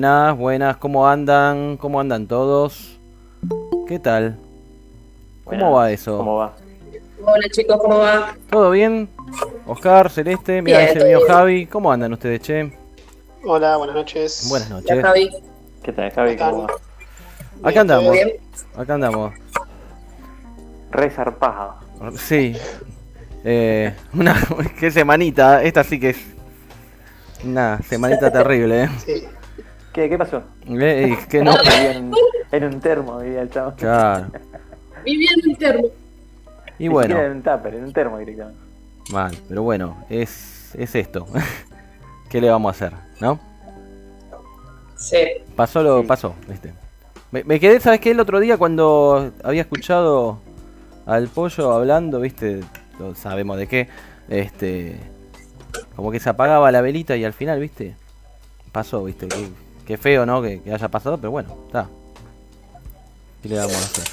Buenas, buenas, ¿cómo andan? ¿Cómo andan todos? ¿Qué tal? ¿Cómo va eso? ¿Cómo va? Hola chicos, ¿cómo va? ¿Todo bien? Oscar, Celeste, mira, ese mío bien. Javi. ¿Cómo andan ustedes, che? Hola, buenas noches. Buenas noches. Javi. ¿Qué tal, Javi? ¿Cómo va? Acá andamos, Bien. acá andamos. Re zarpado. Sí. Eh, una, qué semanita, esta sí que es una semanita terrible, ¿eh? Sí. ¿Qué, qué pasó? Eh, es que no, Vivía en, en un termo, vivía el chavo. claro. Viviendo interno. Y Ni bueno, siquiera en un tupper, en un termo directamente. mal, pero bueno, es, es esto. ¿Qué le vamos a hacer, no? Sí. Pasó lo Sí. pasó, ¿viste? Me, me quedé, ¿sabes qué? El otro día cuando había escuchado al pollo hablando, ¿viste? Sabemos de qué. Este. Como que se apagaba la velita y al final, ¿viste? Pasó, ¿viste? Qué, qué feo, ¿no? Que, que haya pasado, pero bueno, está. ¿Qué le vamos a hacer?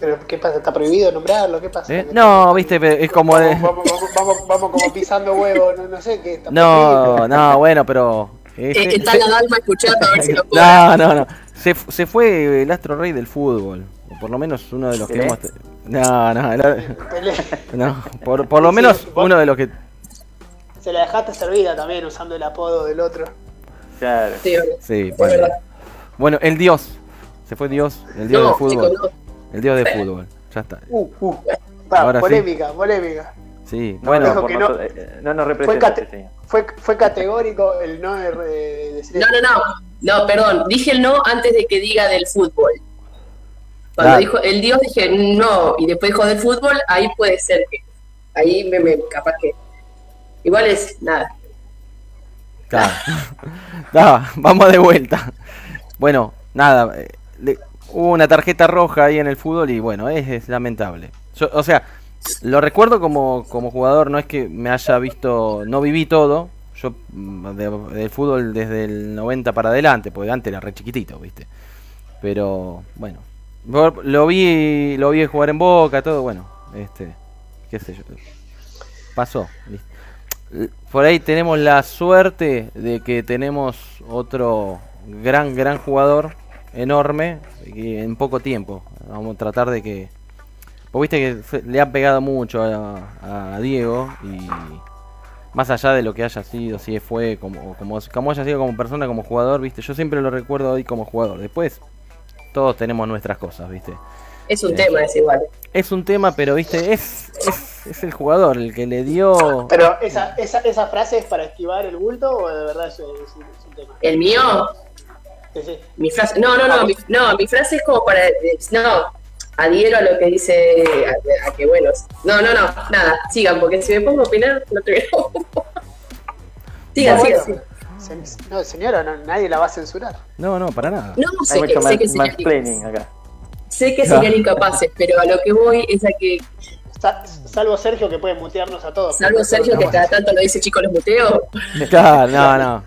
¿Pero qué pasa? ¿Está prohibido nombrarlo? ¿Qué pasa? ¿Eh? No, ¿viste? Pero Es como de. Vamos, vamos, vamos, vamos como pisando huevo, no, no sé qué. Está No, prohibido. no, bueno, pero. Eh, está se- la Dalma escuchando a ver si lo puede. No, no, no. Se, fu- se fue el astro rey del fútbol. O por lo menos uno de los que hemos. No, no, Pelé. no. Por, por lo menos uno de los que. Se la dejaste servida también usando el apodo del otro. Claro. Sí, bueno. verdad. Bueno, el dios. Se fue Dios. El dios No, del fútbol. El dios del fútbol. Ya está. Uh, uh. Pa, Ahora sí. polémica, polémica. Sí, No, bueno. no, dijo que no. nosotros- eh, no nos Fue, representa cate- este fue, fue categórico el no de, de decir No, no, no. No, perdón. Dije el no antes de que diga del fútbol. Cuando Claro. dijo el Dios dije no. Y después dijo del fútbol, ahí puede ser que. Ahí me, me capaz que. Igual es nada. Vamos de vuelta. Bueno, nada. eh, hubo una tarjeta roja ahí en el fútbol y bueno, es, lamentable. Yo- o sea, lo recuerdo como, como jugador, no es que me haya visto, no viví todo. Yo mm, de- del fútbol desde el 90 para adelante, porque antes era re chiquitito, ¿viste? Pero bueno, lo vi, lo vi jugar en Boca, todo, bueno, este, qué sé yo. Pasó, listo. Por ahí tenemos la suerte de que tenemos otro gran, gran jugador, enorme, en poco tiempo. Vamos a tratar de que... Viste que le ha pegado mucho a, a Diego y más allá de lo que haya sido, si fue como, como, como haya sido como persona, como jugador, viste, yo siempre lo recuerdo hoy como jugador. Después todos tenemos nuestras cosas, viste. Es un Sí. tema, es igual. Es un tema, pero viste, es, es, es el jugador el que le dio... Pero esa, esa, esa frase es para esquivar el bulto o de verdad es, es un, es un tema. El mío, Sí, sí. Mi frase, no, no, no, mi, no, mi frase es como para, no, adhiero a lo que dice, a, a que bueno, no, no, no, nada, sigan, porque si me pongo a opinar, no te veo. sigan, No, sigan, bueno, sigan. No, señora, no, nadie la va a censurar. No, no, para nada. No, Hay sé que, mucho sé que acá. Sé que serían incapaces, pero a lo que voy es a que, Sa- salvo Sergio que puede mutearnos a todos. salvo Sergio que cada tanto lo dice, chicos, los muteo, Claro, no, no.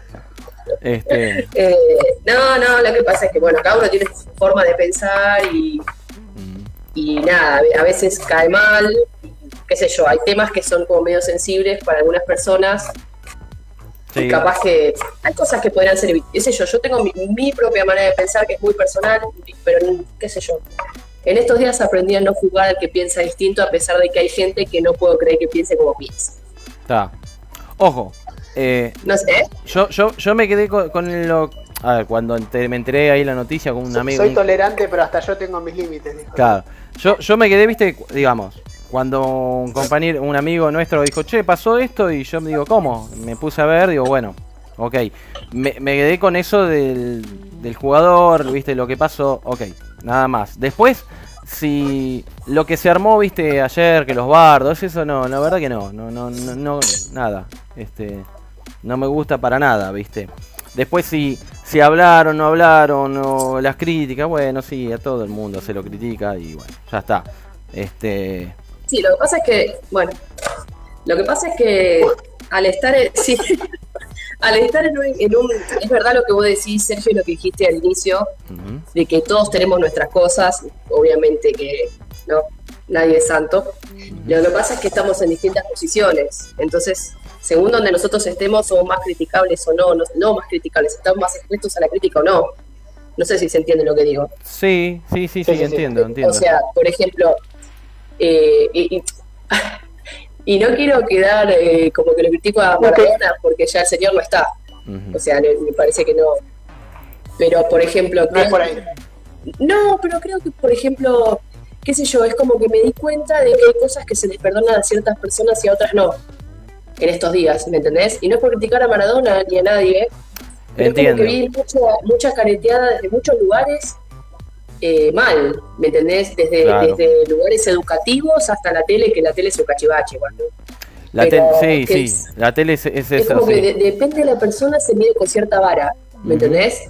Este, eh, no, no, lo que pasa es que, bueno, cada uno tiene su forma de pensar y, mm, y nada, a veces cae mal, qué sé yo, hay temas que son como medio sensibles para algunas personas sí, capaz que hay cosas que podrían ser, qué sé yo, yo tengo mi, mi propia manera de pensar que es muy personal, pero qué sé yo. En estos días aprendí a no jugar al que piensa distinto a pesar de que hay gente que no puedo creer que piense como piensa. está. Ojo, eh, No sé, yo, yo, yo me quedé con, con lo... A ver, cuando ente- me enteré ahí la noticia con un amigo... Soy un- tolerante, pero hasta yo tengo mis límites. dijo. Claro. Yo, yo me quedé, viste, digamos, cuando un compañero, un amigo nuestro dijo, che, pasó esto, y yo me digo, ¿cómo? Me puse a ver, digo, bueno, ok. Me, quedé con eso del, del jugador, viste, lo que pasó, ok, nada más. Después, si lo que se armó, viste, ayer, que los bardos, eso no, la verdad que no, no, no, no, no, nada, este, no me gusta para nada, viste. Después si, si hablaron, no hablaron, o las críticas, bueno, sí, a todo el mundo se lo critica y bueno, ya está. Este, sí, lo que pasa es que, bueno, lo que pasa es que al estar, en- sí, al estar en un, en un- es verdad lo que vos decís, Sergio, lo que dijiste al inicio, de que todos tenemos nuestras cosas, obviamente que no, nadie es santo. Lo que pasa es que estamos en distintas posiciones, entonces según donde nosotros estemos, somos más criticables o no, no, no más criticables, estamos más expuestos a la crítica o no. No sé si se entiende lo que digo. Sí, sí, sí, sí, Sí, sí, sí. entiendo, entiendo. O sea, por ejemplo, eh, y, y- y no quiero quedar eh, como que lo critico a Maradona porque ya el señor no está. O sea, no- me parece que no. Pero, por ejemplo, No es creo- por ahí. no, pero creo que, por ejemplo, qué sé yo, es como que me di cuenta de que hay cosas que se les perdonan a ciertas personas y a otras no. En estos días, ¿me entendés? Y no es por criticar a Maradona ni a nadie, pero es como Entiendo. que vi mucha, mucha careteada desde muchos lugares eh, mal, ¿me entendés? Desde, Claro. desde lugares educativos hasta la tele, que la tele es un cachivache, igual, ¿no? La pero tele, sí, sí, es- la tele es, es Es eso, como que de- depende de la persona, se mide con cierta vara, ¿me entendés?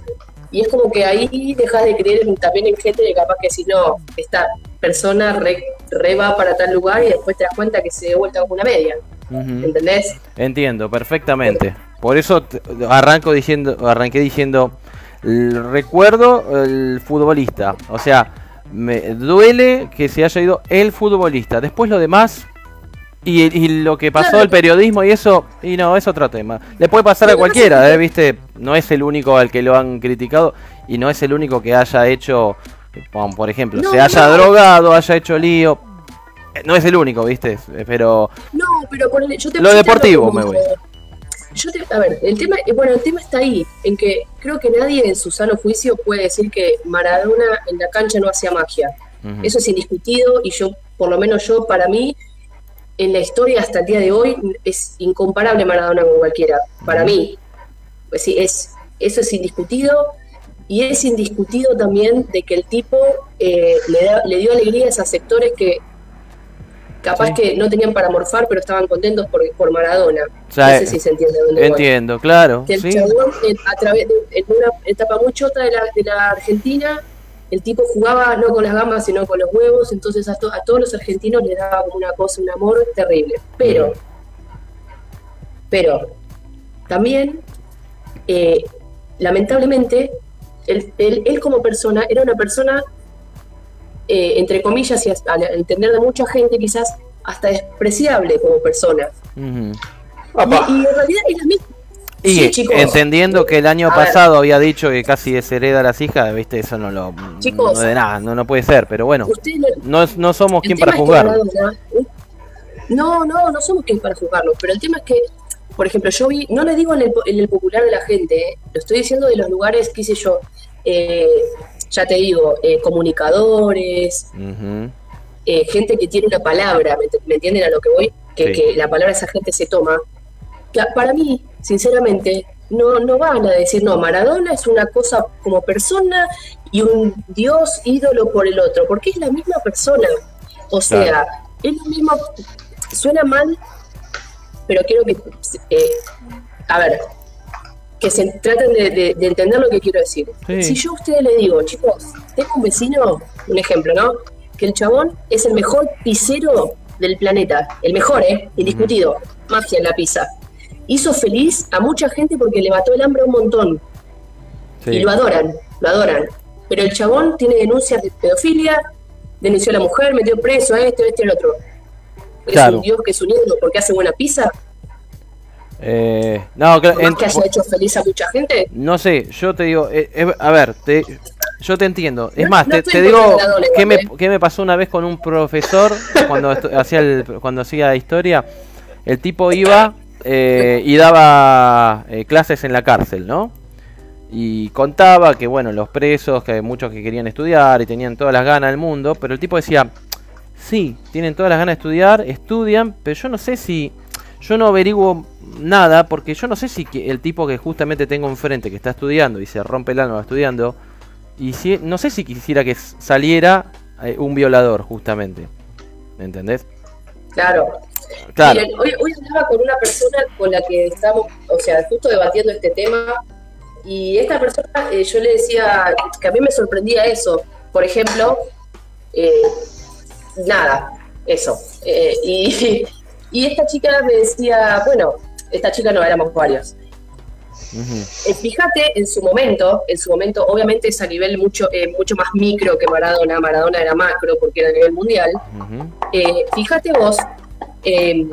Y es como que ahí dejas de creer en- también en gente que capaz que si no, esta persona re, re va para tal lugar y después te das cuenta que se dio vuelta como una media, Ujú. ¿entendés? Entiendo, perfectamente. Por eso arranco diciendo, arranqué diciendo, recuerdo el futbolista. O sea, me duele que se haya ido el futbolista. Después lo demás y, y lo que pasó Claro. el periodismo y eso, y no, es otro tema. Le puede pasar a cualquiera, ¿eh? ¿viste? No es el único al que lo han criticado y no es el único que haya hecho, por ejemplo, No, se haya no. drogado, haya hecho lío. Eh, No es el único, ¿viste? Pero No, pero ponele, yo te Lo deportivo me voy. Yo te, a ver, el tema, eh, bueno, el tema está ahí, en que creo que nadie en su sano juicio puede decir que Maradona en la cancha no hacía magia. Eso es indiscutido y yo, por lo menos yo, para mí, en la historia hasta el día de hoy, es incomparable Maradona con cualquiera. Para mí, pues sí, es, eso es indiscutido y es indiscutido también de que el tipo eh, le, da- le dio alegría a sectores que capaz Sí. que no tenían para morfar, pero estaban contentos por, por Maradona. O sea, no sé si se entiende voy Entiendo, claro. que el sí. chabón, en- a través de en una etapa muy chota de la, de la Argentina, el tipo jugaba no con las gambas, sino con los huevos, entonces a, to- a todos los argentinos les daba como una cosa, un amor terrible. Pero, pero, también, eh, lamentablemente, él, él- él como persona era una persona, eh, entre comillas, y al entender de mucha gente quizás, hasta despreciable como persona. Y, y en realidad es la misma. Y Sí, chicos. entendiendo que el año ver. pasado había dicho que casi deshereda a las hijas, viste, eso no lo. Chicos. no de nada, no, no puede ser, pero bueno, no- no, somos quien para es que juzgarlo. No, no, no somos quien para juzgarlo, pero el tema es que, por ejemplo, yo vi, no le digo en el, po- en el popular de la gente, eh, lo estoy diciendo de los lugares, qué sé yo, eh, ya te digo, eh, comunicadores, eh, gente que tiene una palabra, ¿me, ent- me entienden a lo que voy? Que, Sí. que la palabra esa gente se toma. Que para mí, sinceramente, no, no van a decir, no, Maradona es una cosa como persona y un dios ídolo por el otro, porque es la misma persona. O sea, Claro. es lo mismo, suena mal, pero quiero que, eh, a ver, que se traten de, de- de entender lo que quiero decir. Sí. Si yo a ustedes les digo, chicos, tengo un vecino, un ejemplo, ¿no? Que el chabón es el mejor pizzero del planeta, el mejor, ¿eh? Indiscutido, magia en la pizza. Hizo feliz a mucha gente porque le mató el hambre a un montón. Sí. Y lo adoran, lo adoran. Pero el chabón tiene denuncias de pedofilia, denunció a la mujer, metió preso a este, a este y al otro. Es Claro. un dios que es un ídolo porque hace buena pizza, Eh, no, que haya hecho feliz a mucha gente. no sé, yo te digo, eh, eh, a ver, te, yo te entiendo. Es No- más, no te, digo qué me, qué me pasó una vez con un profesor cuando hacía el, cuando hacía historia. El tipo iba eh, y daba clases en la cárcel, ¿no? Y contaba que, bueno, los presos, que hay muchos que querían estudiar y tenían todas las ganas del mundo, pero el tipo decía, sí, tienen todas las ganas de estudiar, estudian, pero yo no sé si, yo no averiguo nada, porque yo no sé si que el tipo que justamente tengo enfrente, que está estudiando y se rompe el alma estudiando, y si, no sé si quisiera que saliera eh, un violador, justamente. ¿Me entendés? Claro. Claro. Miren, hoy, hoy hablaba con una persona con la que estamos, o sea, justo debatiendo este tema, y esta persona, eh, yo le decía que a mí me sorprendía eso. Por ejemplo, eh, nada, eso. Eh, y, y esta chica me decía, bueno, esta chica no, éramos varios. Eh, fíjate en su momento, en su momento, obviamente es a nivel mucho, eh, mucho más micro que Maradona, Maradona era macro porque era a nivel mundial. Eh, fíjate vos, eh,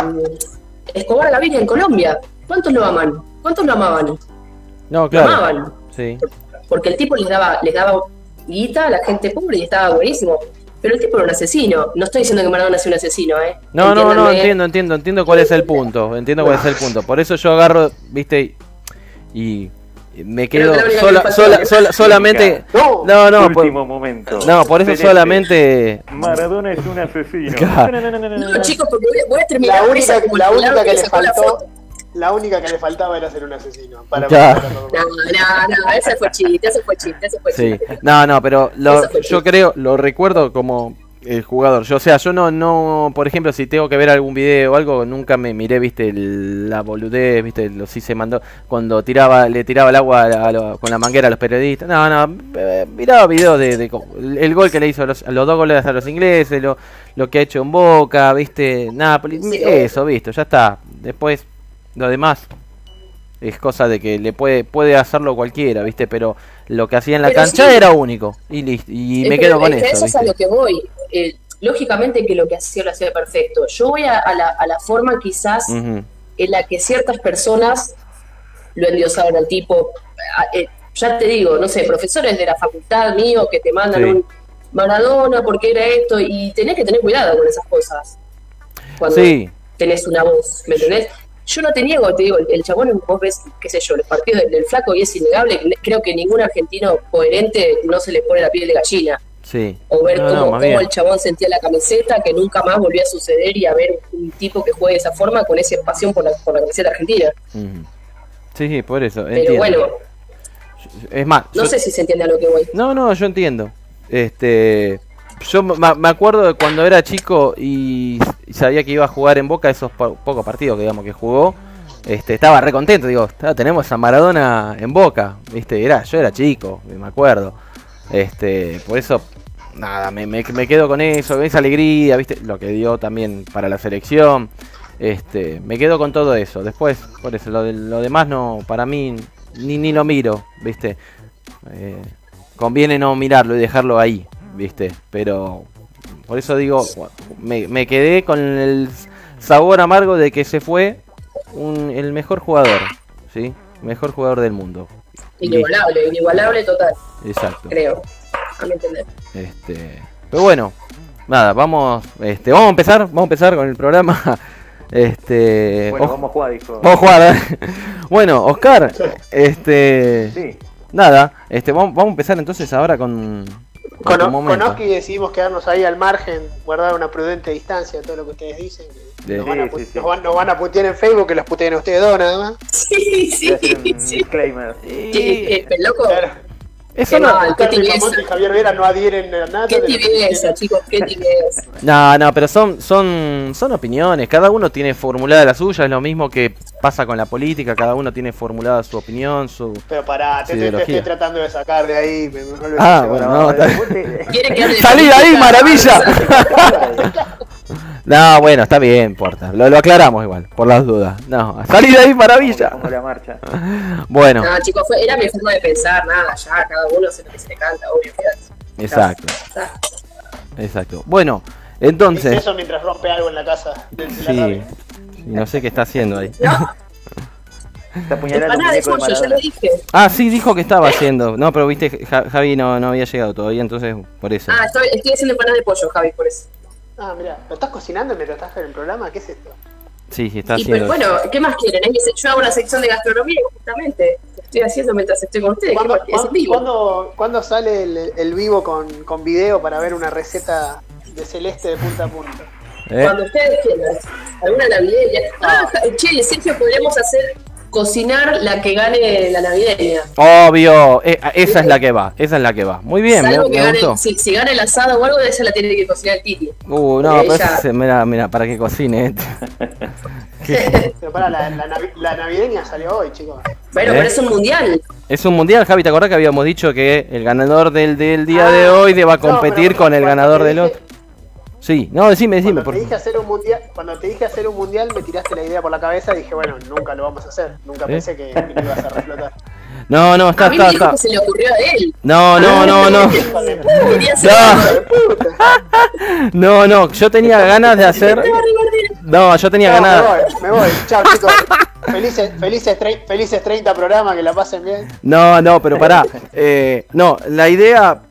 Escobar Gaviria en Colombia. ¿Cuántos lo aman? ¿Cuántos lo amaban? No, Lo claro. amaban. Sí. Porque el tipo les daba, les daba guita a la gente pobre y estaba buenísimo. Pero el tipo era un asesino. No estoy diciendo que Maradona sea un asesino, ¿eh? No, no, no, Entiéndanme. entiendo, entiendo, entiendo cuál es el punto. Entiendo cuál es el punto. Por eso yo agarro, viste, y y me quedo que sola, que sola, sola- solamente. No, No, no, por, Último momento. no, por eso Celeste. solamente. Maradona es un asesino. No, no, no, no, no, no. No, chicos, porque voy a, terminar la esa única, como la única pelado que le faltó, foto. La única que le faltaba era ser un asesino. Para No, no, no, ese fue chiste, ese fue chiste, ese fue Sí. chiste. No, no, pero lo- yo creo, lo recuerdo como el jugador. Yo, o sea, yo no, no, por ejemplo, si tengo que ver algún video o algo, nunca me miré, viste, el- la boludez, viste, lo sí se mandó cuando tiraba, le tiraba el agua a lo- con la manguera a los periodistas. No, no, eh, miraba videos de, de co- el gol que le hizo a los, dos goles a los ingleses, lo, lo que ha hecho en Boca, viste, Napoli, Sí. eso, visto, ya está. Después, lo demás. Es cosa de que le puede puede hacerlo cualquiera, ¿viste? Pero lo que hacía en la Pero cancha sí. era único. Y listo. Y Eh, me pero quedo con es que eso, es a lo que voy. Eh, lógicamente que lo que hacía lo hacía perfecto. Yo voy a, a la, a la forma quizás en la que ciertas personas lo endiosaron al tipo. Ah, eh, ya te digo, no sé, profesores de la facultad mío que te mandan Sí. un Maradona porque era esto y tenés que tener cuidado con esas cosas. Cuando Sí, tenés una voz, ¿me entendés? Yo no te niego, te digo, el, el chabón, vos ves, qué sé yo, los partidos del, del flaco y es innegable, creo que ningún argentino coherente no se le pone la piel de gallina. sí. O ver No, cómo, no, cómo el chabón sentía la camiseta, que nunca más volvió a suceder y a ver un tipo que juegue de esa forma con esa pasión por la, por la camiseta argentina. Sí, sí, por eso. Pero entiendo. bueno, Es más, no yo- sé si se entiende a lo que voy. No, no, yo entiendo. Este, yo me acuerdo de cuando era chico y sabía que iba a jugar en Boca esos po- pocos partidos que digamos que jugó. Este, estaba re contento, digo, "Ah, tenemos a Maradona en Boca, ¿viste? Era, yo era chico, me acuerdo. Este, por eso nada, me, me, me quedo con eso, esa alegría, ¿viste? Lo que dio también para la selección. Este, me quedo con todo eso. Después, por eso, lo, de- lo demás no, para mí, ni, ni lo miro, ¿viste? Eh, conviene no mirarlo y dejarlo ahí, ¿viste? Pero, por eso digo, me, me quedé con el sabor amargo de que se fue un- el mejor jugador, ¿sí? Mejor jugador del mundo. Inigualable, inigualable total, Exacto. creo. A mi entender. Este, pero bueno, nada, vamos, este, vamos a empezar, vamos a empezar con el programa. Este, Bueno, Os- vamos a jugar, dijo. vamos a jugar. ¿eh? Bueno, Oscar, este, Sí. nada, este, vamos, vamos a empezar entonces ahora con, con. Oski decidimos quedarnos ahí al margen, guardar una prudente distancia de todo lo que ustedes dicen. que De- nos, van a, Sí, pu- sí, sí. nos van- nos van a putear en Facebook, que los puteen a ustedes dos nada más. Sí, sí, sí. disclaimer. ¿Qué, eh, eh, loco? Claro. Eso no. Monti y Javier Vera no adhieren a nada. Qué tibieza, chicos, qué tibieza. no, no, pero son, son, son opiniones. Cada uno tiene formulada la suya. Es lo mismo que pasa con la política. Cada uno tiene formulada su opinión, su. Pero pará, te, estoy tratando de sacar de ahí. me- me- Ah, bueno, No, no, está- después te- ¿Quiere que hable de ¡Salí de ahí, maravilla! No, bueno, está bien, importa. Lo, lo aclaramos igual, por las dudas. No, salí de ahí, maravilla. Como la marcha. Bueno, No, chicos, fue, era mi forma de pensar, nada, ya, cada uno hace lo que se le canta, obvio. fíjate. exacto, Ah, exacto. Bueno, entonces, eso mientras rompe algo en la casa. de- de la sí, radio. no sé qué está haciendo ahí. No, Está de ya dije. Ah, sí, dijo que estaba haciendo. No, pero viste, Ja- Javi no, no había llegado todavía, entonces por eso. Ah, estoy, estoy haciendo empanadas de pollo, Javi, por eso. Ah, mira, ¿lo estás cocinando mientras estás en el programa? ¿Qué es esto? Sí, sí, está Y pero haciendo. bueno, ¿qué más quieren? Yo hago una sección de gastronomía, justamente. Estoy haciendo mientras estoy con ustedes. ¿Qué ¿Cuándo, más? Es en vivo. cuándo- cuándo sale el, el vivo con, con video para ver una receta de celeste de punta a punta? ¿Eh? Cuando ustedes quieran. Alguna navideña. Ah, che, Sergio, podríamos hacer cocinar la que gane la navideña. Obvio, eh, esa es la que va, esa es la que va. Muy bien, me, Salvo que me gane, gustó. si, si gana el asado o algo, esa la tiene que cocinar el Titi. Uh, no, pero Ella- mira, mira, para que cocine. Pero para, la, la navi- la navideña salió hoy, chicos. Bueno, ¿Eh? pero es un mundial. Es un mundial, Javi, ¿te acordás que habíamos dicho que el ganador del, del día Ah, de hoy va a no, competir pero con el ganador del otro? Sí, no, decime, decime, Cuando por te, dije hacer un mundial, cuando te dije hacer un mundial, me tiraste la idea por la cabeza y dije, bueno, nunca lo vamos a hacer. Nunca ¿Eh? pensé que, que lo ibas a reflotar. No, no, está, a mí me está, dijo está. que se le ocurrió a él. No, no, no, no. No. No, no, yo tenía ganas de hacer. No, yo tenía No, me ganas. voy, me voy. Chao, chicos. Felices, felices, tre- felices 30 programas, que la pasen bien. No, no, pero pará. Eh, no, la idea.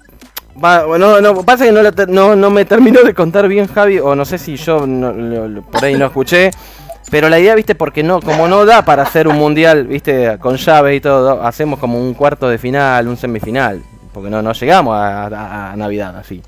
Va- no, no, pasa que no, la no, no me terminó de contar bien Javi, o no sé si yo por ahí no escuché. Pero la idea, viste, porque no, como no da para hacer un mundial, viste, con llaves y todo, hacemos como un cuarto de final, un semifinal. Porque no, no llegamos a Navidad así.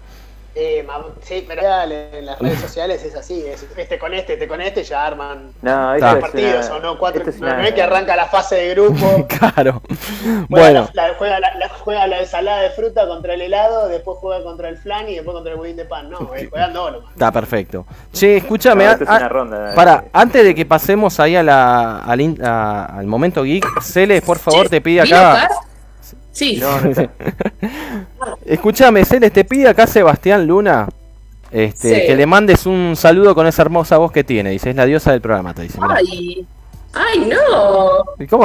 Eh, sí, pero en las redes sociales es así. Es este con este, este con este, ya arman No, Ah. esto es partidos una- o no, cuatro. esto es No, una- no es que arranca la fase de grupo. Claro. Juega, Bueno, la, la- juega, la, la- juega la ensalada de fruta contra el helado, después juega contra el flan y después contra el budín de pan. No, eh, juegan dos nomás. está perfecto. Che, escúchame. No, a- esto es a- una ronda. Para, antes de que pasemos ahí a la, al, in- a- al momento geek, Celes, por favor, Che, te pide ¿vino acá. Sí. No, no está. Escúchame, Celes, te pide acá Sebastián Luna. Este, Sí. que le mandes un saludo con esa hermosa voz que tiene. Dice, es la diosa del programa, te dice. mirá. Ay, ay, no. ¿Y cómo?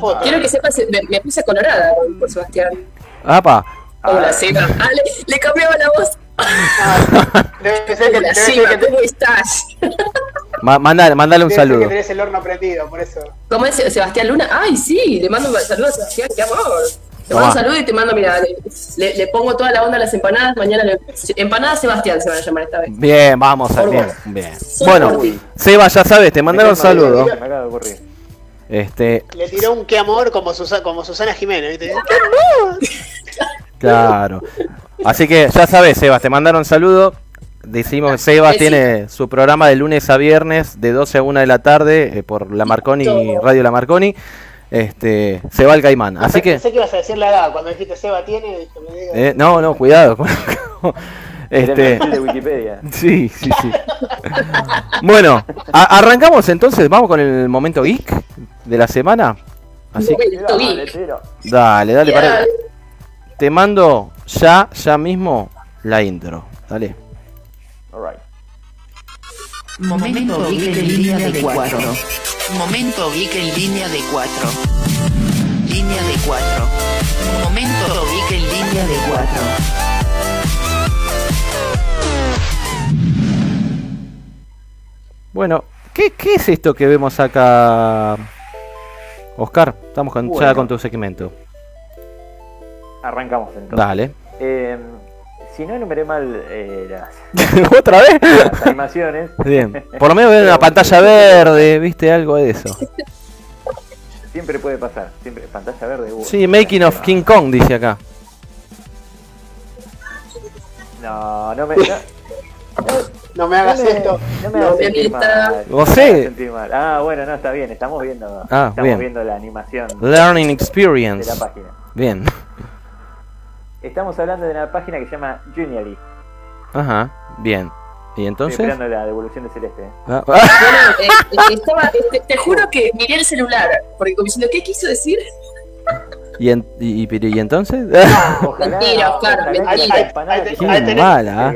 Foto. Quiero que sepas, me, me puse colorada por Sebastián. apa. Hola, Seba. Ah, le, le cambiaba la voz. Debe ser que, Hola, debe ser Seba, que, ¿cómo estás? Ma- mandale, mandale un debe ser saludo. que tenés el horno prendido, por eso. ¿Cómo es Sebastián Luna? Ay, sí, le mando un saludo a Sebastián, qué amor. Te mando un saludo y te mando, mira, le, le- le pongo toda la onda a las empanadas. Mañana le. Empanadas Sebastián se van a llamar esta vez. Bien, vamos, Por bien, Bueno. Seba, ya sabes, te mandaron un Me acaba de- saludo. Me acaba de ocurrir. Este, Le tiró un qué amor como, Susa- como Susana Jiménez, ¿viste? claro. Así que ya sabes, Sebas, te mandaron saludo. Decimos que Sebas Sí. tiene su programa de lunes a viernes de 12 a 1 de la tarde eh, por La Marconi, Radio La Marconi. Este, se va el caimán. Así que, Pensé que ibas a decir la edad. Cuando dijiste Seba tiene, dije, me diga. eh, no, no, cuidado. Este, perfil de Wikipedia. sí, sí, sí. Bueno, arrancamos entonces, vamos con el momento geek de la semana. Así que, Dale, dale, para. Te mando ya, ya mismo la intro. Dale. Alright. Momento Geek en línea de 4. Momento Geek en línea de 4. Línea de 4. Momento Geek en línea de 4. Bueno, ¿qué, qué es esto que vemos acá, Oscar? Estamos con, ya con tu segmento. Arrancamos entonces. Dale. Eh, si no enumeré mal eh, las, ¿Otra vez? las animaciones, Bien. Por lo menos ver una pantalla verde, ¿viste? Algo de eso. siempre puede pasar. Siempre pantalla verde. uh, Sí, Making of King Kong dice acá. No, no me. No, No me hagas no esto. No me No, hagas sentir mal. Vos No me sé. hagas sentir mal. Ah, bueno, no, está bien. Estamos viendo. Ah, estamos bien. viendo la animación Learning de Experience. la página. Bien. Estamos hablando de una página que se llama Junially. Ajá. Bien. ¿Y Estoy entonces? esperando la devolución de Celeste. Ah, Bueno, eh, eh, estaba, te, te juro que miré el celular, porque como diciendo, ¿qué quiso decir? ¿Y, en- y, y- pero- y entonces? Ojalá, Mentira, Oscar, mentira. la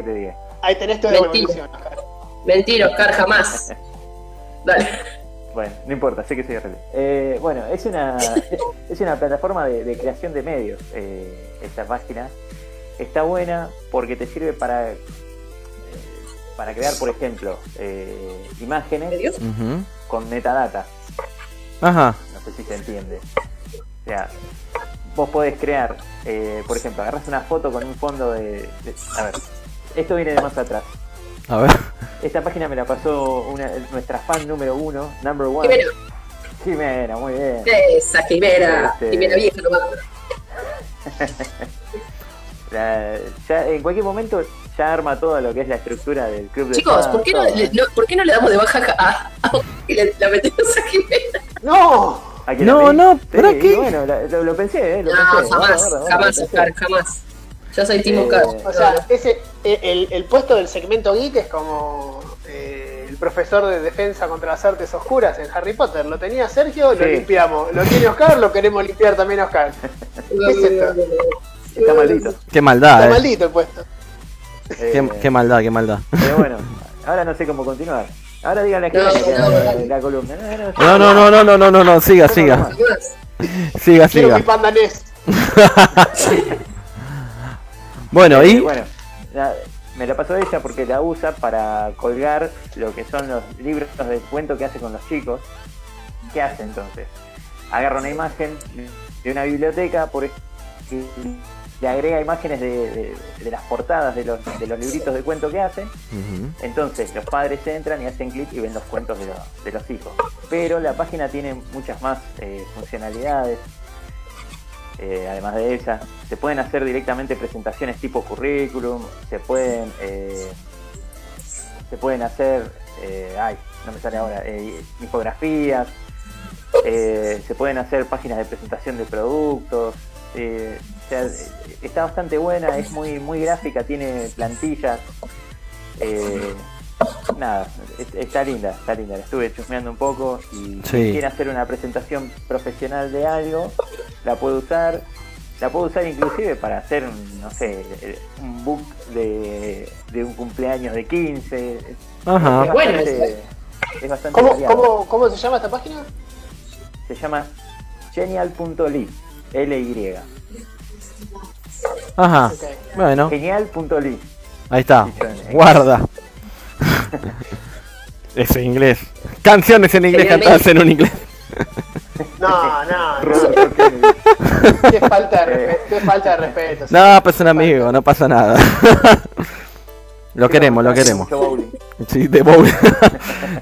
Ahí tenés- tu Mentira. devolución. Oscar. Mentira, Oscar, jamás. Dale. Bueno, no importa, sé que soy rebelde. Eh, bueno, es una, es una plataforma de, de creación de medios. eh, esta página está buena porque te sirve para, eh, para crear, por ejemplo, eh, imágenes con metadata. Ajá. No sé si se entiende. O sea, vos podés crear, eh, por ejemplo, agarras una foto con un fondo de, de- A ver, esto viene de más atrás. A ver. Esta página me la pasó una, nuestra fan número uno, number one. Jimena, Jimena, muy bien. esa Jimena, Este- Jimena vieja nomás. La- ya en cualquier momento ya arma todo lo que es la estructura del club de Chicos, fans, ¿por qué no, le, no- ¿por qué no le damos de baja a, a- y le- la metemos a Jimena? ¡No! ¿A No, no, Sí, ¿para y qué? Bueno, la- lo, lo pensé, eh, lo No, pensé. jamás, guarda, guarda, jamás, lo pensé. Oscar, jamás. Yo soy Timo Eh. O sea, ese, el, el puesto del segmento geek es como eh, profesor de defensa contra las artes oscuras en Harry Potter. Lo tenía Sergio, lo Sí. limpiamos. Lo tiene Oscar, lo queremos limpiar también Oscar. ¿Qué es esto? Está maldito. Qué maldad, Está eh. maldito el puesto. Eh, Qué, qué maldad, qué maldad. Pero bueno, ahora no sé cómo continuar. Ahora díganle No, que no, no. la columna. No, no, No, no, no, no, no, no, siga, siga. Siga, Quiero siga. mi pandanés. Bueno, y. Bueno, la- me la pasó ella porque la usa para colgar lo que son los libros de cuento que hace con los chicos. ¿Qué hace entonces? Agarra una imagen de una biblioteca, por ejemplo, le agrega imágenes de, de- de las portadas de los, de los libritos de cuento que hace. Ujú. Entonces los padres entran y hacen clic y ven los cuentos de, los- de los hijos. Pero la página tiene muchas más eh, funcionalidades. Eh, además de esa, se pueden hacer directamente presentaciones tipo currículum, se pueden eh, se pueden hacer, eh, ay, no me sale ahora, eh, infografías, se pueden hacer páginas de presentación de productos. o sea, está bastante buena, es muy muy gráfica, tiene plantillas. Nada, es- está linda, está linda. La estuve chusmeando un poco y Sí. si quiere hacer una presentación profesional de algo, la puede usar. La puedo usar inclusive para hacer, un, no sé, un book de, de un cumpleaños de 15. Es, Ajá. es Bueno, bastante, es bastante ¿Cómo, cómo, ¿Cómo se llama esta página? Se llama genial.ly. L-Y. Ajá. Ok. Bueno, Genial.ly. ahí está. Dicho en inglés. Canciones en inglés cantadas en un inglés. No, no, no. Qué falta de, respeto, qué falta de respeto. No, pues un amigo, no pasa nada. Lo queremos, lo queremos. Bowling. Sí, de bowl.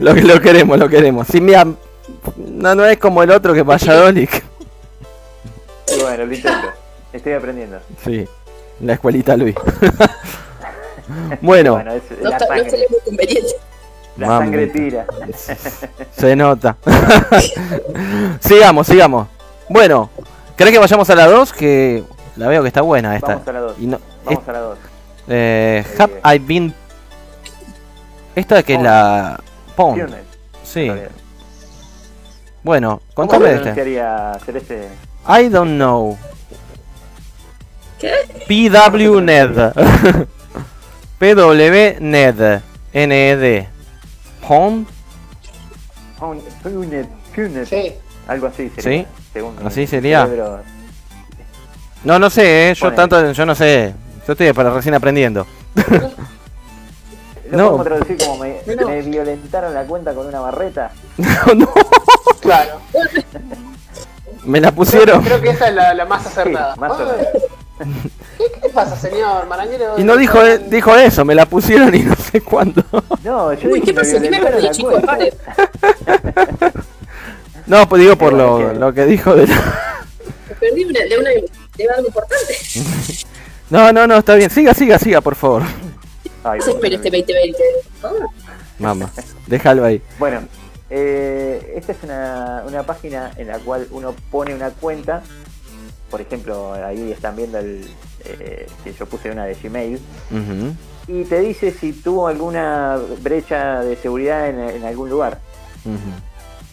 lo, lo queremos, lo queremos. Sí, mira, no, no es como el otro que Valladolid. Y bueno, lo intento. Estoy aprendiendo. Sí, la escuelita Luis. bueno, Bueno, es No, la está- no sangre. conveniente. La Mamita. sangre tira. se nota. sigamos, sigamos. Bueno, ¿crees que vayamos a la 2? Que la veo que está buena esta. Vamos a la 2. Y no- Vamos a la 2. eh, have I been... Esta que es la... Pond. Sí. Bueno, ¿Cómo contame de este. I don't know. ¿Qué? PW Ned. PW Ned. N-E-D. Pond. Pun- Punet, Punet. Sí. Algo así sería. Sí. según Así mi sería. cerebro. No, no sé, eh, yo tanto, yo no sé. Yo estoy para recién aprendiendo. Lo No. podemos traducir como me, No. me violentaron la cuenta con una barreta. no, no, Claro. me la Creo, pusieron. creo que esa es la, la más Sí, acertada. más. ¿Qué, qué pasa, señor Marañero? Y no dijo, eh, dijo eso, me la pusieron y no sé cuándo. No, yo Uy, dije ¿qué me pasó? ¿Qué me perdí, chicos? Pare. No, pues digo por lo, que- lo que dijo de la... Me perdí una- de, una, de algo importante. No, no, no, está bien. Siga, siga, siga, por favor. Ay, No se espera este 2020. Ah, Mamá, déjalo ahí. Bueno, eh, esta es una, una página en la cual uno pone una cuenta. Por ejemplo, ahí están viendo el eh, que yo puse una de Gmail. Y te dice si tuvo alguna brecha de seguridad en, en algún lugar.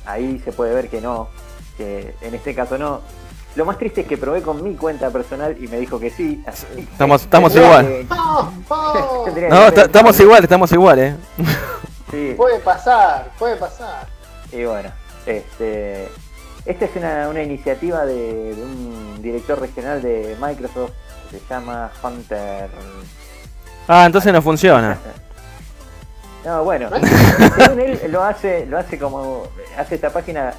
Ahí se puede ver que no, que en este caso no. Lo más triste es que probé con mi cuenta personal y me dijo que sí. así Estamos- estamos igual. ¡Oh! ¡Oh! No, estamos igual, estamos igual, eh. Sí, Puede pasar, puede pasar. y bueno, este, esta es una, una iniciativa de, de un director regional de Microsoft que se llama Hunter. Ah, entonces no funciona. No, bueno, según él lo hace, lo hace como, hace esta página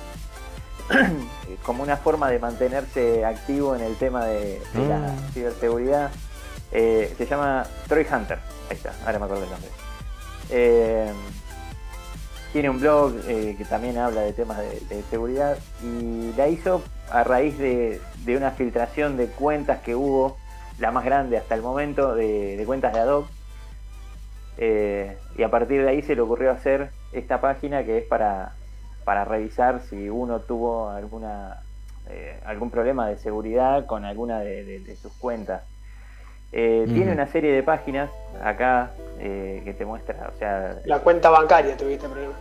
como una forma de mantenerse activo en el tema de, de la Mm. ciberseguridad. Eh, se llama Troy Hunter, ahí está, ahora me acuerdo el nombre. Eh, tiene un blog eh, que también habla de temas de, seguridad y la hizo a raíz de, de una filtración de cuentas que hubo, la más grande hasta el momento, de, cuentas de Adobe. Eh, y a partir de ahí se le ocurrió hacer esta página que es para, para revisar si uno tuvo alguna eh, algún problema de seguridad con alguna de sus cuentas. Eh. Tiene una serie de páginas acá eh, que te muestra, o sea, La cuenta bancaria tuviste problema.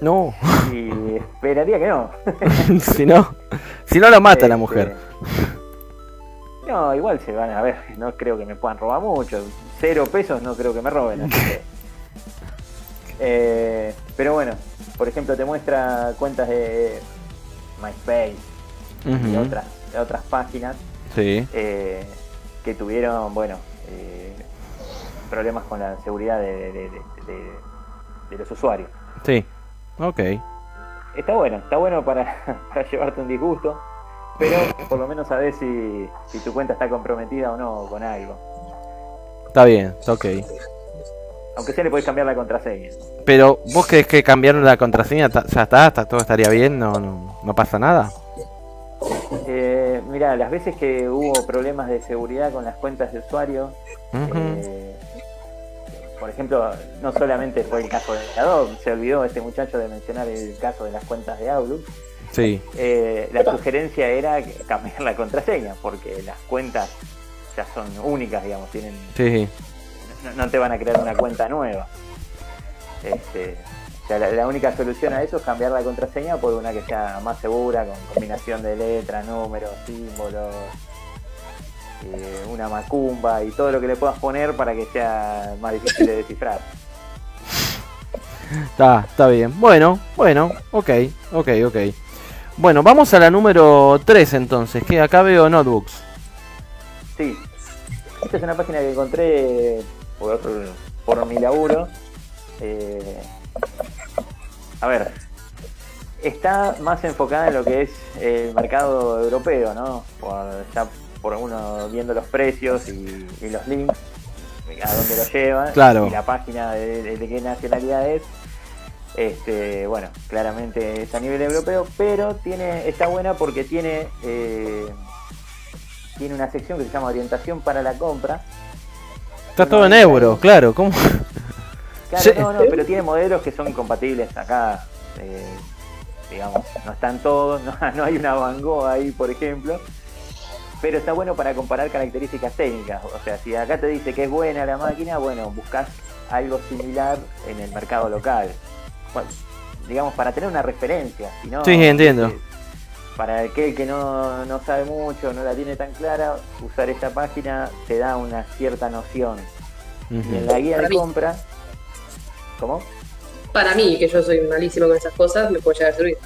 No, y esperaría que no. si no, si no lo mata la Este, mujer. No, igual se van a ver, no creo que me puedan robar mucho. Cero pesos no creo que me roben. así que- Eh, pero bueno, por ejemplo te muestra cuentas de MySpace y otras, otras páginas Sí. eh, que tuvieron, bueno, eh, problemas con la seguridad de, de- de- de- de los usuarios. Sí. Ok. Está bueno, está bueno para, para llevarte un disgusto, pero por lo menos sabes si, si tu cuenta está comprometida o no con algo. Está bien, está ok. Aunque sea le podés cambiar la contraseña. Pero vos crees que cambiaron la contraseña, ya está, está, todo estaría bien, no, no, no pasa nada. Eh, mira, las veces que hubo problemas de seguridad con las cuentas de usuario, eh, por ejemplo, no solamente fue el caso de Adobe, se olvidó este muchacho de mencionar el caso de las cuentas de Outlook. Sí, Eh, la sugerencia era cambiar la contraseña, porque las cuentas ya son únicas, digamos, tienen sí. no, no te van a crear una cuenta nueva. Este, o sea, la, la única solución a eso es cambiar la contraseña por una que sea más segura, con combinación de letras, números, símbolos, eh, una macumba y todo lo que le puedas poner para que sea más difícil de descifrar. Está, está bien. Bueno, bueno, ok, ok, ok. Bueno, vamos a la número 3 entonces, que acá veo notebooks. Sí, esta es una página que encontré por, por mi laburo. Eh, a ver, está más enfocada en lo que es el mercado europeo, ¿no? Por, ya por uno viendo los precios y, y los links, a dónde lo llevan, Claro. y la página de, de- de qué nacionalidad es. Este, bueno, claramente es a nivel europeo, pero tiene está buena porque tiene eh, tiene una sección que se llama orientación para la compra. Está todo en euro, claro. ¿Cómo? Claro, Sí. no, no, pero tiene modelos que son compatibles acá. eh, digamos, no están todos, no, no hay una Van Gogh ahí, por ejemplo. Pero está bueno para comparar características técnicas. O sea, si acá te dice que es buena la máquina, bueno, buscas algo similar en el mercado local. Bueno, digamos, para tener una referencia. Si no, Sí, entiendo. eh, Para aquel que no, no sabe mucho, no la tiene tan clara, usar esta página te da una cierta noción. Y en la guía de compra. ¿Cómo? Para mí, que yo soy malísimo con esas cosas, me puede llegar a servir.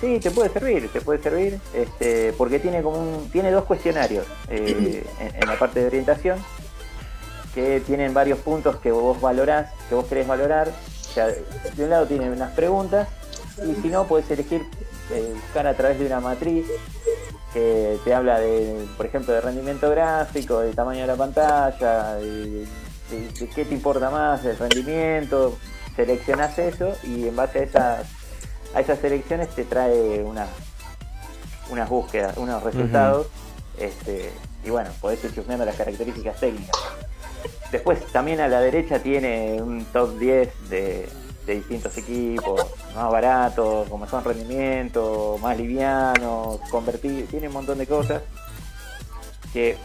Sí, te puede servir, te puede servir, este, porque tiene como un, tiene dos cuestionarios eh, en, en la parte de orientación que tienen varios puntos que vos valorás, que vos querés valorar. O sea, de un lado tienen unas preguntas y si no puedes elegir eh, buscar a través de una matriz que te habla de, por ejemplo, de rendimiento gráfico, del tamaño de la pantalla, de, de- de qué te importa más, del rendimiento. Seleccionás eso y en base a esas a esas selecciones te trae una, unas búsquedas, unos resultados, este, y bueno, podés ir chusmeando las características técnicas. Después también a la derecha tiene un top 10 de, de distintos equipos, más baratos, con mejor rendimiento, más livianos, convertir, tiene un montón de cosas que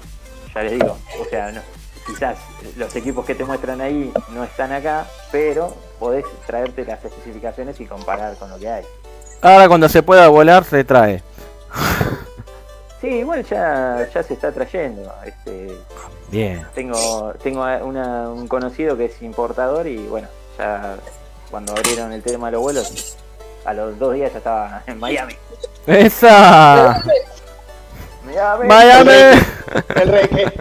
ya les digo, o sea, no- quizás los equipos que te muestran ahí no están acá, pero podés traerte las especificaciones y comparar con lo que hay. Ahora cuando se pueda volar se trae. Sí, igual ya, ya se está trayendo. Este, Bien. tengo tengo una- un conocido que es importador y bueno, ya cuando abrieron el tema de los vuelos, a los dos días ya estaba en Miami. ¡Esa! Miami. ¡Miami! El rey que.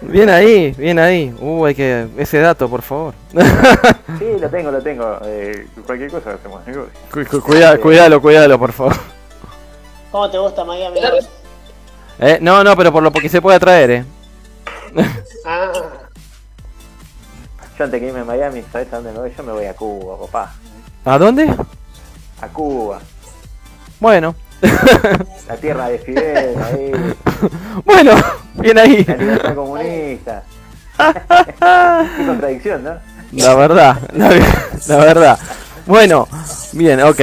Bien ahí, bien ahí. Uh, hay que. Ese dato, por favor. Sí, lo tengo, lo tengo. Eh, cualquier cosa hacemos negocio. Cu- cu- cuida- cuidalo, cuidalo, por favor. ¿Cómo te gusta Miami? Eh, no, no, pero por lo que se pueda traer, eh. Ah, Yo antes que irme a Miami, ¿sabes a dónde me voy? Yo me voy a Cuba, papá. ¿A dónde? A Cuba. Bueno. La tierra de Fidel, ahí. Bueno, bien ahí. La libertad comunista. Qué contradicción, ¿no? La verdad, la, la verdad. Bueno, bien, ok.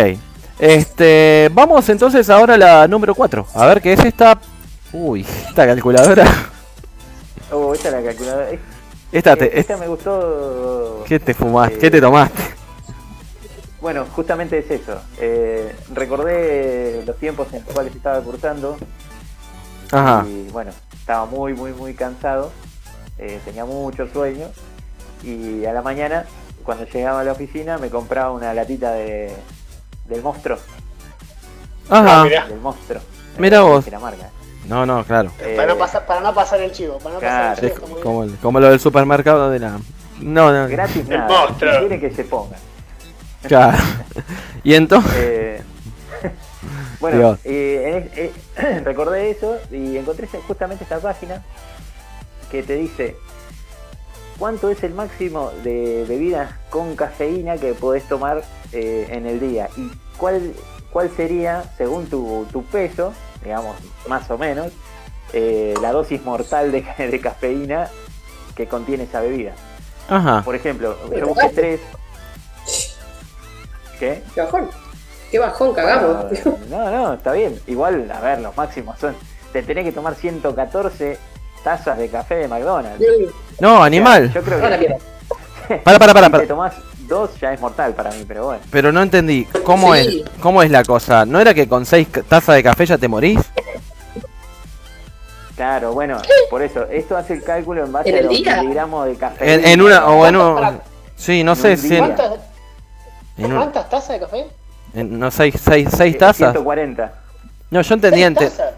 Este, vamos entonces ahora a la número 4. A ver qué es esta. Uy, esta calculadora. Oh, esta es la calculadora. Es- Esta eh, esta me gustó. ¿Qué te fumaste? eh, ¿Qué te tomaste? Bueno, justamente es eso. Eh, recordé los tiempos en los cuales estaba cursando Ajá. y bueno, estaba muy, muy, muy cansado. eh, tenía mucho sueño y a la mañana, cuando llegaba a la oficina, me compraba una latita de del monstruo. ah, Ajá. mirá. Del monstruo. Mirá Eh, vos. que La marca. No, no, claro. Eh, Para, no pasar, para no pasar el chivo. Para no Claro. pasar el chivo. como, el- como lo del supermercado de la. No, no. Gratis El nada. monstruo. Si quieren que se pongan. Claro. Y entonces. Eh, bueno, eh, eh, eh, recordé eso y encontré justamente esta página que te dice cuánto es el máximo de bebidas con cafeína que podés tomar eh, en el día y cuál, cuál sería, según tu, tu peso, digamos, más o menos, eh, la dosis mortal de, de cafeína que contiene esa bebida. Ajá. Por ejemplo, yo busqué tres. ¿Qué? Qué bajón. Qué bajón cagamos. No, no, está bien. Igual, a ver, los máximos son. Te tenés que tomar 114 tazas de café de McDonald's. No, animal. Yo creo que mierda. Para, para, para, si para. te tomás dos ya es mortal para mí, pero bueno. Pero no entendí. ¿Cómo Sí. es? ¿Cómo es la cosa? ¿No era que con seis tazas de café ya te morís? Claro, bueno, por eso. Esto hace el cálculo en base ¿En a los miligramos de café. En, en una o en un. Para- Sí, no en sé un si. En, ¿Cuántas, en un- ¿Cuántas tazas de café? en- no, seis, seis, seis tazas. 140. No, yo entendía. Ente- tazas.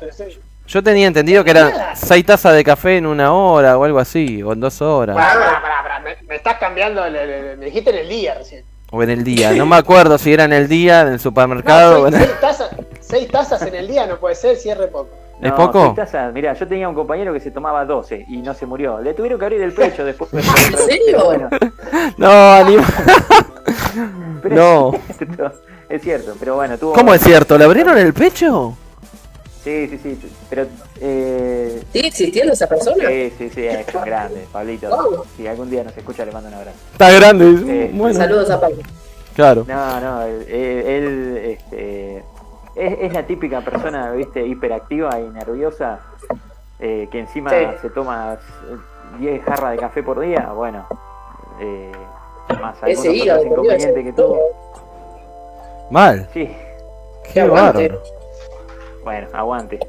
Yo tenía entendido que eran seis tazas de café en una hora o algo así, o en dos horas. Pará, pará, pará, pará, Me, me estás cambiando. el- el- el- me dijiste en el día recién. O en el día. No me acuerdo si era en el día, en el No, supermercado. o en- seis, seis tazas, seis tazas en el día no puede ser si es re poco. ¿Es No, poco? seis tazas. Mirá, yo tenía un compañero que se tomaba 12 y no se murió. Le tuvieron que abrir el pecho después. ¿En serio? Bueno, No, anima- pero No. Es cierto, es cierto, pero bueno, tuvo. ¿Cómo es cierto? ¿Le abrieron el pecho? Sí, sí, sí. Pero. Eh, ¿Sigue existiendo esa persona? Sí, sí, sí, es grande, Pablito. Wow. Si algún día nos escucha, le mando un abrazo. Está grande. Eh, bueno, Saludos a Pablo. claro. No, no, él, él, este, es, es la típica persona, viste, hiperactiva y nerviosa, eh, que encima Sí. se toma 10 jarras de café por día, bueno, eh, más Ese algunos hígado, Dios. inconvenientes que tuvo. Mal. Sí, Qué bárbaro. bueno, aguante.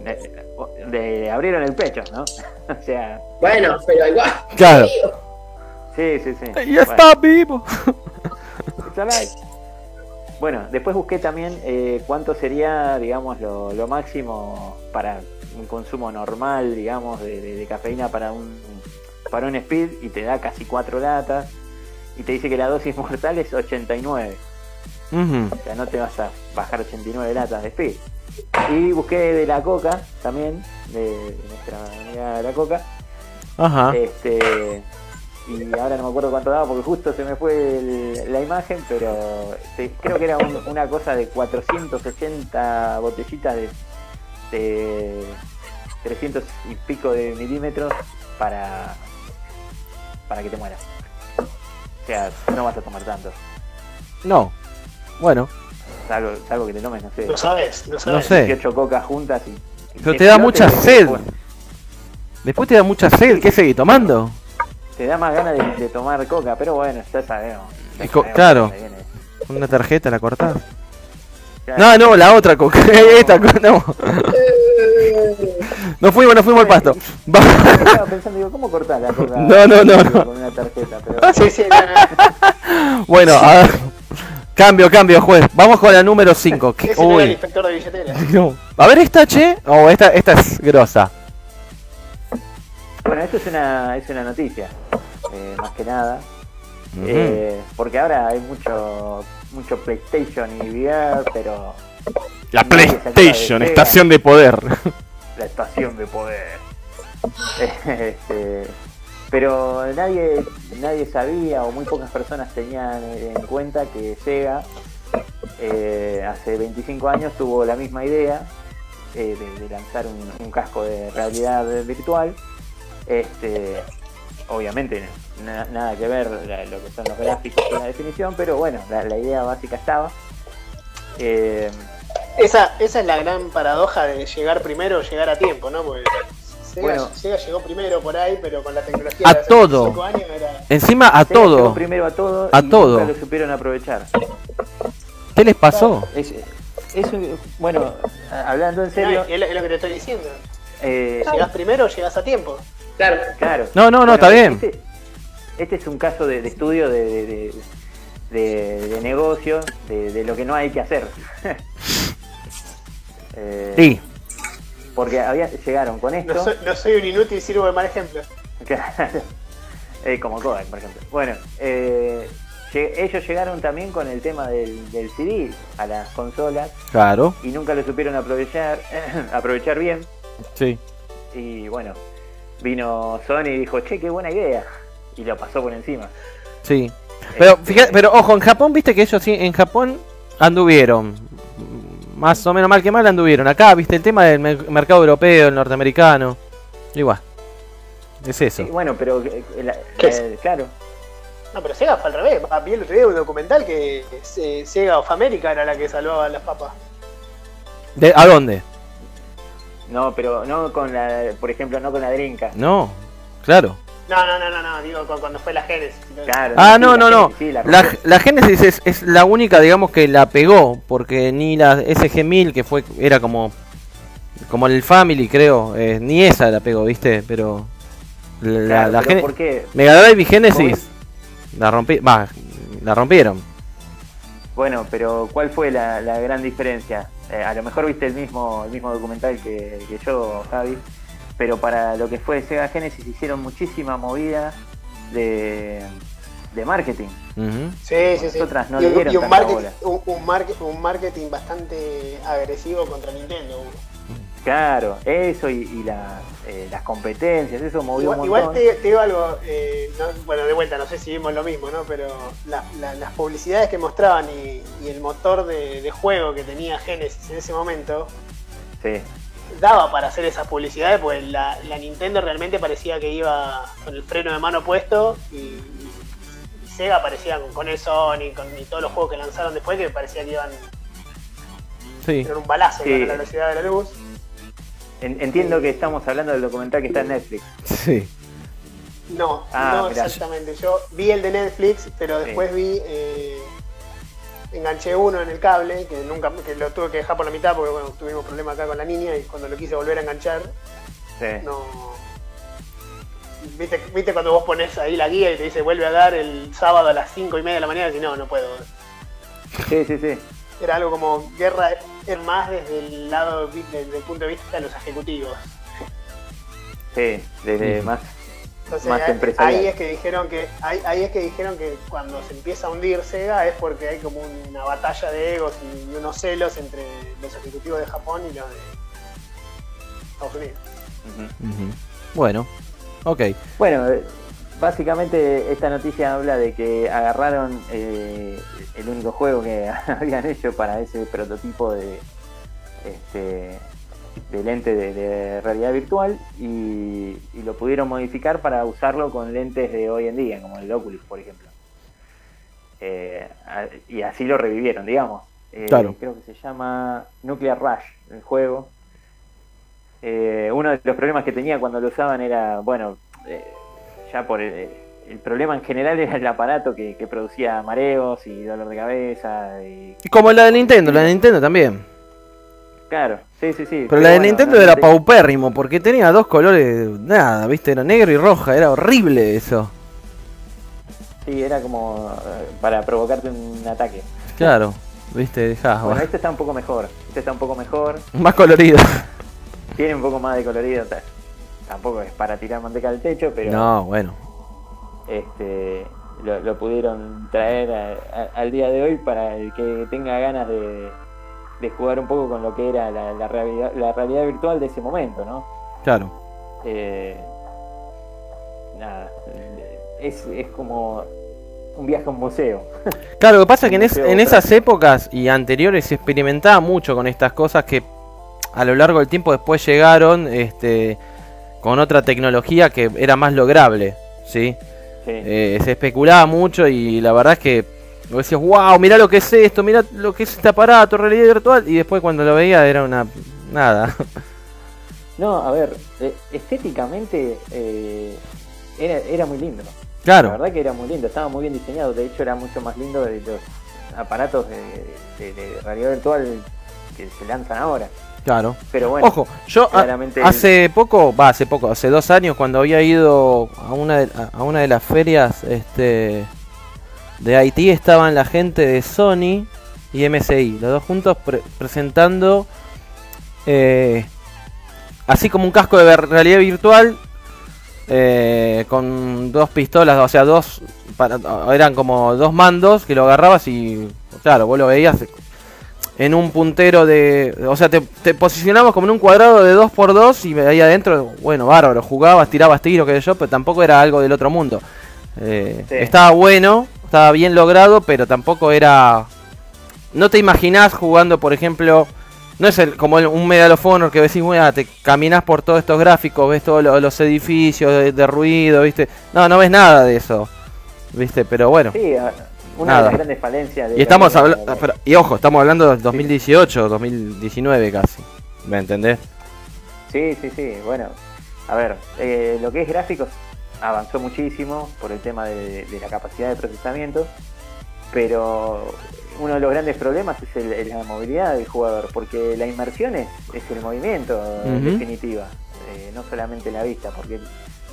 Le, le abrieron el pecho, ¿no? o sea, Bueno, pero igual. Claro. sí, sí, sí. Y Bueno. está vivo. Bueno, después busqué también eh, cuánto sería, digamos, lo, lo máximo para un consumo normal, digamos, de, de- de cafeína para un para un speed y te da casi 4 latas y te dice que la dosis mortal es 89. Ujú. O sea, no te vas a bajar 89 latas de speed. Y busqué de la coca también, de, nuestra amiga de la coca. Ajá. Este, y ahora no me acuerdo cuánto daba porque justo se me fue el- la imagen, pero creo que era un- una cosa de 480 botellitas de, de 300 y pico de milímetros para, para que te mueras. O sea, no vas a tomar tanto. No. Bueno, Salvo, salvo que te tomes, no sé, Lo sabes, lo no sabes. sé. 18 cocas juntas y... Pero te da mucha sed. después. Después te da mucha sed. ¿Qué seguís tomando? Te da más ganas de, de tomar coca, pero bueno, ya sabemos. Ya claro. una tarjeta la cortás. No, no, la otra coca. Esta no. No fuimos, no fuimos al pasto. Estaba pensando, digo, ¿cómo cortar la coca? No, no, no, no. Con una tarjeta, pero... Sí, sí, no, no. Bueno, a ver. Cambio, cambio, juez. Vamos con la número 5. Ese no era el inspector de billeteras. A ver esta, che. Oh, esta, esta es grosa. Bueno, esto es una, es una noticia, eh, más que nada. Eh, porque ahora hay mucho mucho PlayStation y VR, pero La PlayStation, estación de poder. La estación de poder. Este, pero nadie nadie sabía o muy pocas personas tenían en cuenta que Sega eh, hace 25 años tuvo la misma idea eh, de, lanzar un, casco de realidad virtual. Este, obviamente na- nada que ver lo que son los gráficos y la definición, pero bueno, la, la idea básica estaba. Eh, Esa, esa es la gran paradoja de llegar primero o llegar a tiempo, ¿no? Porque Sega, Bueno. Sega llegó primero por ahí, pero con la tecnología A de hace todo. 25 años era... Encima a Sega llegó todo. primero a todo A y todo. nunca lo supieron aprovechar. ¿Qué les pasó? Es, es un- bueno, hablando en No, serio, es, lo, es lo que te estoy diciendo. eh, Llegás primero o llegás a tiempo. Claro. claro. No, no, no, está bien. Este, este es un caso de, de estudio de, de, de, de- de negocio, de, de lo que no hay que hacer. Eh, Sí. Porque había, llegaron con esto. No soy, no soy un inútil, sirvo de mal ejemplo. Claro. Eh, como Kodak, por ejemplo. Bueno, eh, ellos llegaron también con el tema del, del CD a las consolas Claro, y nunca lo supieron aprovechar, aprovechar bien. sí. Y bueno, vino Sony y dijo, che, qué buena idea. Y lo pasó por encima. Sí. Pero Este, fíjate, pero ojo, en Japón, viste que ellos sí, en Japón anduvieron. Más o menos mal que mal anduvieron. Acá, viste, el tema del mer- mercado europeo, el norteamericano. Igual. Es eso. sí, bueno, pero eh, la- ¿Qué la- es? claro. No, pero Sega fue al revés. Vi el otro día un documental que eh, Sega of America era la que salvaba las papas. ¿De, ¿A dónde? No, pero no con la, por ejemplo, no con la Drinka. No, claro. No, no, no, no, no, digo cu- cuando fue la Genesis. Claro, Ah, sí, no, la no, no. Genesis, sí, la La, Genesis es, es la única, digamos, que la pegó. Porque ni la SG-1000, que fue era como como el Family, creo. eh, ni esa la pegó, viste. Pero la, Claro, la pero ¿por qué? Mega Drive y Genesis la, rompí, va, la rompieron. Bueno, pero ¿cuál fue la, la gran diferencia? Eh, a lo mejor viste el mismo, el mismo documental que, que yo, Javi, pero para lo que fue Sega Genesis hicieron muchísima movida de, de marketing. Sí, sí, sí. No y, le dieron y un, tanta market- bola. un, un market- un marketing bastante agresivo contra Nintendo. Claro, eso y, eh, las competencias, eso movió Igual, un igual montón. te, te digo algo, eh, no- bueno, de vuelta, no sé si vimos lo mismo, ¿no? Pero la- la- las publicidades que mostraban y, y el motor de, de juego que tenía Genesis en ese momento Sí, daba para hacer esas publicidades, pues la, la Nintendo realmente parecía que iba con el freno de mano puesto y, y Sega parecía con, con el Sonic con, y todos los juegos que lanzaron después que parecía que iban Sí. un balazo Sí. a la velocidad de la luz. En- entiendo que estamos hablando del documental que está en Netflix. Sí. No, Ah, no mirá. exactamente. Yo vi el de Netflix, pero Sí. después vi. eh, enganché uno en el cable, que nunca que lo tuve que dejar por la mitad porque bueno, tuvimos problemas acá con la niña y cuando lo quise volver a enganchar, Sí. no. ¿Viste, viste cuando vos pones ahí la guía y te dice vuelve a dar el sábado a las 5 y media de la mañana? Y no, no puedo. sí, sí, sí. Era algo como guerra, era más desde el lado, desde el punto de vista de los ejecutivos. Sí, desde Sí. más. Entonces Más ahí- empresarial. ahí es que dijeron que ahí, ahí es que dijeron que cuando se empieza a hundir Sega es porque hay como una batalla de egos y unos celos entre los ejecutivos de Japón y los de Estados Unidos. Bueno, ok. Bueno, eh, básicamente esta noticia habla de que agarraron eh, el único juego que habían hecho para ese prototipo de este de lente de, de realidad virtual y, y lo pudieron modificar para usarlo con lentes de hoy en día, como el Oculus, por ejemplo. Eh, y así lo revivieron, digamos. Eh, Claro. Creo que se llama Nuclear Rush, el juego. Eh, uno de los problemas que tenía cuando lo usaban era, bueno, eh, ya por el, el problema en general era el aparato que, que producía mareos y dolor de cabeza. Y Como la de Nintendo, la de Nintendo también. Claro, sí, sí, sí. Pero la de bueno, Nintendo era paupérrimo, porque tenía dos colores, nada, viste, era negro y roja, era horrible eso. Sí, era como eh, para provocarte un ataque. Claro, viste, dejá, Bueno, este está un poco mejor. Este está un poco mejor. Más colorido. Tiene un poco más de colorido. ta- Tampoco es para tirar manteca al techo, pero No, bueno. este lo, lo pudieron traer a- a- al día de hoy para el que tenga ganas de, de jugar un poco con lo que era la, la realidad, la realidad virtual de ese momento, ¿no? Claro. Eh, nada, es, es como un viaje a un museo. Claro, lo que pasa es que en, es- Museo en esas épocas y anteriores se experimentaba mucho con estas cosas que a lo largo del tiempo después llegaron este, con otra tecnología que era más lograble, ¿sí? Sí. Eh, se especulaba mucho y la verdad es que vos decías, wow, mirá lo que es esto, mirá lo que es este aparato, realidad virtual, y después cuando lo veía era una... nada. No, a ver, eh, estéticamente eh, era, era muy lindo. La claro, verdad que era muy lindo, estaba muy bien diseñado. De hecho, era mucho más lindo de los aparatos de, de- de realidad virtual que se lanzan ahora. claro. Pero bueno, Ojo, yo claramente hace poco, va, hace poco, hace dos años cuando había ido a una de, a una de las ferias este, de Haití estaban la gente de Sony y MSI, los dos juntos pre- presentando eh, así como un casco de realidad virtual eh, con dos pistolas, o sea, dos para- eran como dos mandos que lo agarrabas y claro, vos lo veías en un puntero de, o sea, te, te posicionamos como en un cuadrado de 2x2 y ahí adentro, bueno, bárbaro, jugabas, tirabas tiros, que yo, pero tampoco era algo del otro mundo. Eh, Sí. Estaba bueno, estaba bien logrado, pero tampoco era no te imaginás jugando, por ejemplo, no es el, como el- un Medal of Honor que decís, bueno, te caminas por todos estos gráficos, ves todos lo- los edificios de, de ruido, ¿viste? No, no ves nada de eso, ¿viste? Pero bueno. Sí, a- una Nada. de las grandes falencias de Y estamos hablando, y ojo, estamos hablando del 2018, 2019 casi, ¿me entendés? Sí, sí, sí. Bueno, a ver, eh, lo que es gráficos avanzó muchísimo por el tema de, de la capacidad de procesamiento, pero uno de los grandes problemas es el- la movilidad del jugador, porque la inmersión es, es el movimiento, en definitiva, eh, no solamente la vista, porque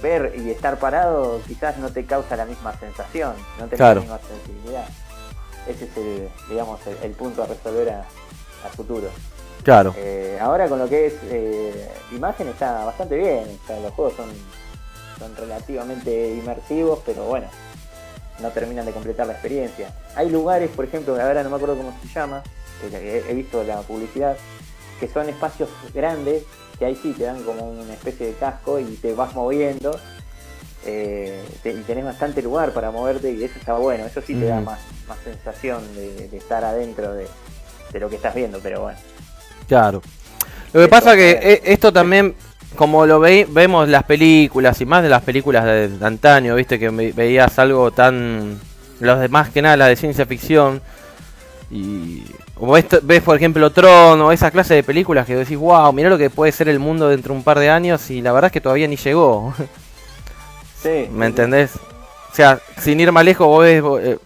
ver y estar parado quizás no te causa la misma sensación, no te Claro. la misma sensibilidad. Ese es el, digamos, el, el punto a resolver a, a futuro. Claro, Eh, ahora con lo que es eh, imagen está bastante bien, o sea, los juegos son, son relativamente inmersivos, pero bueno, no terminan de completar la experiencia. Hay lugares, por ejemplo, ahora no me acuerdo cómo se llama, eh, he, visto la publicidad, que son espacios grandes, que ahí sí te dan como una especie de casco y te vas moviendo. eh, te- y tenés bastante lugar para moverte y eso está bueno, eso sí te da Ujú. más, más sensación de, de estar adentro de, de lo que estás viendo, pero bueno. claro. Lo que pasa que eh, eh, esto también, como lo ve, vemos las películas y más de las películas de, de antaño, viste que ve- veías algo tan, los demás que nada, la de ciencia ficción y o ves, ves por ejemplo Tron o esa clase de películas que decís, wow, mirá lo que puede ser el mundo dentro de un par de años y la verdad es que todavía ni llegó. Sí, ¿Me entendés? O sea, sin ir más lejos, vos ves eh,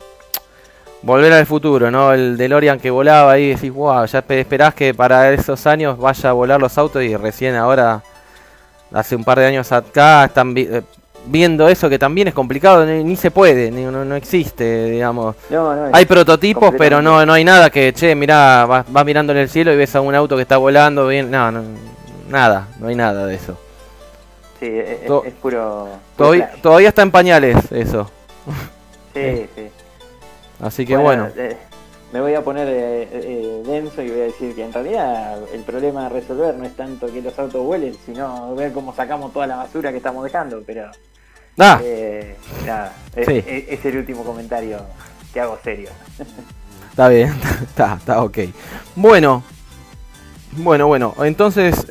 Volver al futuro, ¿no? El DeLorean que volaba ahí, decís, wow, ya pe- esperás que para esos años vaya a volar los autos y recién ahora, hace un par de años acá, están vi- eh, viendo eso que también es complicado, ni, ni se puede, ni- no, no existe, digamos. No, no, Hay prototipos, pero no, no hay nada que, che, mirá, vas, vas mirando en el cielo y ves a un auto que está volando, bien, no, no, nada, no hay nada de eso. Sí, es, To- es puro. Todavía, todavía está en pañales eso. Sí, sí. Así que bueno, eh, me voy a poner eh, eh, denso y voy a decir que en realidad el problema a resolver no es tanto que los autos vuelen, sino ver cómo sacamos toda la basura que estamos dejando. Pero ah, eh, nada, es, Sí. es- es el último comentario que hago serio. Está bien, está, está ok. Bueno, bueno, bueno. Entonces,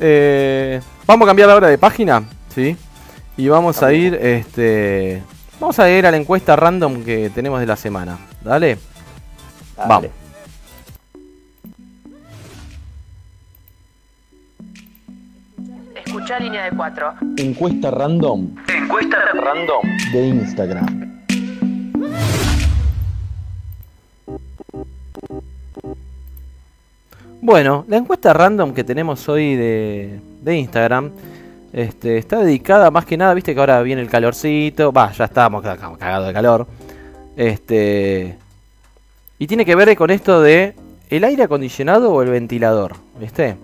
vamos a cambiar ahora de página, ¿sí? Y vamos a ir, este... Vamos a ir a la encuesta random que tenemos de la semana. Dale. Dale. Vamos. Escucha línea de cuatro. Encuesta random Encuesta random. de Instagram. Bueno, la encuesta random que tenemos hoy de, de Instagram este, está dedicada más que nada, viste que ahora viene el calorcito, va, ya estamos ca- ca- cagados de calor. Este, y tiene que ver con esto de el aire acondicionado o el ventilador, ¿viste?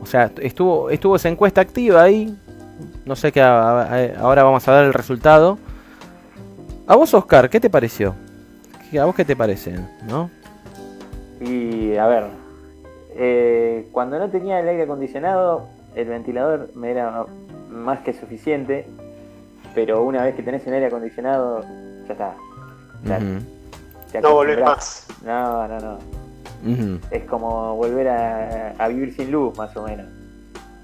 O sea, estuvo estuvo esa encuesta activa ahí. No sé qué ahora vamos a ver el resultado. A vos, Oscar, ¿qué te pareció? ¿Qué- ¿A vos qué te parece? ¿No? Y a ver, eh, cuando no tenía el aire acondicionado, el ventilador me era más que suficiente, pero una vez que tenés el aire acondicionado, ya está. No volvés más. No, no, no. Es como volver a, a vivir sin luz, más o menos.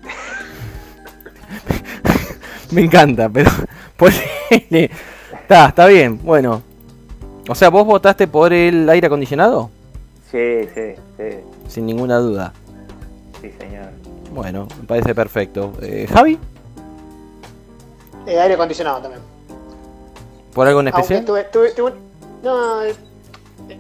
Me encanta, pero. Está, está bien, bueno. O sea, ¿vos votaste por el aire acondicionado? Sí, sí, sí, Sin ninguna duda. sí, señor. Bueno, me parece perfecto. Eh, ¿Javi? Eh, aire acondicionado también. ¿Por algo en especial? tuve, tuve- tuve- no,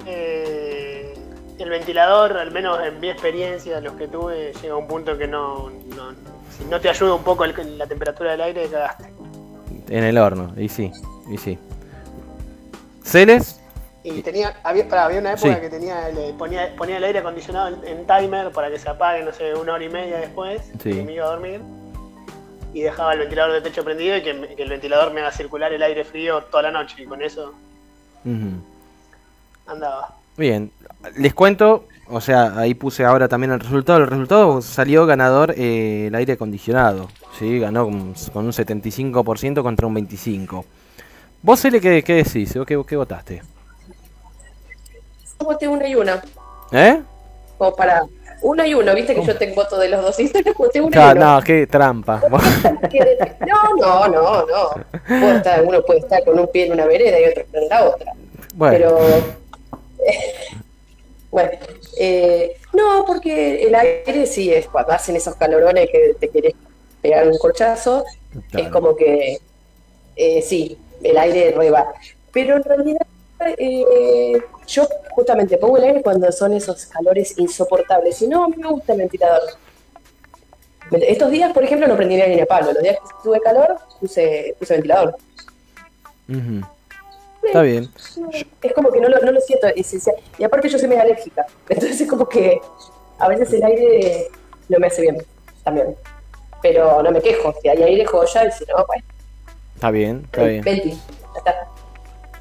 eh, el ventilador, al menos en mi experiencia, los que tuve, llega a un punto que no, no- si no te ayuda un poco el- la temperatura del aire, cagaste. En el horno, y sí, y sí. ¿Celes? Y tenía, había, pará, había una época Sí. que tenía, le ponía, ponía el aire acondicionado en, en timer para que se apague, no sé, una hora y media después, Sí. que me iba a dormir. Y dejaba el ventilador de techo prendido y que, que el ventilador me haga circular el aire frío toda la noche. Y con eso Ujú. andaba. Bien, les cuento, o sea, ahí puse ahora también el resultado. El resultado salió ganador eh, el aire acondicionado. Sí, ganó con, con un 75% contra un 25%. ¿Vos, Ele, qué, qué decís? ¿O ¿Qué, qué votaste? Yo voté una y una. ¿Eh? Como para. Una y uno, viste que yo tengo voto de los dos Instagram, voté una Claro, y uno. no, qué trampa. No, no, no, no. Estar- uno puede estar con un pie en una vereda y otro en la otra. bueno, Pero. bueno, eh, no, porque el aire sí es cuando hacen esos calorones que te querés pegar un corchazo, es como que eh, sí, el aire reba. Pero en realidad, eh, yo justamente pongo el aire cuando son esos calores insoportables. Y no, me gusta el ventilador. Estos días, por ejemplo, no prendí ni a palo. Los días que tuve calor, puse, puse ventilador. Está bien. Es como que no lo, no lo siento esencial. Y aparte yo soy medio alérgica. Entonces es como que a veces el aire no me hace bien también. Pero no me quejo. Si hay aire, joya. Y si no, bueno, Está bien, está bien. venti. Está.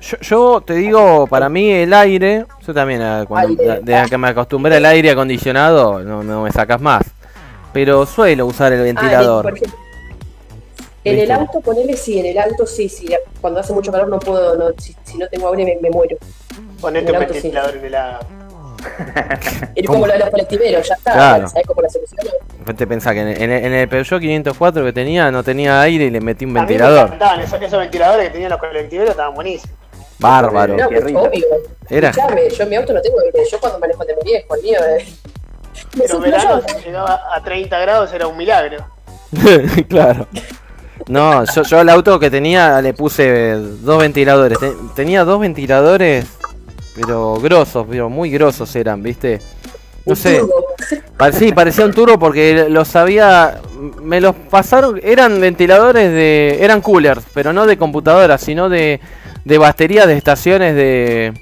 Yo, yo te digo, para mí el aire, yo también, eh, cuando, Aire. desde que me acostumbré al aire acondicionado, no, no me sacas más. Pero suelo usar el Ah, ventilador. ejemplo, en el auto, ponele sí, en el auto sí, sí. Cuando hace mucho calor no puedo, no, si, si no tengo aire me, me muero. Ponete un auto sí. ventilador en el agua. Es como lo de los colectiveros, ya está. Claro. ¿Sabes cómo la solución? Vos te pensás que en el, en el- Peugeot 504 que tenía no tenía aire y le metí un A mí me ventilador. encantaban esos, esos ventiladores que tenían los colectiveros, estaban buenísimos. Bárbaro. No, pues, obvio. Era. Escuchame, yo en mi auto no tengo aire. Yo cuando manejo el de mi viejo, el mío. eh, Pero verano, si llegaba a 30 grados, era un milagro. claro. No, yo, yo al auto que tenía le puse dos ventiladores. Te- tenía dos ventiladores, pero grosos, pero muy grosos eran, ¿viste? No sé. Sí, parecía un turbo porque los había. Me los pasaron. Eran ventiladores de. Eran coolers, pero no de computadoras, sino de, de baterías de estaciones de.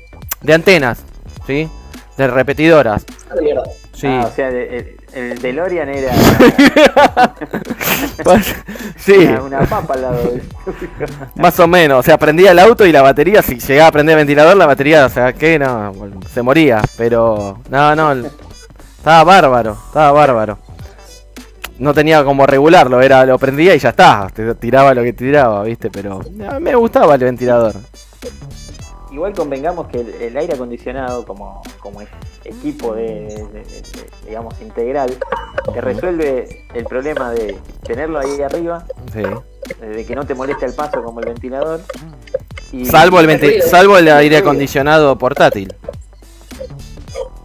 de antenas, ¿sí? De repetidoras. Ah. Sí. Ah, o sea, el, el DeLorean era sí, una, una papa al lado de más o menos. O sea, prendía el auto y la batería, si llegaba a prender el ventilador, la batería, o sea, que no, se moría. Pero, no, no, el- estaba bárbaro, estaba bárbaro. No tenía como regularlo, era lo prendía y ya está, te tiraba lo que tiraba, ¿viste? Pero a mí me gustaba el ventilador. Igual convengamos que el, el aire acondicionado como, como equipo de, de- de- de- digamos integral te resuelve el problema de tenerlo ahí arriba, Sí. de que no te moleste el paso como el ventilador. Y, Salvo el, venti- salvo el aire acondicionado portátil.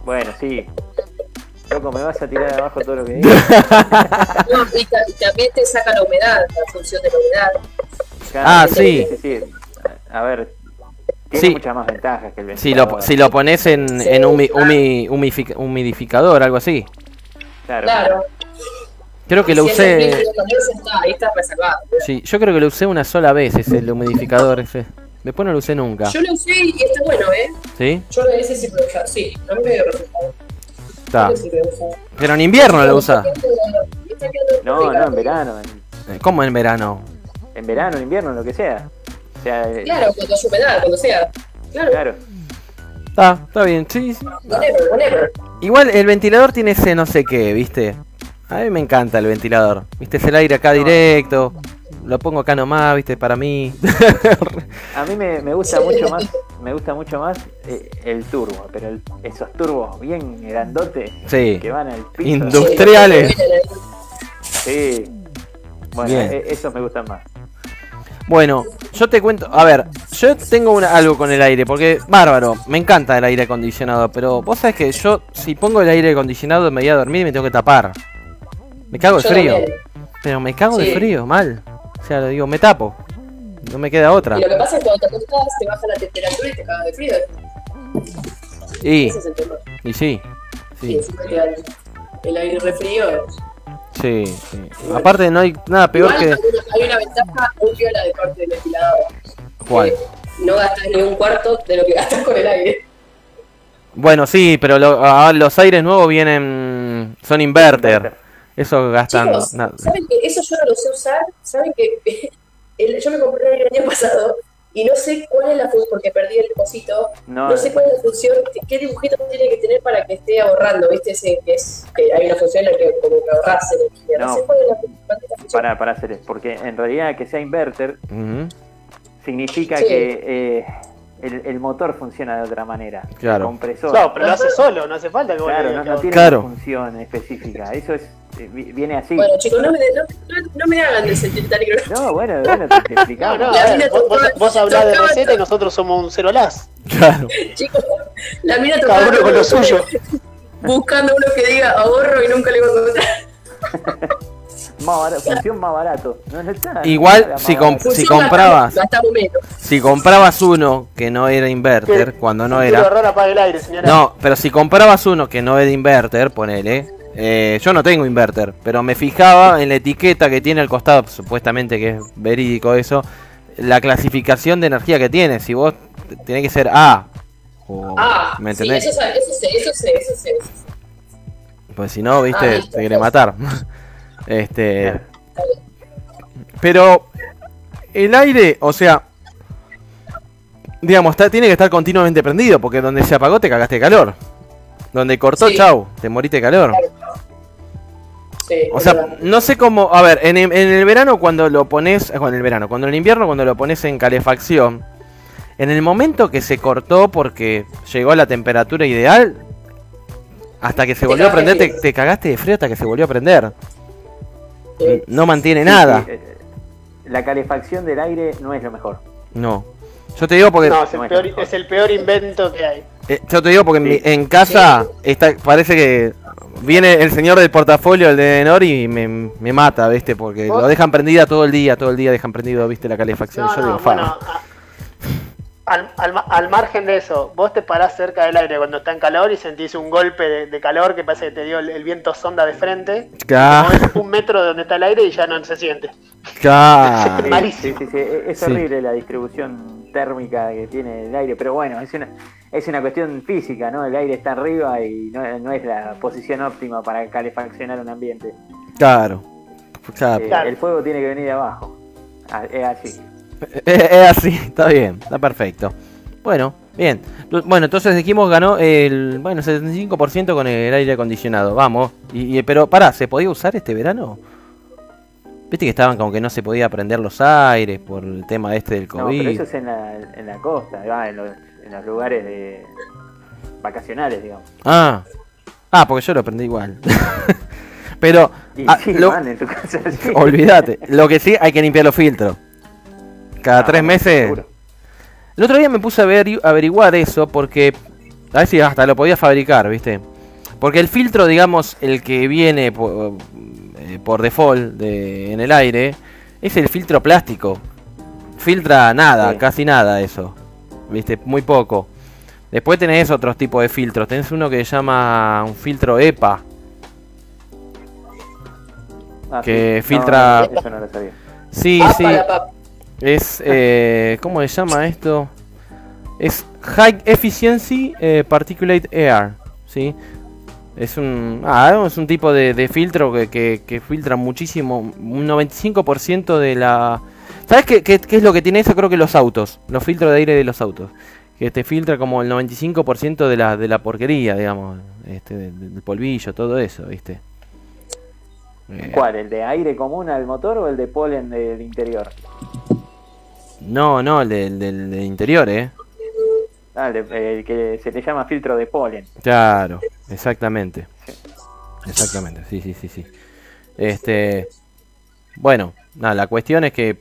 Bueno, sí. Loco, me vas a tirar de abajo todo lo que digas. No, y, ta- y también te saca la humedad, la función de la humedad. Ah, sí. sí, sí. A ver, tiene Sí. muchas más ventajas que el Si ventilador. lo, si lo pones en, Sí, en humi- humi- humific- humidificador, algo así. Claro. Claro. Creo que lo si usé. está, ahí está reservado. Sí, yo creo que lo usé una sola vez, ese el humidificador ese. Después no lo usé nunca. Yo lo usé y está bueno, ¿eh? ¿Sí? Yo lo lo usé. Sí, mí me dio resultado. Está. Pero en invierno lo usa. No, no, en verano. En, Eh, ¿Cómo en verano? en verano, en invierno, lo que sea. O sea, eh, Claro, cuando haya humedad, cuando sea. Claro, claro. Está, está bien, sí. sí. whatever, whatever. Igual el ventilador tiene ese no sé qué, ¿viste? A mí me encanta el ventilador. ¿Viste? Es el aire acá directo. Lo pongo acá nomás, ¿viste? Para mí. A mí me, me gusta mucho más, me gusta mucho más eh, el turbo, pero el- esos turbos bien grandotes Sí. que van al piso. Indu- Industriales. Sí. Bueno, Bien. e- esos me gustan más. Bueno, yo te cuento, a ver, yo tengo una- algo con el aire, porque bárbaro, me encanta el aire acondicionado, pero vos sabés que yo si pongo el aire acondicionado me voy a dormir y me tengo que tapar. Me cago de Yo frío, también. pero me cago de frío, mal. O sea, lo digo, me tapo. No me queda otra. Y lo que pasa es que cuando te acostás, te baja la temperatura y te cagas de frío. Y, Ese es el tema. y sí, Sí, sí, encima te da el, el aire refrío. sí, sí. Aparte no hay nada peor Igual que... hay una- hay una ventaja muy viola de parte del ventilador. ¿Cuál? Que no gastas ni un cuarto de lo que gastas con el aire. Bueno, sí, pero lo- ah, los aires nuevos vienen. son inverter. Eso gastan. Chicos, nada. ¿saben que eso yo no lo sé usar? ¿Saben que el- yo me compré el año pasado y no sé cuál es la función, porque perdí el cosito, No, no, sé cuál es la función, qué dibujito tiene que tener para que esté ahorrando, ¿viste? Ese que es, que hay una función en la que como que ahorras energía. No, No. sé cuál es la, función. para, para hacer eso. Porque en realidad que sea inverter Ujú. significa Sí. que eh, el, el motor funciona de otra manera. Claro. El compresor. Claro, pero lo hace solo, no hace falta que Claro, no, no tiene Claro. una función específica. Eso es eh, viene así. Bueno, chicos, no me, no, no- no me hagan de sentir tan ignorante. No, bueno, bueno, te, te explicamos. no, ver, vos, vos, hablás de receta y nosotros somos un cero las. Claro. Chicos, la mina Cada tocaba uno con lo suyo. buscando uno que diga ahorro y nunca le iba a encontrar. Más barato, función más barato. No, no está- Igual, si barato. comp- Si comprabas-. Si comprabas uno que no era inverter, cuando no era. apague el aire, señora. No, pero si comprabas uno que no era inverter, ponele. Eh, yo no tengo inverter, pero me fijaba en la etiqueta que tiene al costado, supuestamente que es verídico eso, la clasificación de energía que tiene. Si vos tiene que ser A, o- Ah, ¿me sí, eso, sé, eso sé, eso sé. eso sé. Pues si no, viste, Ah, te quiere matar. este, pero el aire, o sea, digamos, está, tiene que estar continuamente prendido, porque donde se apagó te cagaste de calor. Donde cortó, Sí. chau, te moriste de calor. Sí, O sea, verdad. no sé cómo. A ver, en, el- en el verano cuando lo pones. eh, Bueno, en el verano, cuando en el invierno cuando lo pones en calefacción. En el momento que se cortó porque llegó a la temperatura ideal. Hasta que se Te volvió a prender, de te, te cagaste de frío hasta que se volvió a prender. Sí. No mantiene Sí, nada. sí, eh, la calefacción del aire no es lo mejor. No. Yo te digo porque. No, es el, No es peor, mejor. es el peor invento que hay. eh, yo te digo porque en, mi- Sí. en casa está, parece que. Viene el señor del portafolio, el de Nor, y me, me mata, ¿viste? Porque ¿Vos? lo dejan prendida todo el día, todo el día dejan prendido, ¿viste? La calefacción. No, Yo no, digo, bueno, a- al, al, ma- al margen de eso, vos te parás cerca del aire cuando está en calor y sentís un golpe de, de calor que parece que te dio el, el viento sonda de frente. Claro. Un metro de donde está el aire y ya no se siente. Claro. Sí, Malísimo. sí, sí, sí, es es Sí. horrible la distribución térmica que tiene el aire, pero bueno, es una, es una cuestión física, ¿no? El aire está arriba y no, no es la posición óptima para calefaccionar un ambiente. Claro. Claro. Eh, Claro. El fuego tiene que venir de abajo. Ah, Es así. Es, es así, está bien, está perfecto. Bueno, bien. Bueno, entonces dijimos ganó el bueno 75% con el aire acondicionado. Vamos. Y, y- pero pará, ¿se podía usar este verano? Viste que estaban como que no se podía prender los aires por el tema este del No, pero COVID. eso es en la, en la costa, va, en, los, en los lugares de vacacionales, digamos. Ah. Ah, porque yo lo prendí igual. pero Y ah, sí, lo- en tu casa. sí. olvídate, lo que sí hay que limpiar los filtros. Cada Ah, tres meses seguro. El otro día me puse a averi- averiguar eso porque a ver si hasta lo podía fabricar, ¿viste? Porque el filtro, digamos, el que viene eh, por default de- en el aire, es el filtro plástico. Filtra nada, Sí. casi nada eso. ¿Viste? Muy poco. Después tenés otros tipos de filtros. Tenés uno que se llama un filtro EPA. Ah, que sí. Filtra- no, eso no lo sabía. Sí, Ah, sí. para, Es, eh, ¿cómo se llama esto? Es High Efficiency eh, Particulate Air, ¿sí? Es un, ah, es un tipo de, de filtro que, que- que filtra muchísimo, un 95% de la... ¿Sabes qué, qué- qué es lo que tiene eso? Creo que los autos, los filtros de aire de los autos. Que te filtra como el 95% de la, de la porquería, digamos, este, del, del polvillo, todo eso, ¿viste? Eh, ¿Cuál? ¿El de aire común al motor o el de polen del interior? no, no, el del, del- del interior, ¿eh? Ah, el, que se le llama filtro de polen. Claro, exactamente. Exactamente, sí, sí, sí, sí. Este, bueno, nada, la cuestión es que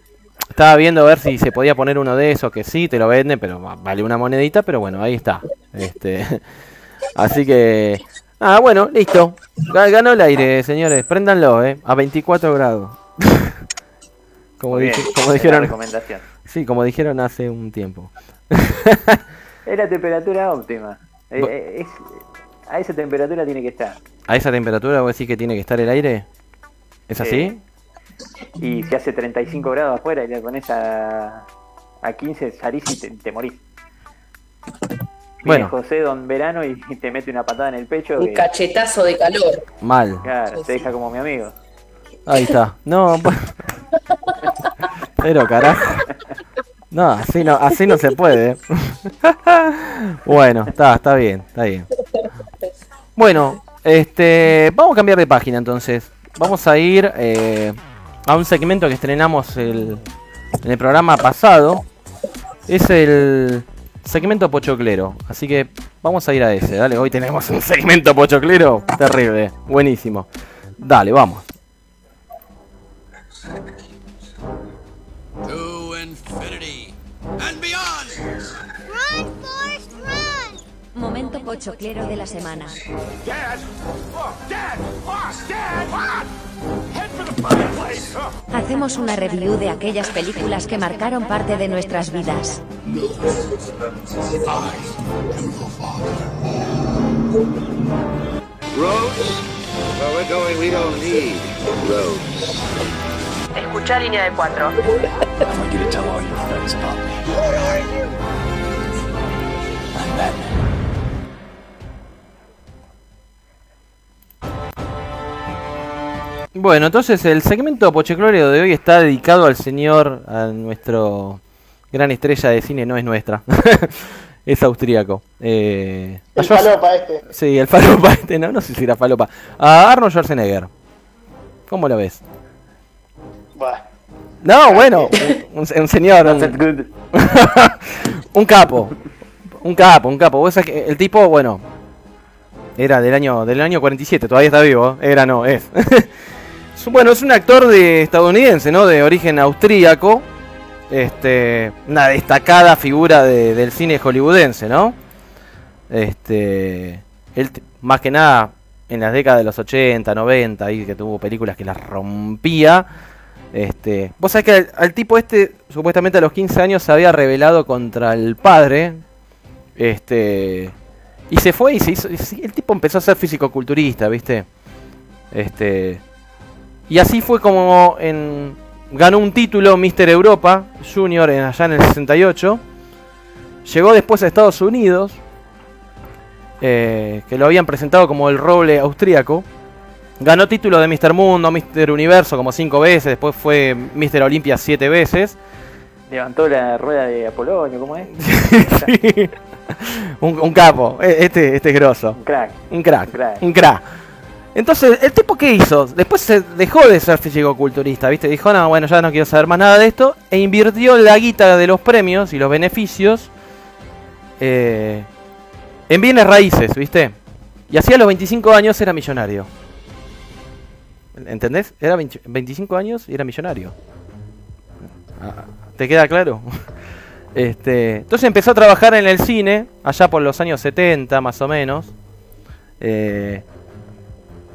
estaba viendo a ver si se podía poner uno de esos, que sí, te lo venden, pero va- vale una monedita, pero bueno, ahí está. Este, así que, ah, bueno, listo. Ga- Ganó el aire, señores, préndanlo, eh, a 24 grados. como, dije- como dijeron, recomendación. sí, como dijeron hace un tiempo. Es la temperatura óptima. Eh, eh, es- a esa temperatura tiene que estar. ¿A esa temperatura vos decís que tiene que estar el aire? ¿Es así? Sí. Y si hace 35 grados afuera y le pones a, A 15 salís y te, te morís. Bueno. Viene José Don Verano y te mete una patada en el pecho. Un que, cachetazo de calor. Mal. claro, te deja como mi amigo. Ahí está. No, pues- pero carajo. No, así no, así no se puede. bueno, está, está bien, está bien. Bueno, este, vamos a cambiar de página entonces. Vamos a ir eh, a un segmento que estrenamos el, en el programa pasado. Es el segmento pochoclero. Así que vamos a ir a ese. Dale, hoy tenemos un segmento pochoclero terrible. Buenísimo. Dale, vamos. To infinity for the fireplace! Oh. Hacemos una review de aquellas películas que marcaron parte de nuestras vidas. Escuchar línea de cuatro. Bueno, entonces el segmento pochoclero de hoy está dedicado al señor, a nuestro gran estrella de cine, no es nuestra, es austríaco. Eh, El falopa este. Sí, el falopa este, no, no sé si era falopa. A Arnold Schwarzenegger. ¿Cómo lo ves? Buah. No, bueno, un, señor, un, un capo, un capo, un capo. Vos sabés que el tipo, bueno, era del año del año 47, todavía está vivo, era no, es. Bueno, es un actor de estadounidense, ¿no? De origen austríaco. Este, una destacada figura de- del cine hollywoodense, ¿no? Este, él más que nada en las décadas de los 80, 90, ahí que tuvo películas que las rompía. Este, vos sabés que al, tipo este, supuestamente a los 15 años, se había rebelado contra el padre. Este, y se fue y se hizo. el tipo empezó a ser físico-culturista, ¿viste? Este, y así fue como en, ganó un título Mister Europa Junior en, allá en el 68. Llegó después a Estados Unidos, eh, que lo habían presentado como el roble austríaco. Ganó título de Mr. Mundo, Mr. Universo como cinco veces, después fue Mr. Olympia siete veces. Levantó la rueda de Apolonio, ¿cómo es? Sí. un, un capo, e- este, este es grosso. Un crack. Un crack, Crack. un crack. Entonces, ¿el tipo qué hizo? Después se dejó de ser físico-culturista, ¿viste? Dijo, no, bueno, ya no quiero saber más nada de esto. E invirtió la guita de los premios y los beneficios eh, en bienes raíces, ¿viste? Y así a los 25 años era millonario. ¿Entendés? Era 20 25 años y era millonario. ¿Te queda claro? Este, entonces empezó a trabajar en el cine, allá por los años 70 más o menos. Eh,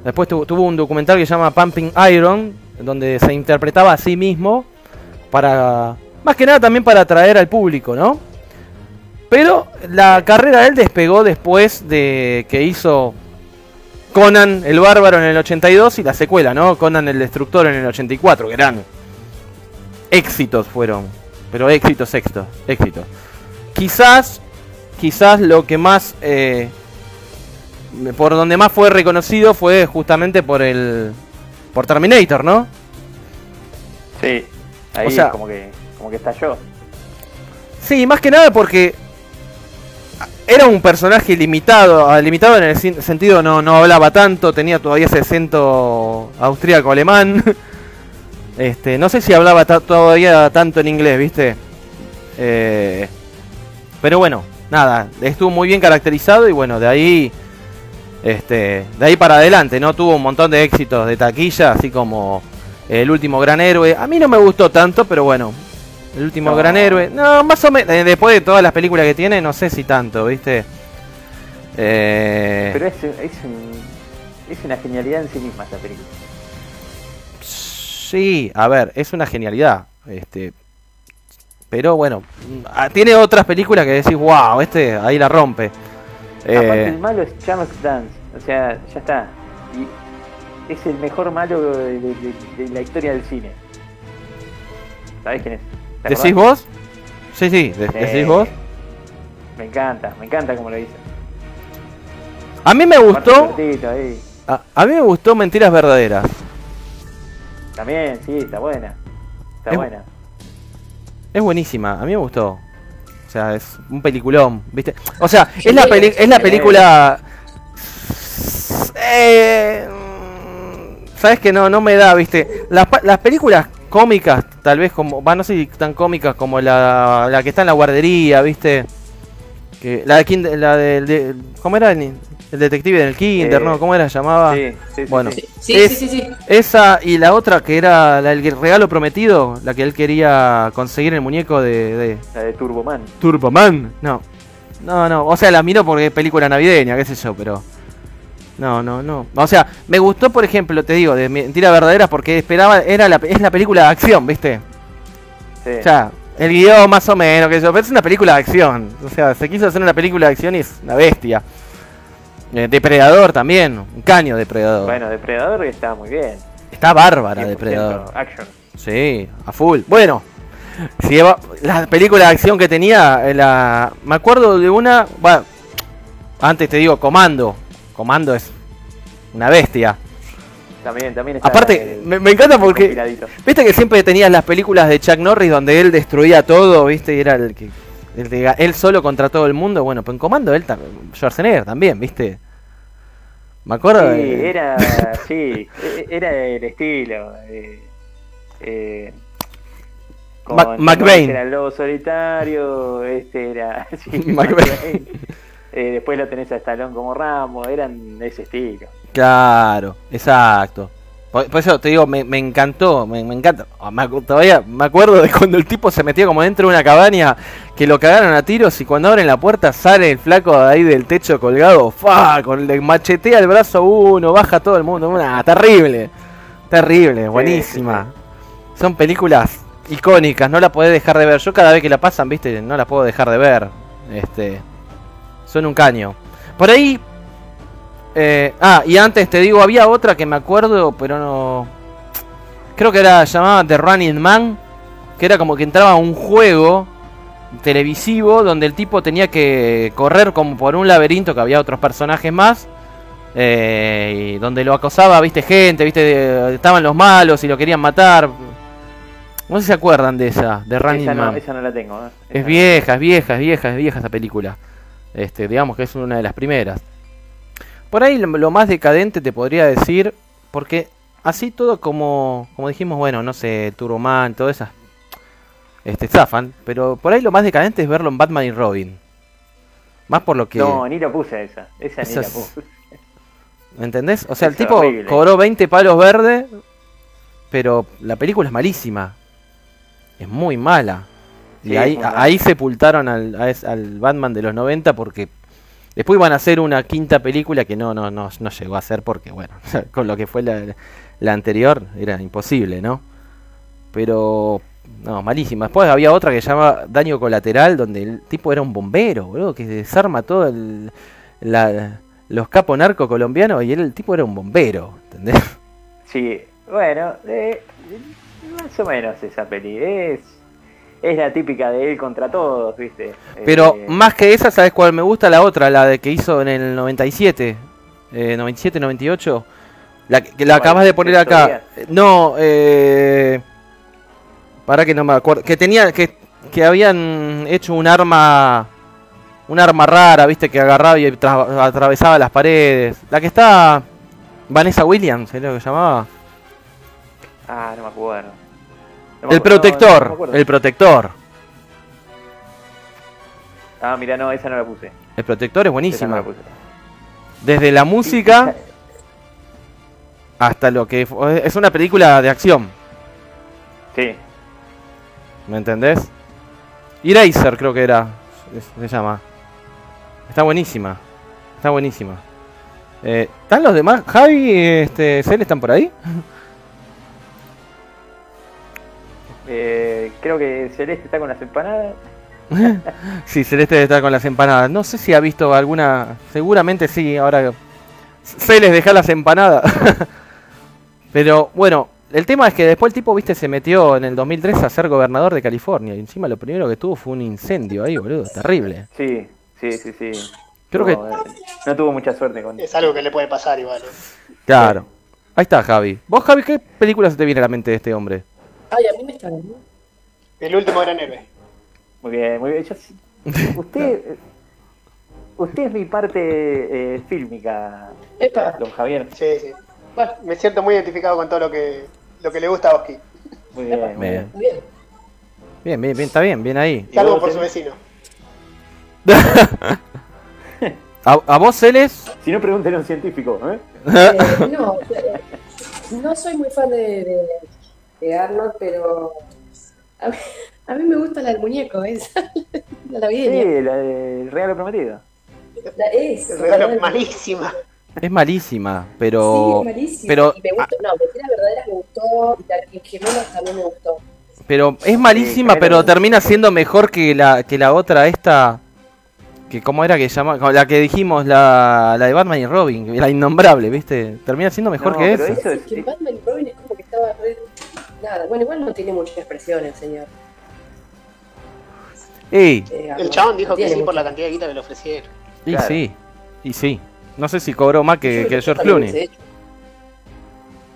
después tu- tuvo un documental que se llama Pumping Iron, donde se interpretaba a sí mismo para, más que nada también para atraer al público, ¿no? Pero la carrera de él despegó después de que hizo Conan el Bárbaro en el 82 y la secuela, ¿no? Conan el Destructor en el 84, que eran éxitos fueron, pero éxitos, éxitos, éxitos. Quizás, quizás lo que más, eh, por donde más fue reconocido fue justamente por el, por Terminator, ¿no? Sí. Ahí O sea- como que como que estalló. Sí, más que nada porque era un personaje limitado, ah, limitado en el sentido no, no hablaba tanto, tenía todavía ese acento austríaco alemán. Este, no sé si hablaba todavía tanto en inglés, ¿viste? Eh, pero bueno, nada, estuvo muy bien caracterizado y bueno, de ahí este, de ahí para adelante, ¿no? Tuvo un montón de éxitos de taquilla, así como El último gran héroe. A mí no me gustó tanto, pero bueno, el último No. gran héroe. No, más o menos. Después de todas las películas que tiene, no sé si tanto, ¿viste? Eh, Pero es, es, un- es una genialidad en sí misma esta película. Sí, a ver, es una genialidad. Este, pero bueno, mm, ah, tiene otras películas que decís, wow, este ahí la rompe. Aparte Eh, el malo es Charles Dance, o sea, ya está. Y es el mejor malo de, de- de- de la historia del cine. ¿Sabés quién es? ¿Te ¿Decís vos? Sí, sí, de- Sí. decís vos. Me encanta, me encanta como lo dice. A mí me Aparte gustó. A, a mí me gustó Mentiras Verdaderas. También, sí, está buena. Está Es- buena. Es buenísima, a mí me gustó. O sea, es un peliculón, ¿viste? O sea, es la, peli- es la película... Eh, Sabes que no, no me da, ¿viste? Las, las películas cómicas, tal vez como... Va, no sé si tan cómicas como la, la que está en la guardería, ¿viste? Que, la de, Kind- la del- de, ¿Cómo era? El, el detective del Kinder, Eh, ¿no? ¿Cómo era? Llamaba... Sí, sí, sí, Bueno. sí. Sí, Es- sí, sí, sí. Esa y la otra que era la del regalo prometido, la que él quería conseguir el muñeco de, de La de Turboman. Turboman. No, no, no. O sea, la miro porque es película navideña, qué sé yo, pero. No, no, no. O sea, me gustó, por ejemplo, te digo, de Mentiras Verdaderas porque esperaba, era la, es la película de acción, ¿viste? Sí. O sea, el guion más o menos, que yo, pero es una película de acción. O sea, se quiso hacer una película de acción y es una bestia. Eh, Depredador también, un caño Depredador. Bueno, Depredador está muy bien. Está bárbara 100% Depredador. Action. Sí, a full. Bueno, si lleva- la película de acción que tenía, eh, la, me acuerdo de una, bueno, antes te digo, Comando. Comando es una bestia. También, también está. Aparte, eh, me, me encanta porque, viste que siempre tenías las películas de Chuck Norris donde él destruía todo, viste, y era el que, el de- él solo contra todo el mundo. Bueno, pues en Comando él también, Schwarzenegger también, viste. Me acuerdo. Sí, de- era, sí, e- era el estilo. Eh, eh, Mac- con- McBain. Era el lobo solitario, este era. Sí, McBain. McBain. Eh, después lo tenés a Stallone como Rambo, eran de ese estilo. Claro, exacto. Por, por eso te digo, me, me encantó, me, me encanta. Ah, me todavía me acuerdo de cuando el tipo se metía como dentro de una cabaña, que lo cagaron a tiros y cuando abren la puerta sale el flaco de ahí del techo colgado, ¡fa! Con el machetea el brazo uno, baja todo el mundo. Una, terrible, terrible, buenísima. Son películas icónicas, no la podés dejar de ver. Yo cada vez que la pasan, viste, no la puedo dejar de ver. Este, son un caño. Por ahí eh, ah, y antes te digo, había otra que me acuerdo, pero no. Creo que era llamada The Running Man. Que era como que entraba a un juego televisivo donde el tipo tenía que correr como por un laberinto que había otros personajes más. eh, y donde lo acosaba, viste, gente, viste, de- estaban los malos y lo querían matar. No sé si se acuerdan de esa, de Running Esa no, Man. esa no la tengo. ¿eh? Es vieja, es vieja, es vieja, es vieja esa película. Este, digamos que es una de las primeras. Por ahí lo, más decadente te podría decir, porque así todo como, como dijimos, bueno, no sé, Turboman, todas esas, este, zafan, pero por ahí lo más decadente es verlo en Batman y Robin. Más por lo que, No, ni lo puse esa. Esa ni la es- puse. ¿me entendés? O sea, el Esa tipo horrible. cobró 20 palos verdes, pero la película es malísima. Es muy mala. Y ahí, es ahí sepultaron al, es- al Batman de los 90 porque después iban a hacer una quinta película que no, no, no, no llegó a ser porque, bueno, con lo que fue la, anterior era imposible, ¿no? Pero, no, malísima. Después había otra que se llama Daño Colateral, donde el tipo era un bombero, boludo, que desarma todo los capos narco colombianos y el tipo era un bombero, ¿entendés? Sí, bueno, eh, más o menos esa peli. Es, es la típica de él contra todos, ¿viste? Pero Eh, más que esa, ¿sabes cuál me gusta? La otra, la de que hizo en el 97, eh, 97, 98. La que la acabas de poner ¿Sexto acá. No, eh, para que no me acuerdo. Que tenía, que, que habían hecho un arma, un arma rara, viste, que agarraba y tra- atravesaba las paredes. La que está Vanessa Williams, ¿es lo que llamaba? Ah, no me acuerdo. No El acuerdo, no, no protector, el protector. Ah, mira, no, esa no la puse. El protector es buenísima. Desde la música hasta lo que es una película de acción, Sí, ¿me entendés? Eraser creo que era, se- se llama. Está buenísima, está buenísima. Eh, ¿Están los demás? Javi, este, Cel, ¿están por ahí? eh, creo que Celeste está con las empanadas. sí, Celeste está con las empanadas. No sé si ha visto alguna, seguramente sí, ahora... Celes, deja las empanadas. Pero bueno, el tema es que después el tipo, viste, se metió en el 2003 a ser gobernador de California. Y encima lo primero que tuvo fue un incendio ahí, boludo. Terrible. Sí, sí, sí, sí. Creo no, eh, no tuvo mucha suerte con Es algo que le puede pasar igual. ¿eh? Claro. Ahí está, Javi. Vos, Javi, ¿qué película se te viene a la mente de este hombre? Ay, a mí me está ¿no? El último gran héroe. Muy bien, muy bien. Yo sí- usted, usted es mi parte eh, fílmica, Epa, don Javier. Sí, sí. Bueno, me siento muy identificado con todo lo que, lo que le gusta a Oski. Muy bien, muy Bien. bien. bien. Bien, bien, bien, está bien, bien ahí. Salvo por su eh? vecino. ¿A, a vos, Celes? Si no, pregúntele a un científico. ¿eh? Eh, no, eh, no soy muy fan de, de, de Arnold, pero a mí, a mí me gusta la del muñeco, esa, la navideña. Sí, la del regalo prometido. La, es, El regalo es malísima. Es malísima, Sí, pero. es malísima. pero, Y me gustó, no, Mentiras Verdaderas me gustó, y la y Gemelas también me gustó. pero es malísima, Sí, pero termina siendo mejor que la, que la otra, esta. Que cómo era que llama, la que dijimos, la, la de Batman y Robin, la innombrable, ¿viste? Termina siendo mejor No, que pero esa. eso Es es- que Batman y Robin es como que estaba re... Nada, bueno, igual no tiene mucha expresión el señor. Ey, eh, El chabón dijo que sí por la cantidad de guita que le ofrecieron. y Claro. sí, y sí. No sé si cobró más que, que George Clooney.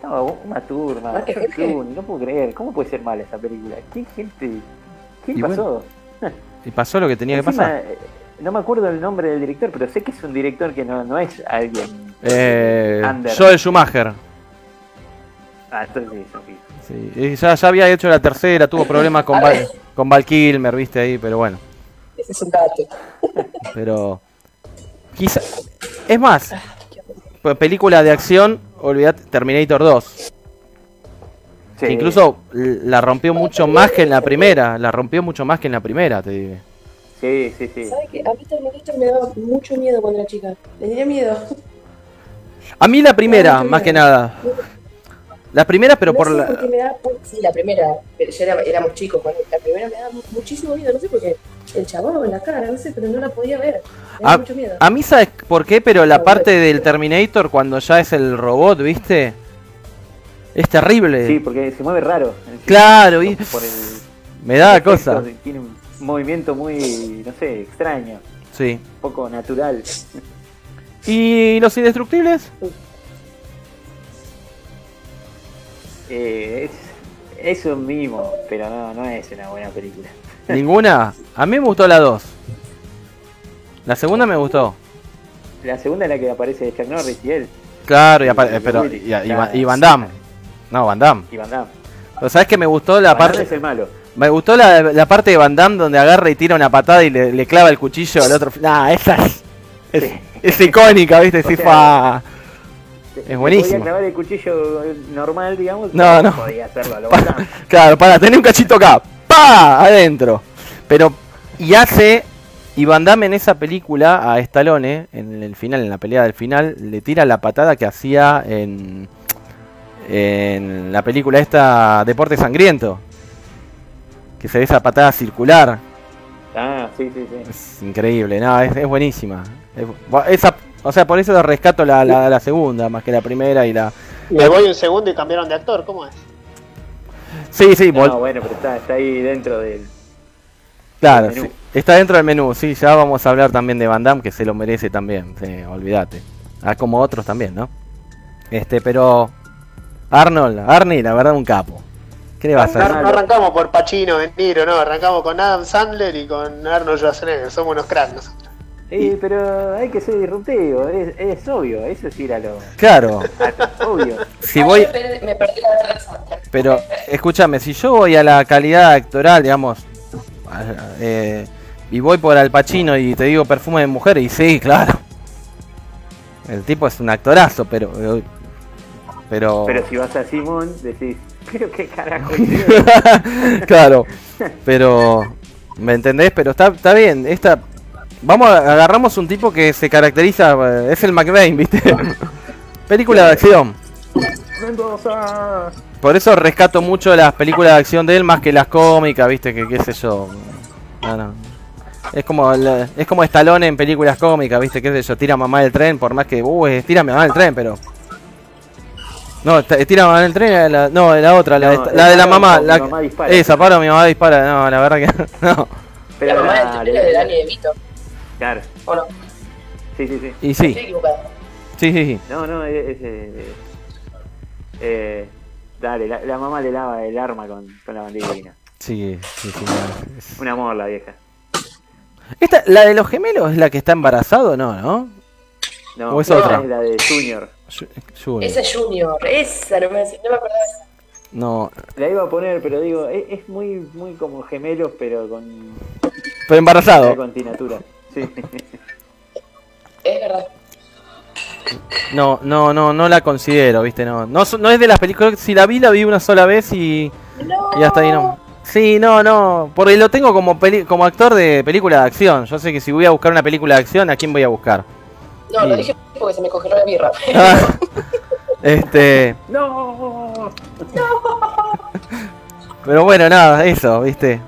No, una turma. Más que George. Clooney, No puedo creer. ¿Cómo puede ser mala esa película? ¿Qué gente? ¿Qué Y pasó? Y pasó lo que tenía que pasar. eh, no me acuerdo el nombre del director, pero sé que es un director que no, no es alguien. Eh, Under. Joel Schumacher. Ah, entonces sí, sí. Y ya, ya había hecho la tercera, tuvo problemas con Val, con Val Kilmer, viste ahí, pero bueno. Ese es un dato. Pero. Quizá. Es más, pe- película de acción, olvidate, Terminator 2. Sí. Que incluso la rompió mucho más que en la primera. La rompió mucho más que en la primera, te digo. Sí, sí, sí. ¿Sabes qué? A mí Terminator me daba mucho miedo cuando era chica. Le tenía miedo. A mí la primera, más que nada. La primera, pero no por sé la. por qué me da... por- Sí, la primera. Pero ya era- éramos chicos. cuando- La primera me daba muchísimo miedo. No sé por qué. El chabón, la cara, no sé, pero no la podía ver. Me A, mucho miedo. a mí, ¿sabes por qué? Pero la parte del Terminator, cuando ya es el robot, ¿viste? Es terrible. Sí, porque se mueve raro. Claro, y Por el me da cosa. Tiene un movimiento muy, no sé, extraño. Sí. Un poco natural. ¿Y los indestructibles? Eh, es, es un mimo, pero no, no es una buena película. ¿Ninguna? A mí me gustó la 2. La segunda me gustó. La segunda es la que aparece Chuck Norris y él, Claro, y, Y- pero, y, y- claro. y Van Damme. No, Van Damme. y Van Damme. Pero ¿sabes que me gustó la Van parte? es el malo. Me gustó la, la parte de Van Damme donde agarra y tira una patada y le, le clava el cuchillo al otro. Nah, esa es, es, Sí. es icónica, ¿viste? Sí, fa- Es buenísimo. Podía clavar el cuchillo normal, digamos. No, no. Podía hacerlo a lo. Claro, para tener un cachito acá. ¡Pa! Adentro. Pero, y hace. Y Van Damme en esa película a Stallone, en el final, en la pelea del final, le tira la patada que hacía en. En la película esta Deporte Sangriento. Que se ve esa patada circular. Ah, sí, sí, sí. Es increíble, no, es, es buenísima. Es bu- esa, o sea, por eso rescato la, la, la segunda, más que la primera y la. Me voy un segundo y cambiaron de actor, ¿cómo es? Sí, sí, vol- No, bueno, pero está, está ahí dentro del. Claro, menú. sí. está dentro del menú, sí, ya vamos a hablar también de Van Damme, que se lo merece también, sí, olvídate. Ah, como otros también, ¿no? Este, pero Arnold, Arnie, la verdad un capo. ¿Qué le va a hacer? no arrancamos por Pacino, De Niro, no, arrancamos con Adam Sandler y con Arnold Schwarzenegger, somos unos cracks nosotros. Eh, pero hay que ser disruptivo, es, es obvio, eso sí era lo. Claro, obvio. si voy, me perdí la pero escúchame, si yo voy a la calidad actoral, digamos, a- eh, y voy por Al Pacino y te digo perfume de mujer, y sí, claro. El tipo es un actorazo, pero pero Pero si vas a Simón, decís, pero qué carajo. claro, pero ¿me entendés? Pero está, está bien, esta vamos a, agarramos un tipo que se caracteriza eh, es el McVeigh, ¿viste? Película de acción. Mendoza. Por eso rescato mucho las películas de acción de él más que las cómicas, ¿viste? Que qué sé yo. No, no. Es como la- es como Stallone en películas cómicas, ¿viste? Qué sé yo, tira mamá del tren, por más que, uh, tira mamá del tren, pero No, tira en el tren, la, no, la otra, la, No, de- la de la paro, mamá. mi La, mamá dispara. esa, paro, mi mamá dispara. No, la verdad que no. Pero la mamá del tren es de Dani De Vito, Claro, ¿o no? sí, sí, sí. Y sí, sí, sí, sí. No, no, es. es, eh, eh, dale, la, la mamá le lava el arma con, con la bandina. Sí, sí, sí, no, es- Un amor la vieja. Esta, la de los gemelos es la que está embarazado, no, ¿no? No, ¿O es esa otra? es la de Junior. Ju- Junior. Esa es Junior, esa no me, no me acordaba de esa. No, La iba a poner, pero digo, es, es muy muy como gemelos, pero con, pero embarazado. con tinatura. Sí. Es verdad. No, no, no, no la considero, viste, no. No, so- no es de las películas, si la vi, la vi una sola vez y, No. y hasta ahí no. Sí, no, no, porque lo tengo como peli- como actor de película de acción. Yo sé que si voy a buscar una película de acción, ¿a quién voy a buscar? No, lo dije porque se me congeló la birra. Ah, este, ¡No! pero bueno, nada, eso, viste.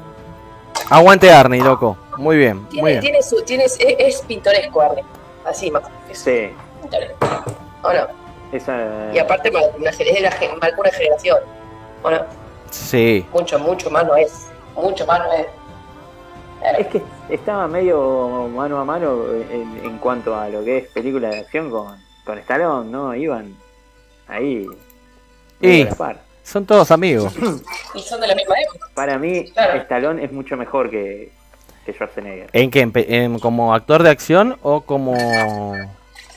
Aguante Arnie, loco. Muy bien, muy bien. tiene su, tiene, es, es pintoresco, Arne. Así más. Sí, pintoresco. ¿O no? esa. Y aparte mar- una, ge- es de la ge- marca una generación. ¿O no? Sí. Mucho, mucho más no es. Mucho más no es. Es que estaba medio mano a mano en, en cuanto a lo que es película de acción con, con Stallone, ¿no? Iban ahí. Y a la par. Son todos amigos. Y son de la misma época. Para mí, Claro. Stallone es mucho mejor que, que Schwarzenegger. ¿En qué? ¿En pe- en- ¿Como actor de acción o como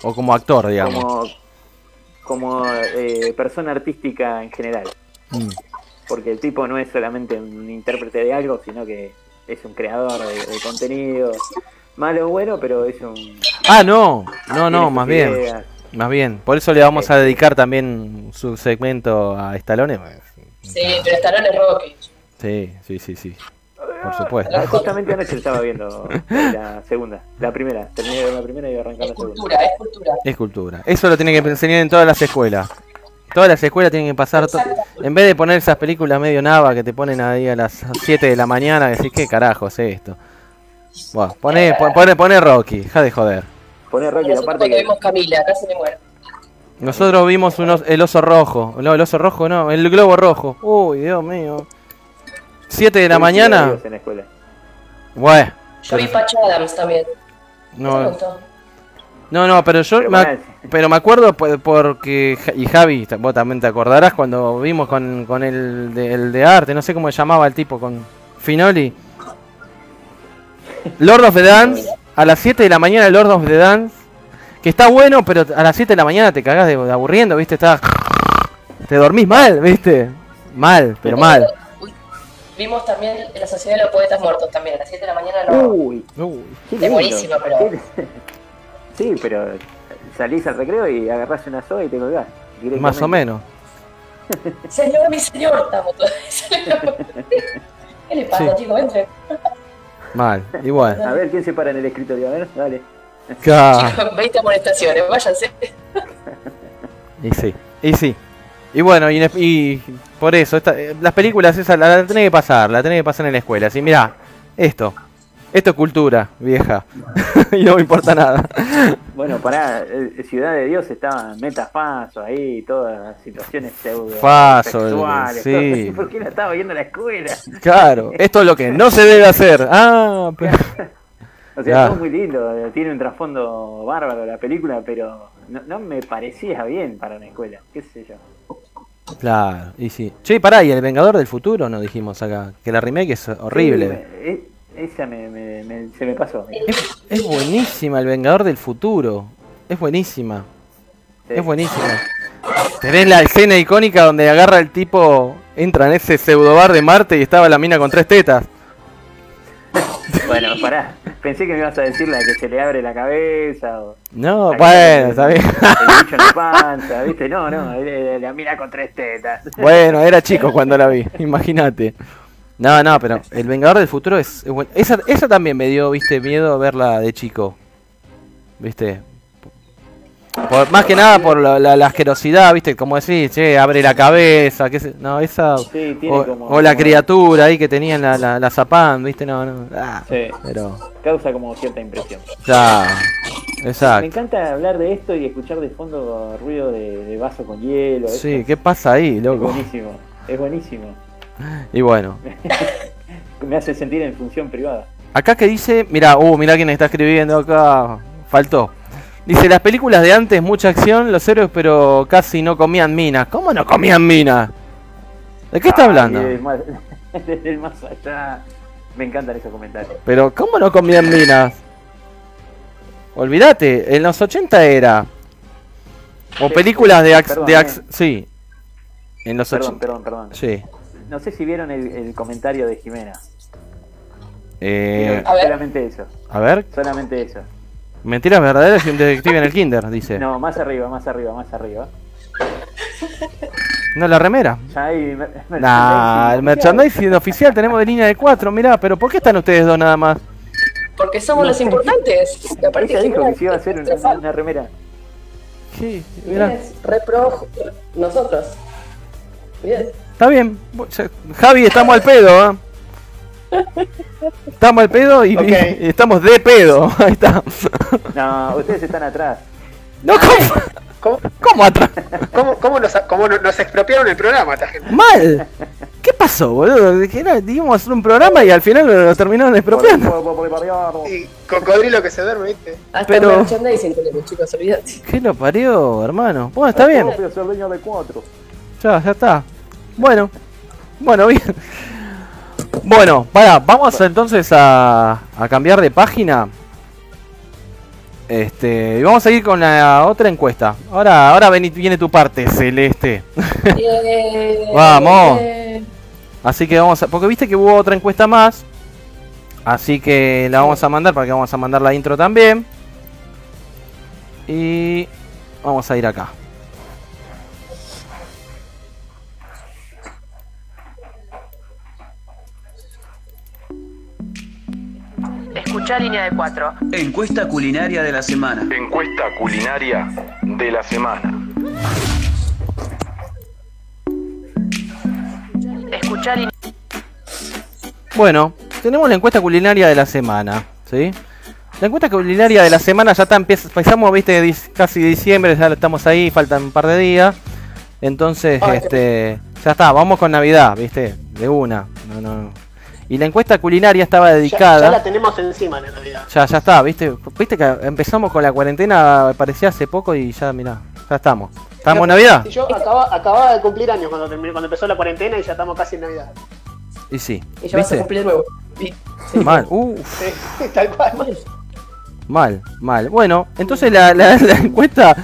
o como actor, digamos? Como, como eh, persona artística en general. Mm. Porque el tipo no es solamente un intérprete de algo, sino que es un creador de, de contenido. Malo o bueno, pero es un. Ah, no, no, no, más bien. Más bien. Por eso le vamos a dedicar también su segmento a Stallone. Sí, pero Stallone es Rocky. Sí, sí, sí, sí. Por supuesto. Ah, justamente anoche estaba viendo la segunda, la primera. Terminé de ver la primera y iba a arrancar Es la segunda. cultura, es cultura. Es cultura. Eso lo tienen que enseñar en todas las escuelas. Todas las escuelas tienen que pasar. to- En vez de poner esas películas medio nava que te ponen ahí a las 7 de la mañana, decís, ¿qué carajo es esto? Bueno, poné, pon- poné, poné Rocky, deja de joder. Poner Nosotros aparte cuando que. vimos Camila, casi me muero. Nosotros vimos unos, el oso rojo. No, el oso rojo no, el globo rojo. Uy, Dios mío. 7 de la mañana. En la escuela. Bueno. Yo vi Patch Adams también. Me No, gustó. no, no, pero yo Pero me, ac- pero me acuerdo por- porque, y Javi, vos también te acordarás cuando vimos con, con el, de, el de arte, no sé cómo se llamaba el tipo, con Finoli. Lord of the Dance, a las 7 de la mañana Lord of the Dance, que está bueno, pero a las 7 de la mañana te cagás de, de aburriendo, viste, está... Te dormís mal, viste. Mal, pero mal. Uy, Vimos también La Sociedad de los Poetas Muertos también, a las 7 de la mañana no. Uy, Uy. Es buenísima, pero- Sí, pero salís al recreo y agarrás una soga y te colgás. Más o menos. Señor, mi señor, estamos todos. ¿Qué le pasa, Sí. chicos? Entre. Mal, igual. A ver, ¿quién se para en el escritorio? A ver, dale. Chicos, 20 amonestaciones, váyanse. Y sí, y sí. Y bueno, y, y por eso, esta- eh, las películas esas la, la tenés que pasar, la tenés que pasar en la escuela. Así, mirá, esto, esto es cultura, vieja. y no me importa nada. Bueno, pará, eh, Ciudad de Dios estaba metafaso ahí, todas las situaciones pseudo Faso, sexuales. sí. todo ¿Por qué la estaba viendo en la escuela? Claro, esto es lo que no se debe hacer. Ah, pero- O sea, Ya. todo muy lindo, tiene un trasfondo bárbaro la película, pero no, no me parecía bien para una escuela, qué sé yo. claro, y sí. Che, pará, y El Vengador del Futuro nos dijimos acá, que la remake es horrible. Sí, eh, esa me, me- me- se me pasó. Es, es buenísima El Vengador del Futuro. Es buenísima. Sí. Es buenísima. Tenés la escena icónica donde agarra el tipo, entra en ese pseudobar de Marte y estaba la mina con tres tetas. Bueno, pará, pensé que me ibas a decir la que se le abre la cabeza o... No, bueno, está bien. El bicho en la panza, ¿viste? No, no, la mira con tres tetas. Bueno, era chico cuando la vi, imagínate. No, no, pero El Vengador del Futuro es, es buen- Esa, esa también me dio, viste, miedo verla de chico. ¿Viste? Por- más que nada por la, la- la asquerosidad, ¿viste? Como decís, che, abre la cabeza, sé- No, esa... Sí, tiene O, como... o la como- criatura ahí que tenía en la, la, la ¿viste? No, no. ah, Sí, pero... causa como cierta impresión. Ya, Me Exacto. encanta hablar de esto y escuchar de fondo ruido de, de vaso con hielo. Sí. ¿qué pasa ahí, Es loco? buenísimo, es buenísimo. Y bueno, Me hace sentir en función privada. acá que dice, mira, uh, mira quién está escribiendo acá, faltó. Dice, las películas de antes, mucha acción, los héroes, pero casi no comían minas. ¿Cómo no comían minas? ¿De qué está Ay, hablando? Desde el, más, desde el más allá. Me encantan esos comentarios. Pero, ¿cómo no comían minas? Olvídate, en los 80 era. O películas de perdón, de ac- eh. Sí. En los Perdón, 80. perdón, perdón. Sí. No sé si vieron el, el comentario de Jimena. Eh, A ver. Solamente eso. a ver, Solamente eso. mentiras verdaderas y un detective en el kinder, dice. No, No, más arriba, más arriba, más arriba. la remera. Ya hay mer- Nah, el merchandising oficial tenemos de línea de 4, mirá, pero ¿por qué están ustedes dos nada más? Porque somos los importantes. Aparte Ella dijo que se iba a hacer una, remera. Sí, mirá. es re pro nosotros. Bien. Está bien. Javi, estamos al pedo, ¿eh? Estamos al pedo y, Ok. y estamos de pedo. Ahí está. No, ustedes están atrás. No, ¿cómo? ¿Cómo, ¿Cómo atrás? cómo, cómo nos, cómo no- nos expropiaron el programa esta gente? Mal. ¿Qué pasó, boludo? A hacer un programa y al final lo terminaron expropiando. Y cocodrilo que se duerme, ¿viste? Hasta Pero- el merchandising tenemos, chicos, olvídate. ¿Qué lo parió, hermano? Bueno, está bien. Voy a ser dueño de cuatro. Ya, ya está. Bueno. Bueno, bien. Bueno, para, vamos entonces a, a cambiar de página. Este, y vamos a ir con la otra encuesta. Ahora, ahora ven- viene tu parte, Celeste. Bien. Vamos. Así que vamos a. Porque viste que hubo otra encuesta más. Así que la vamos a mandar para que vamos a mandar la intro también. Y vamos a ir acá. Escucha línea de 4. Encuesta culinaria de la semana. Encuesta culinaria de la semana. Escucha línea Bueno, tenemos la encuesta culinaria de la semana, ¿sí? La encuesta culinaria de la semana ya está, empieza, empezamos, viste, casi diciembre, ya estamos ahí, faltan un par de días. Entonces, Ay, este, ya está, vamos con Navidad, viste, de una. No, no. Y la encuesta culinaria estaba dedicada. ya la tenemos encima en realidad. Ya, ya está, viste, viste que empezamos con la cuarentena, parecía hace poco y ya, mirá, ya estamos. ¿Estamos en Navidad? Y yo acaba, acababa de cumplir años cuando, terminé- cuando empezó la cuarentena y ya estamos casi en Navidad. Y sí, Y ya vas a ¿viste? cumplir de nuevo. Sí. Mal, uff. Sí, tal cual. Mal. Mal, mal. Bueno, entonces la, la- la encuesta,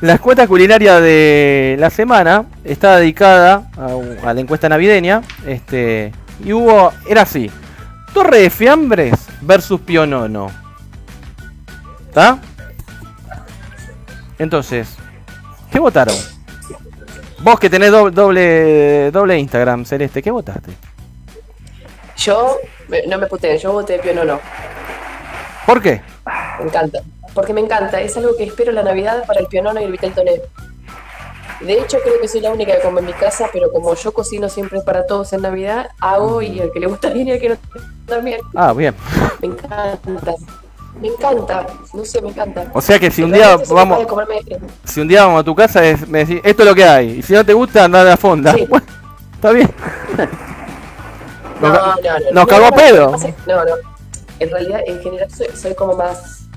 la encuesta culinaria de la semana está dedicada a, a la encuesta navideña. Este, y hubo, era así: Torre de Fiambres versus Pionono. ¿Está? Entonces, ¿qué votaron? Vos que tenés do- doble, doble Instagram, Celeste, ¿qué votaste? Yo, no me puteen, yo voté Pionono. no. ¿Por qué? Me encanta. Porque me encanta. Es algo que espero la Navidad para el Pionono y el Vitel Toné. De hecho, creo que soy la única que como en mi casa, pero como yo cocino siempre para todos en Navidad, hago y el que le gusta bien y el que no también. Ah, bien. Me encanta. Me encanta. No sé, me encanta. O sea que si un día vamos- eh, Si un día vamos a tu casa, es- me decís, esto es lo que hay. Y si no te gusta, anda a la fonda. Sí. Bueno, está bien. No, Nos no, ca- no. nos no, cagó no, pedo. No, no. En realidad, en general, soy, soy como más.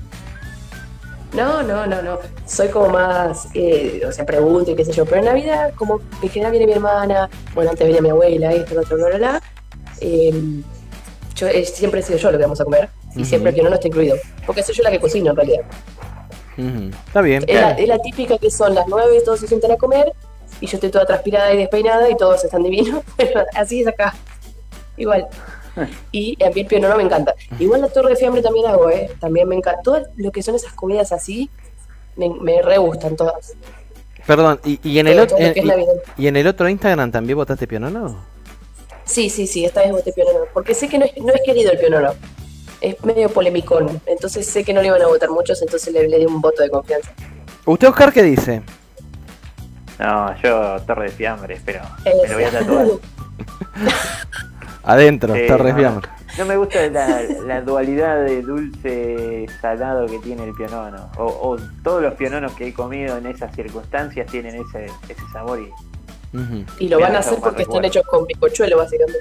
No, no, no, no. Soy como más. Eh, o sea, pregunto y qué sé yo. Pero en Navidad, como en general viene mi hermana, bueno, antes venía mi abuela, esto, lo otro, bla, bla, bla. eh, yo, eh, siempre he sido yo lo que vamos a comer. Y siempre que no, no está incluido. Porque soy yo la que cocino, en realidad. Está bien. Es la, es la típica que son las nueve y todos se sientan a comer. Y yo estoy toda transpirada y despeinada y todos están divinos. Así es acá. Igual. Y a mí el pionono me encanta. Igual la torre de fiambre también hago, ¿eh? También me encanta. Todo lo que son esas comidas así, me, me re gustan todas. Perdón, ¿y, y en el otro, es y- en el otro Instagram también votaste Pionono? Sí, sí, sí, esta vez voté pionono. Porque sé que no es, no es querido el pionono. Es medio polemicón. Entonces sé que no le iban a votar muchos, entonces le, le di un voto de confianza. ¿Usted, Oscar, qué dice? No, yo torre de fiambre, pero Eso. me lo voy a tatuar. Adentro, Sí, no, Fiambre. No me gusta la, la dualidad de dulce salado que tiene el pionono. O, o todos los piononos que he comido en esas circunstancias tienen ese, ese sabor y. Y lo van a hacer porque mal están recuerdo. hechos con bizcochuelo, básicamente.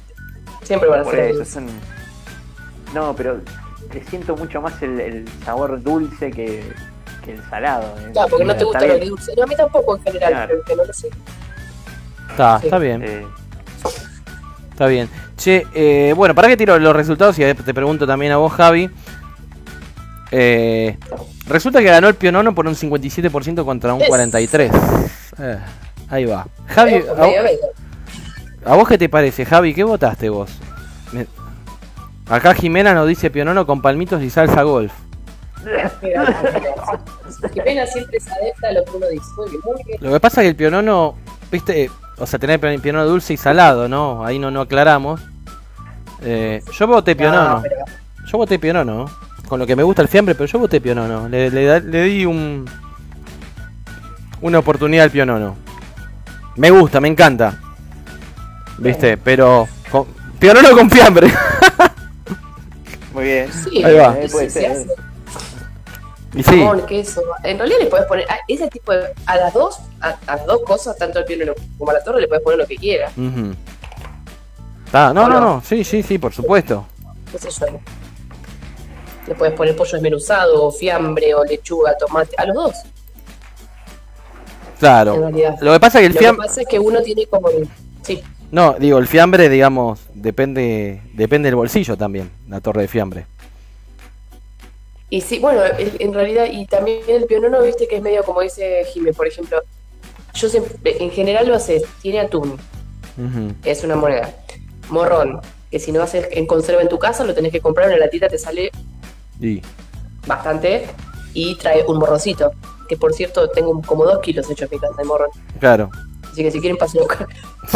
Siempre van a por ser eso son. No, pero le siento mucho más el, el sabor dulce que, que el salado. ¿eh? Claro, porque no te Está gusta lo dulce. No, a mí tampoco en general, Claro. pero que no lo sé. Está, Sí. está bien. Eh, Está bien. Che, eh, bueno, para que tiro los resultados y te pregunto también a vos, Javi. Eh, resulta que ganó el Pionono por un 57% contra un Es. 43%. Eh, ahí va. Javi, a, medio. a vos qué te parece, Javi? ¿Qué votaste vos? Me- Acá Jimena nos dice Pionono con palmitos y salsa golf. Jimena siempre se adapta a lo que uno dice. Lo que pasa es que el pionono, viste, o sea, tener pi- pionono dulce y salado, ¿no? Ahí no, no aclaramos. Eh, yo voté pionono. No, pero- Yo voté pionono. Con lo que me gusta el fiambre, pero yo voté pionono. Le, le, di un una oportunidad al pionono. Me gusta, me encanta. ¿Viste? Pero con, pionono con fiambre. muy bien. Sí, Ahí va. Eh, sí, puede se ser. hace. y sí, Jamón, queso. En realidad le puedes poner a ese tipo de, a las dos, a, a las dos cosas, tanto al pionono como a la torre, le puedes poner lo que quieras. Ah, no, ¿O no, no? no, sí, sí, sí, por supuesto. qué sé yo. Le puedes poner pollo desmenuzado, o fiambre, o lechuga, tomate, a los dos, en Claro. realidad. Lo que pasa es que el Lo fiambre... que pasa es que uno tiene como. Sí, No, digo, el fiambre, digamos, depende depende del bolsillo también, la torre de fiambre. y sí, bueno, en realidad, y también el pionono, viste que es medio como dice Jimé, por ejemplo. Yo siempre, en general lo haces, tiene atún, es una moneda. Morrón, que si no haces en conserva en tu casa, lo tenés que comprar en la latita, te sale Y, bastante. Y trae un morroncito, que por cierto tengo como dos kilos hechos en mi casa de morrón. claro. Así que si quieren pasen.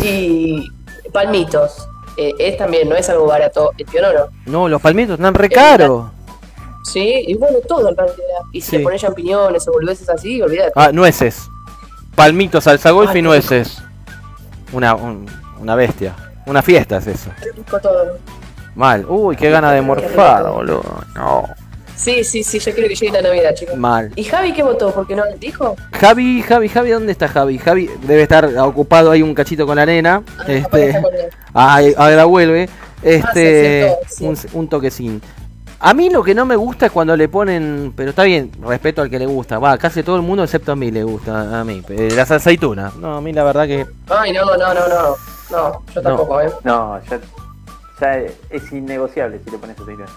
Y palmitos, eh, es también, no es algo barato, el pionono. No, los palmitos están re caros. Sí, y bueno, todo en realidad. Y si Sí. le pones champiñones o boludeces así, olvídate. Ah, nueces. Palmitos, salsa golf y nueces. Una, un- una bestia. Una fiesta es eso. Qué rico todo. Mal. Uy, qué gana de morfar, boludo. No. Sí, sí, sí, yo quiero que llegue la Navidad, chicos. Mal. ¿Y Javi qué votó? ¿Porque no dijo? Javi, Javi, Javi, ¿dónde está Javi? Javi debe estar ocupado ahí un cachito con la arena. capaz Este. él. Ay, ahora vuelve. Ah, sí, Este. sí. un, un toquecín. A mí lo que no me gusta es cuando le ponen. Pero está bien, respeto al que le gusta. Va, casi todo el mundo excepto a mí le gusta. A mí. eh, Las aceitunas. No, a mí la verdad que. Ay, no, no, no, no. No, yo tampoco, ¿eh? No, ya, ya es innegociable si le pones aceituna.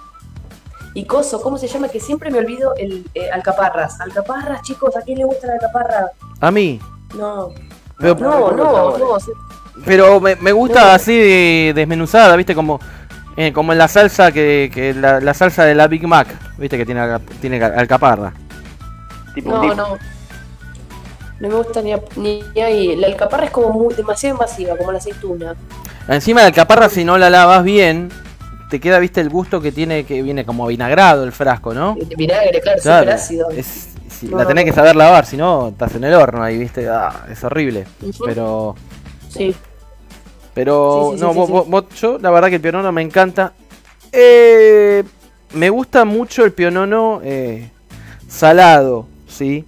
Y Coso, ¿cómo se llama? Que siempre me olvido el eh, alcaparras. Alcaparras, chicos, ¿a quién le gusta la alcaparra? A mí. No. Pero, No, no, no. pero me, me gusta No. así de- desmenuzada, ¿viste? Como. eh, como en la salsa que, que la, la salsa de la Big Mac, ¿viste? Que tiene, tiene alcaparra. Tipo No, dip. no. No me gusta ni, a- ni, ahí. La alcaparra es como muy, demasiado invasiva, como la aceituna. Encima la alcaparra, si no la lavas bien, te queda, ¿viste? El gusto que tiene, que viene como vinagrado el frasco, ¿no? Vinagre, claro, Claro, súper ácido. es- si- No, la tenés no. que saber lavar, si no, estás en el horno ahí, ¿viste? Ah, es horrible. Pero, Sí. pero, Sí, sí, no, sí, vos- vos- yo la verdad que el pionono me encanta. Eh, me gusta mucho el pionono eh, salado, ¿sí?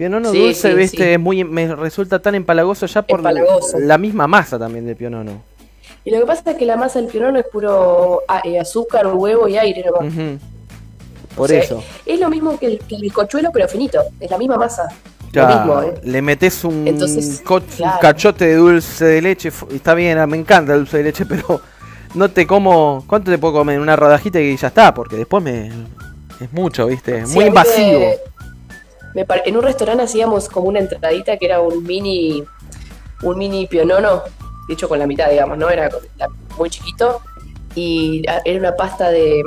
Pionono Sí, dulce, sí, ¿viste? sí. Es muy, me resulta tan empalagoso ya por la- Empalagoso. la misma masa también del pionono. Y lo que pasa es que la masa del pionono es puro ah, eh, azúcar, huevo y aire nomás. Ujú. Por O sea, eso. Es lo mismo que el, que el bizcochuelo, pero finito. Es la misma masa. Ya, Lo mismo, ¿eh? le metes un, Entonces, cachote de dulce de leche, está bien, ah, me encanta el dulce de leche, pero no te como, ¿cuánto te puedo comer? Una rodajita y ya está, porque después me es mucho, ¿viste? Muy invasivo. Me en un restaurante hacíamos como una entradita que era un mini un mini pionono hecho con la mitad digamos no era muy chiquito y era una pasta de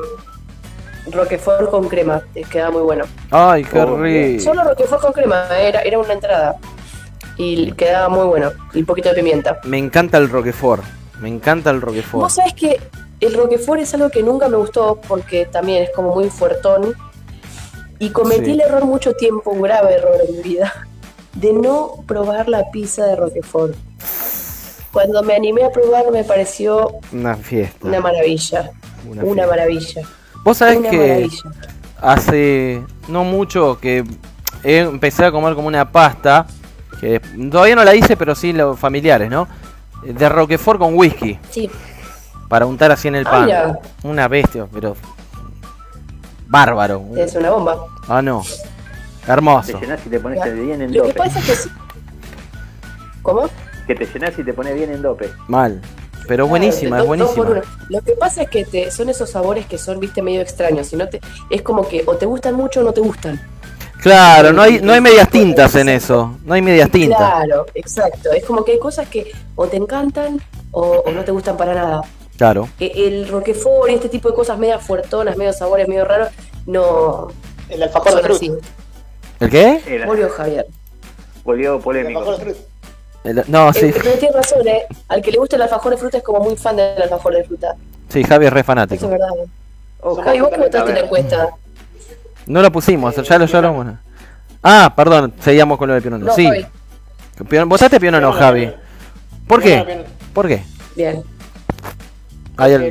roquefort con crema eh, quedaba muy bueno Ay, qué Oh, rico. solo roquefort con crema era era una entrada y quedaba muy bueno y un poquito de pimienta Me encanta el Roquefort. Me encanta el Roquefort. vos sabés que el roquefort es algo que nunca me gustó porque también es como muy fuertón y cometí Sí. el error mucho tiempo, un grave error en mi vida, de no probar la pizza de roquefort. Cuando me animé a probar me pareció Una fiesta. una maravilla. Una maravilla. Vos sabés Una que maravilla. hace no mucho que empecé a comer como una pasta, que todavía no la hice, pero sí los familiares, ¿no? De Roquefort con whisky, Sí. para untar así en el Ah, pan. mira. Una bestia, pero bárbaro. Es una bomba. Ah, no. Te Hermoso. llenás y te pones bien en Lo que dope. pasa es que. sí- ¿Cómo? Que te llenás y te pones bien en dope. Mal. Pero buenísima, es Claro, buenísima. Lo que pasa es que te, son esos sabores que son, viste, medio extraños. Si no te, es como que o te gustan mucho o no te gustan. Claro, no hay, no hay medias tintas en eso. No hay medias tintas. Claro, exacto. Es como que hay cosas que o te encantan o, o no te gustan para nada. Claro. E- El Roquefort y este tipo de cosas medio fuertonas, medio sabores, medio raros, no. El alfajor de fruta. así. ¿El qué? Era- Volvió Javier. Volvió El polémico. alfajor de fruta. El- no, sí. Eh, pero tienes razón, ¿eh? Al que le gusta el alfajor de fruta es como muy fan del alfajor de fruta. Sí, Javi es re Eso fanático. es verdad. Oh, Javi, ¿vos qué votaste en la encuesta? No lo pusimos, ya lo ya lo a- Ah, perdón, seguíamos con lo del pionono. No, sí. Javi. ¿Votaste pionono, Javi? ¿Por qué? ¿Por qué? Bien.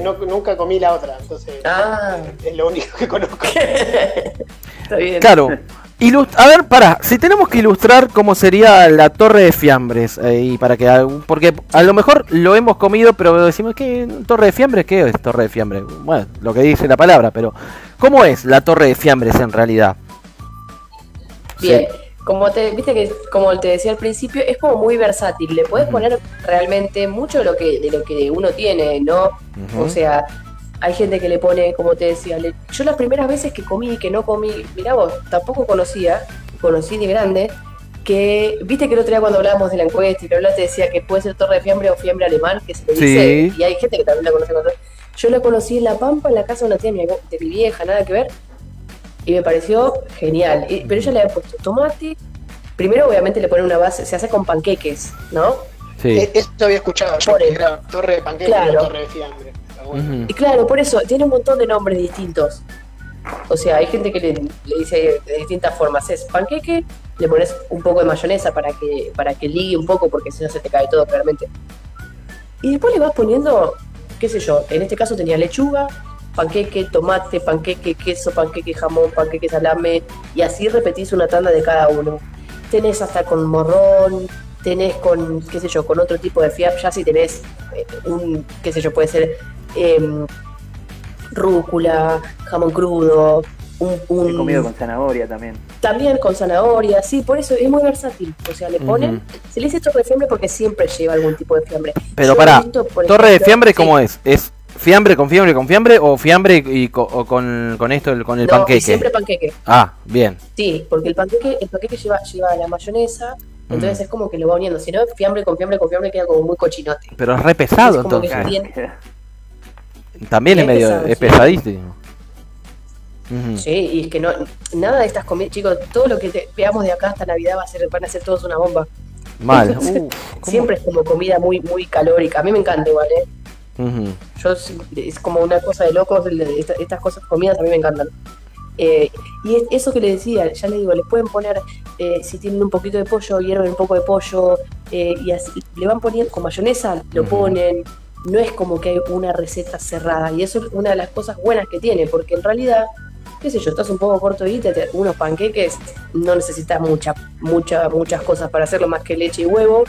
No- nunca comí la otra, entonces Ah. es lo único que conozco. Está bien. Claro. Ilus- a ver, para, si tenemos que ilustrar cómo sería la torre de fiambres, eh, y para que porque a lo mejor lo hemos comido, pero decimos que torre de fiambres, ¿qué es torre de fiambres? Bueno, lo que dice la palabra, pero ¿cómo es la torre de fiambres en realidad? Bien. Como te, viste que como te decía al principio, es como muy versátil. Le puedes poner realmente mucho de lo que, de lo que uno tiene, ¿no? O sea, hay gente que le pone, como te decía, le- yo las primeras veces que comí, que no comí, mirá vos, tampoco conocía, conocí de grande, que, viste que el otro día cuando hablábamos de la encuesta y que hablaste decía que puede ser torre de fiambre o fiambre alemán, que se le Sí. dice, y hay gente que también la conoce con Yo la conocí en La Pampa, en la casa de una tía de mi vieja, nada que ver, y me pareció genial. Y- pero ella le había puesto tomate, primero obviamente le pone una base, se hace con panqueques, ¿no? Sí. Eh, Eso había escuchado yo, Por era torre de panqueques Claro. torre de fiambre. Y claro, por eso tiene un montón de nombres distintos. O sea, hay gente que le, le dice de distintas formas. Es panqueque, le pones un poco de mayonesa para que, para que ligue un poco, porque si no se te cae todo claramente. Y después le vas poniendo, qué sé yo, en este caso tenía lechuga, panqueque, tomate, panqueque, queso, panqueque, jamón, panqueque, salame, y así repetís una tanda de cada uno. Tenés hasta con morrón, tenés con, qué sé yo, con otro tipo de fiab, ya si tenés eh, un, qué sé yo, puede ser em, rúcula, jamón crudo, un, un- He comido con zanahoria también. también con zanahoria, sí, por eso es muy versátil. O sea, le ponen, se le dice torre de fiambre porque siempre lleva algún tipo de fiambre. Pero Yo para, torre de fiambre, sí, ¿cómo es? ¿Es fiambre con fiambre con fiambre o fiambre y co- o con, con esto, el- con el no, panqueque? siempre panqueque. Ah, bien. Sí, porque el panqueque, el panqueque lleva, lleva la mayonesa, entonces es como que lo va uniendo. Si no, fiambre con fiambre con fiambre queda como muy cochinote. Pero es re pesado entonces. bien- También es es medio, pesado, es sí. pesadísimo. Sí, y es que no, nada de estas comidas, chicos, todo lo que te- veamos de acá hasta Navidad va a ser, van a ser todos una bomba. Mal. Entonces, Uf, ¿cómo? Siempre es como comida muy, muy calórica. A mí me encanta igual, ¿eh? Ujú. Yo sí, es como una cosa de locos, estas cosas comidas a mí me encantan. Eh, y es- eso que le decía, ya le digo, les pueden poner, eh, si tienen un poquito de pollo, hierven un poco de pollo, eh, y así, le van poniendo con mayonesa, lo ponen. No es como que hay una receta cerrada, y eso es una de las cosas buenas que tiene, porque en realidad, qué sé yo, estás un poco corto y te, te- unos panqueques, no necesitas mucha, mucha, muchas cosas para hacerlo más que leche y huevo,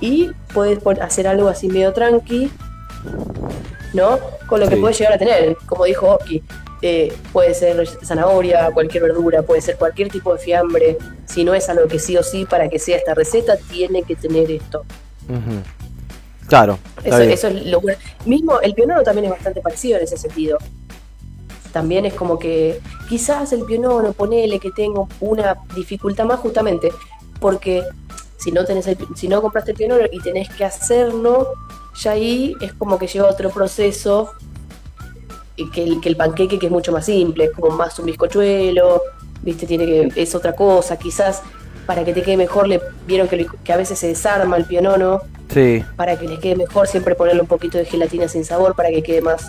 y puedes hacer algo así medio tranqui, ¿no? Con lo que Sí. puedes llegar a tener, como dijo Oki, eh, puede ser zanahoria, cualquier verdura, puede ser cualquier tipo de fiambre, si no es algo que sí o sí para que sea esta receta, tiene que tener esto. Claro. Eso, es lo bueno. Mismo el pionono también es bastante parecido en ese sentido. También es como que quizás el pionono, ponele que tenga una dificultad más justamente, porque si no tenés el- si no compraste el pionono y tenés que hacerlo, ya ahí es como que lleva otro proceso y que el, que el panqueque que es mucho más simple, es como más un bizcochuelo, viste, tiene que, es otra cosa, quizás para que te quede mejor le vieron que, a veces se desarma el pionono, Sí. para que les quede mejor siempre ponerle un poquito de gelatina sin sabor para que quede más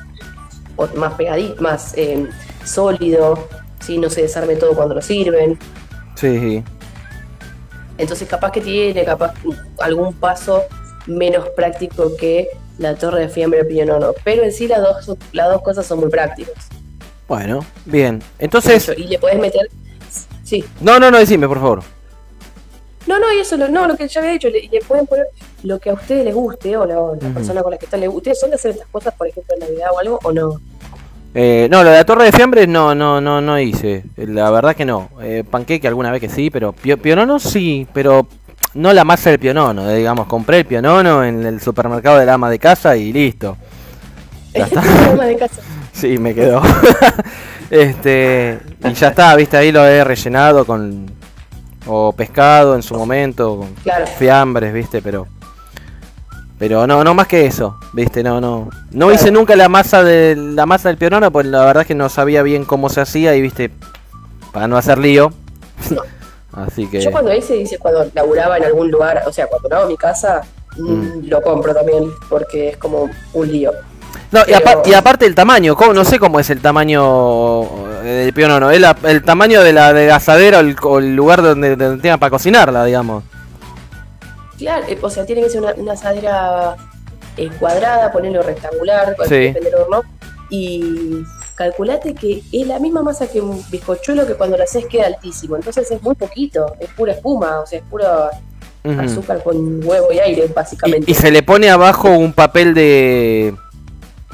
más pegadito, más eh, sólido, si no se desarme todo cuando lo sirven. Sí, sí. Entonces capaz que tiene capaz algún paso menos práctico que la torre de fiambre del pionono. Pero en sí las dos, las dos cosas son muy prácticas. Bueno, bien. Entonces, Y le podés meter. Sí. no, no, no, decime, por favor. No, no, y eso lo, no, lo que ya había dicho, le, le pueden poner lo que a ustedes les guste, o la, la persona con la que están les guste. ¿Ustedes son de hacer estas cosas, por ejemplo, en Navidad o algo, o no? Eh, no, lo de la torre de fiambres no, no, no, no hice. La verdad que no. Eh, panqueque alguna vez que sí, pero pio- pionono sí, pero no la masa del pionono. eh, digamos, compré el pionono en el supermercado del ama de casa y listo. Ya está. Ama de casa. Sí, me quedó. este, y ya está, viste, ahí lo he rellenado con o pescado en su momento, con Claro. fiambres, viste, pero pero no, no más que eso, viste, no, no. No Claro. hice nunca la masa de la masa del pionono, pues la verdad es que no sabía bien cómo se hacía y viste, para no hacer lío. Así que Yo cuando hice, dice, cuando laburaba en algún lugar, o sea, cuando no en mi casa, mm, lo compro también, porque es como un lío. No, y, y aparte el tamaño, no sé cómo es el tamaño eh, del pionono, es la- el tamaño de la de asadera o el, o el lugar donde, donde tenga para cocinarla, digamos. Claro, eh, o sea, tiene que ser una, una asadera eh, cuadrada, ponerlo rectangular, Sí. depende del horno. Y calculate que es la misma masa que un bizcochuelo que cuando lo haces queda altísimo. Entonces es muy poquito, es pura espuma, o sea, es puro azúcar con huevo y aire, básicamente. Y se le pone abajo un papel de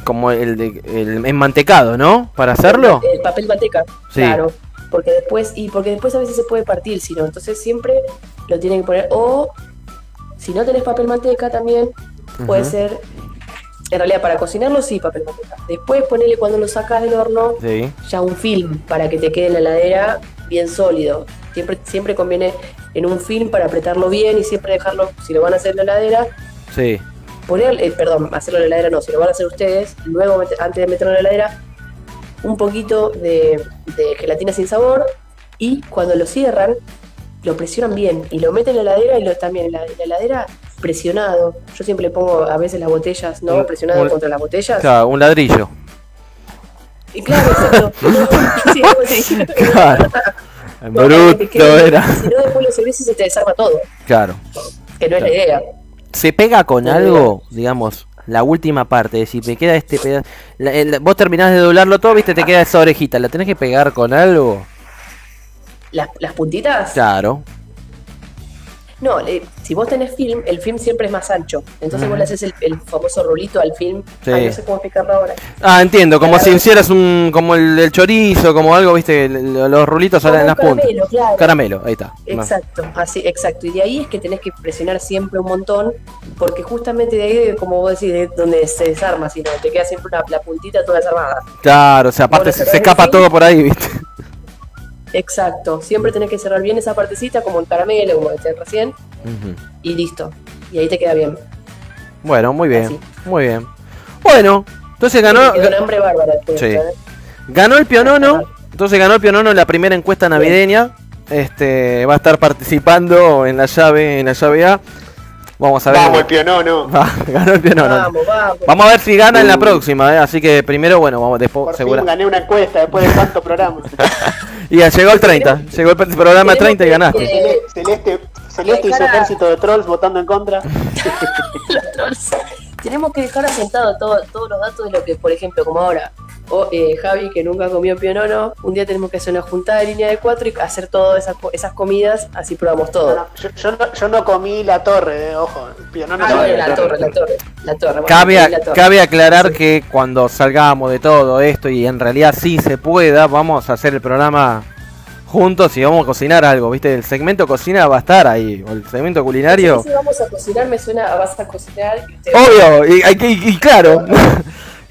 como el de el enmantecado, ¿no? Para hacerlo. El papel manteca, Sí. claro. Porque después, y porque después a veces se puede partir, si no, entonces siempre lo tienen que poner. O si no tenés papel manteca también, puede ser. En realidad, para cocinarlo sí, papel manteca. Después ponele cuando lo sacas del horno, Sí. ya un film para que te quede en la heladera bien sólido. Siempre, siempre conviene en un film para apretarlo bien y siempre dejarlo, si lo van a hacer en la heladera, Sí. poner, eh, perdón, hacerlo en la heladera no, si lo van a hacer ustedes, luego antes de meterlo en la heladera, un poquito de, de gelatina sin sabor y cuando lo cierran, lo presionan bien y lo meten en la heladera y lo también en la, en la heladera presionado. Yo siempre pongo a veces las botellas, ¿no? Un- presionado un- contra las botellas. Claro, un ladrillo. Y claro, exacto. Sí. Claro. No, que Bruto quede- era. Si no, después lo servís y se te desarma todo, Claro. que no es la idea. ¿Se pega con algo, digamos, la última parte? Es decir, me queda este pedazo. la- el- vos terminás de doblarlo todo, viste, te queda esa orejita. ¿La tenés que pegar con algo? Las, las puntitas, Claro. No, le- si vos tenés film, el film siempre es más ancho. Entonces vos le haces el, el famoso rulito al film. Sí. Ay, no sé cómo explicarlo ahora. Ah, entiendo, como Claro. si hicieras un. como el, el chorizo, como algo, viste, los rulitos salen en las puntas. caramelo, claro. Caramelo, ahí está. Exacto, así, exacto. Y de ahí es que tenés que presionar siempre un montón, porque justamente de ahí, como vos decís, de donde se desarma, si no, te queda siempre una, la puntita toda desarmada. Claro, o sea, aparte Bueno, se, escapa todo por ahí, viste. Exacto, siempre tenés que cerrar bien esa partecita, como el caramelo, como decían recién, y listo. Y ahí te queda bien. Bueno, muy bien, Así. muy bien. Bueno, entonces ganó. Te quedó un hambre bárbara Sí. ¿eh? Ganó el Pionono. Entonces ganó el Pionono en la primera encuesta navideña. Este va a estar participando en la llave, en la llave A. Vamos a ver. Vamos, el pionono. Va, ganó el Pionono. Vamos, vamos. Vamos a ver si gana en la próxima, ¿eh? así que primero, bueno, vamos después, Por segura. fin gané una encuesta después de tantos programas. Y ya llegó el 30, llegó el programa 30 y ganaste. Eh, Celeste, Celeste y su ejército de trolls votando en contra. los trolls. Tenemos que dejar asentado todo- todos los datos de lo que, por ejemplo, como ahora, o eh, Javi, que nunca comió pionono, un día tenemos que hacer una juntada de línea de cuatro y hacer todas esas, co- esas comidas, así probamos todo. No, no, yo, yo no, yo no comí la torre, eh, ojo. el Pionono Ah, la torre, la torre, la torre. bueno, Cabe, la torre. cabe aclarar que cuando salgamos de todo esto y en realidad sí se pueda, vamos a hacer el programa juntos y vamos a cocinar algo, ¿viste? El segmento cocina va a estar ahí, o el segmento culinario. Si vamos a cocinar, me suena a vas a cocinar y ustedes- Obvio, y, hay que- y claro.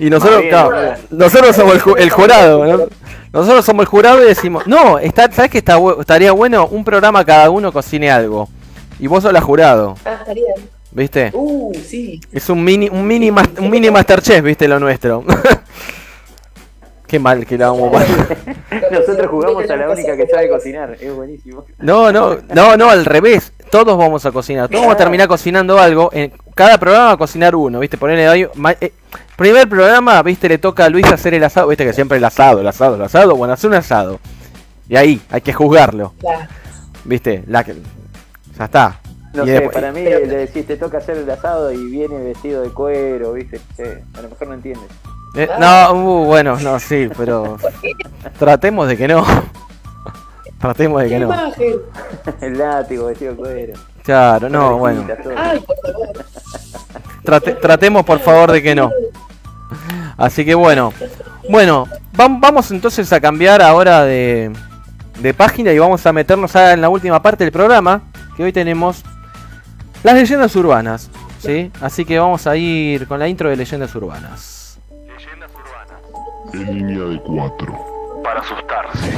Y nosotros, Muy bien, claro, muy bien. nosotros somos el, ju- el jurado, ¿no? Nosotros somos el jurado y decimos, no, está, ¿sabes está, bu- estaría bueno? Un programa cada uno cocine algo. Y vos sos la jurado, Ah, estaría. ¿viste? Uh, sí. Es un mini, un mini, mas- un mini Masterchef, ¿viste? Lo nuestro. Qué mal que la vamos mal. Nosotros jugamos a la única que sabe cocinar, es buenísimo. No, no, no, no, al revés. Todos vamos a cocinar. Todos vamos a terminar cocinando algo. En cada programa va a cocinar uno, ¿viste? Ponerle ahí. ma- eh, primer programa, ¿viste? Le toca a Luis hacer el asado. ¿Viste? Que siempre el asado, el asado, el asado. Bueno, hace un asado. Y ahí hay que juzgarlo, Claro. ¿viste? La que. Ya está. No Y sé, después- para mí le decís, te toca hacer el asado y viene vestido de cuero, ¿viste? Sí, a lo mejor no entiendes. Eh, no, uh, bueno, no, sí, pero tratemos de que no. Tratemos de que no. imagen? el látigo, vestido de cuero. Claro, no, bueno. Orejitas, todo. Ay, por favor. Trate- tratemos por favor de que no. Así que bueno. Bueno, vam- vamos entonces a cambiar ahora de, de página y vamos a meternos ahora en la última parte del programa. Que hoy tenemos las leyendas urbanas. ¿sí? Así que vamos a ir con la intro de leyendas urbanas. En línea de cuatro. Para asustarse.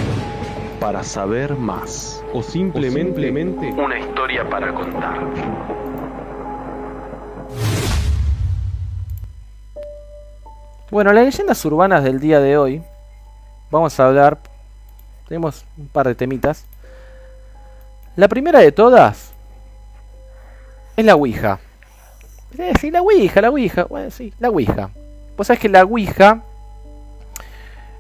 Para saber más o simplemente, Una historia para contar. Bueno, las leyendas urbanas del día de hoy. Vamos a hablar. Tenemos un par de temitas. La primera de todas es la Ouija. Eh, sí, la Ouija, la Ouija. Bueno, sí, la Ouija. Vos sabés que la Ouija.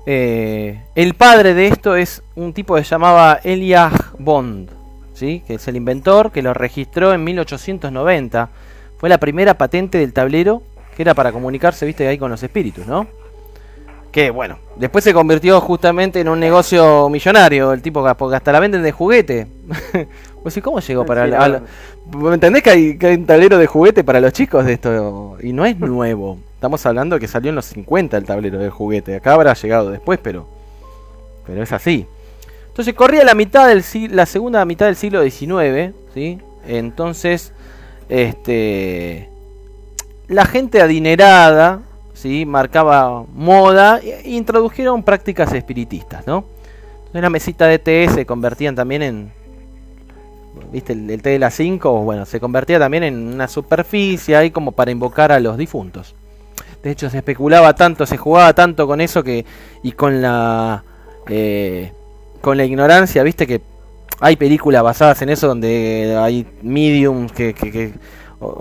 Eh, el padre de esto es un tipo que se llamaba Elias Bond. ¿sí? Que es el inventor que lo registró en 1890. Fue la primera patente del tablero que era para comunicarse, viste, ahí con los espíritus, ¿no? Que bueno, después se convirtió justamente en un negocio millonario, el tipo, porque hasta la venden de juguete. Pues, ¿y cómo llegó para Sí, la- no. a la- ¿Me entendés que hay, que hay un tablero de juguete para los chicos de esto? Y no es nuevo. Estamos hablando que salió en los 50 el tablero de juguete. Acá habrá llegado después, pero. Pero es así. Entonces corría la mitad del la segunda mitad del siglo XIX, ¿sí? Entonces, este la gente adinerada, ¿sí? marcaba moda e introdujeron prácticas espiritistas, ¿no? Entonces la mesita de té se convertían también en ¿Viste? El, el té de las 5, bueno, se convertía también en una superficie ahí como para invocar a los difuntos. De hecho, se especulaba tanto, se jugaba tanto con eso que. y con la. eh, con la ignorancia, viste que hay películas basadas en eso donde hay mediums que, que, que,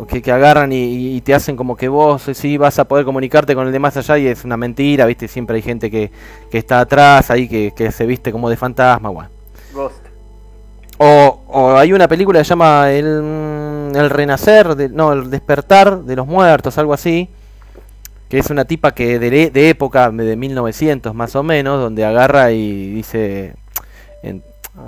que- que agarran y, y te hacen como que vos sí vas a poder comunicarte con el de más allá y es una mentira, viste, siempre hay gente que, que está atrás ahí que, que se viste como de fantasma, bueno. Ghost. O, o hay una película que se llama El, mm, el Renacer, de- no, El Despertar de los Muertos, algo así. Que es una tipa que de, de época, de 1900 más o menos, donde agarra y dice.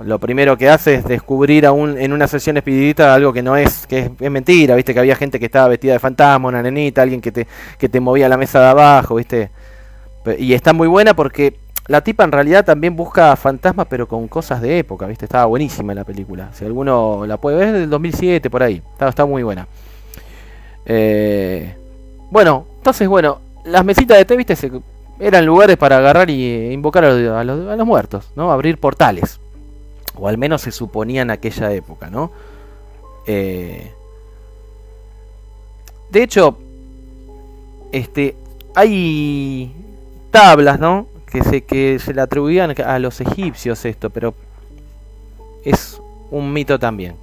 lo primero que hace es descubrir en una sesión espiritista algo que no es, que es, mentira, viste, que había gente que estaba vestida de fantasma, una nenita, alguien que te, que te movía la mesa de abajo, viste. Y está muy buena porque la tipa en realidad también busca fantasmas, pero con cosas de época, ¿viste? Estaba buenísima la película. Si alguno la puede ver, es del 2007, por ahí. Está, está muy buena. Eh, bueno, entonces, bueno, las mesitas de té, ¿viste? Eran lugares para agarrar y eh, invocar a los, muertos, ¿no? Abrir portales. O al menos se suponía en aquella época, ¿no? Eh, de hecho, este, hay tablas, ¿no? Que se, que se le atribuían a los egipcios esto, pero es un mito también.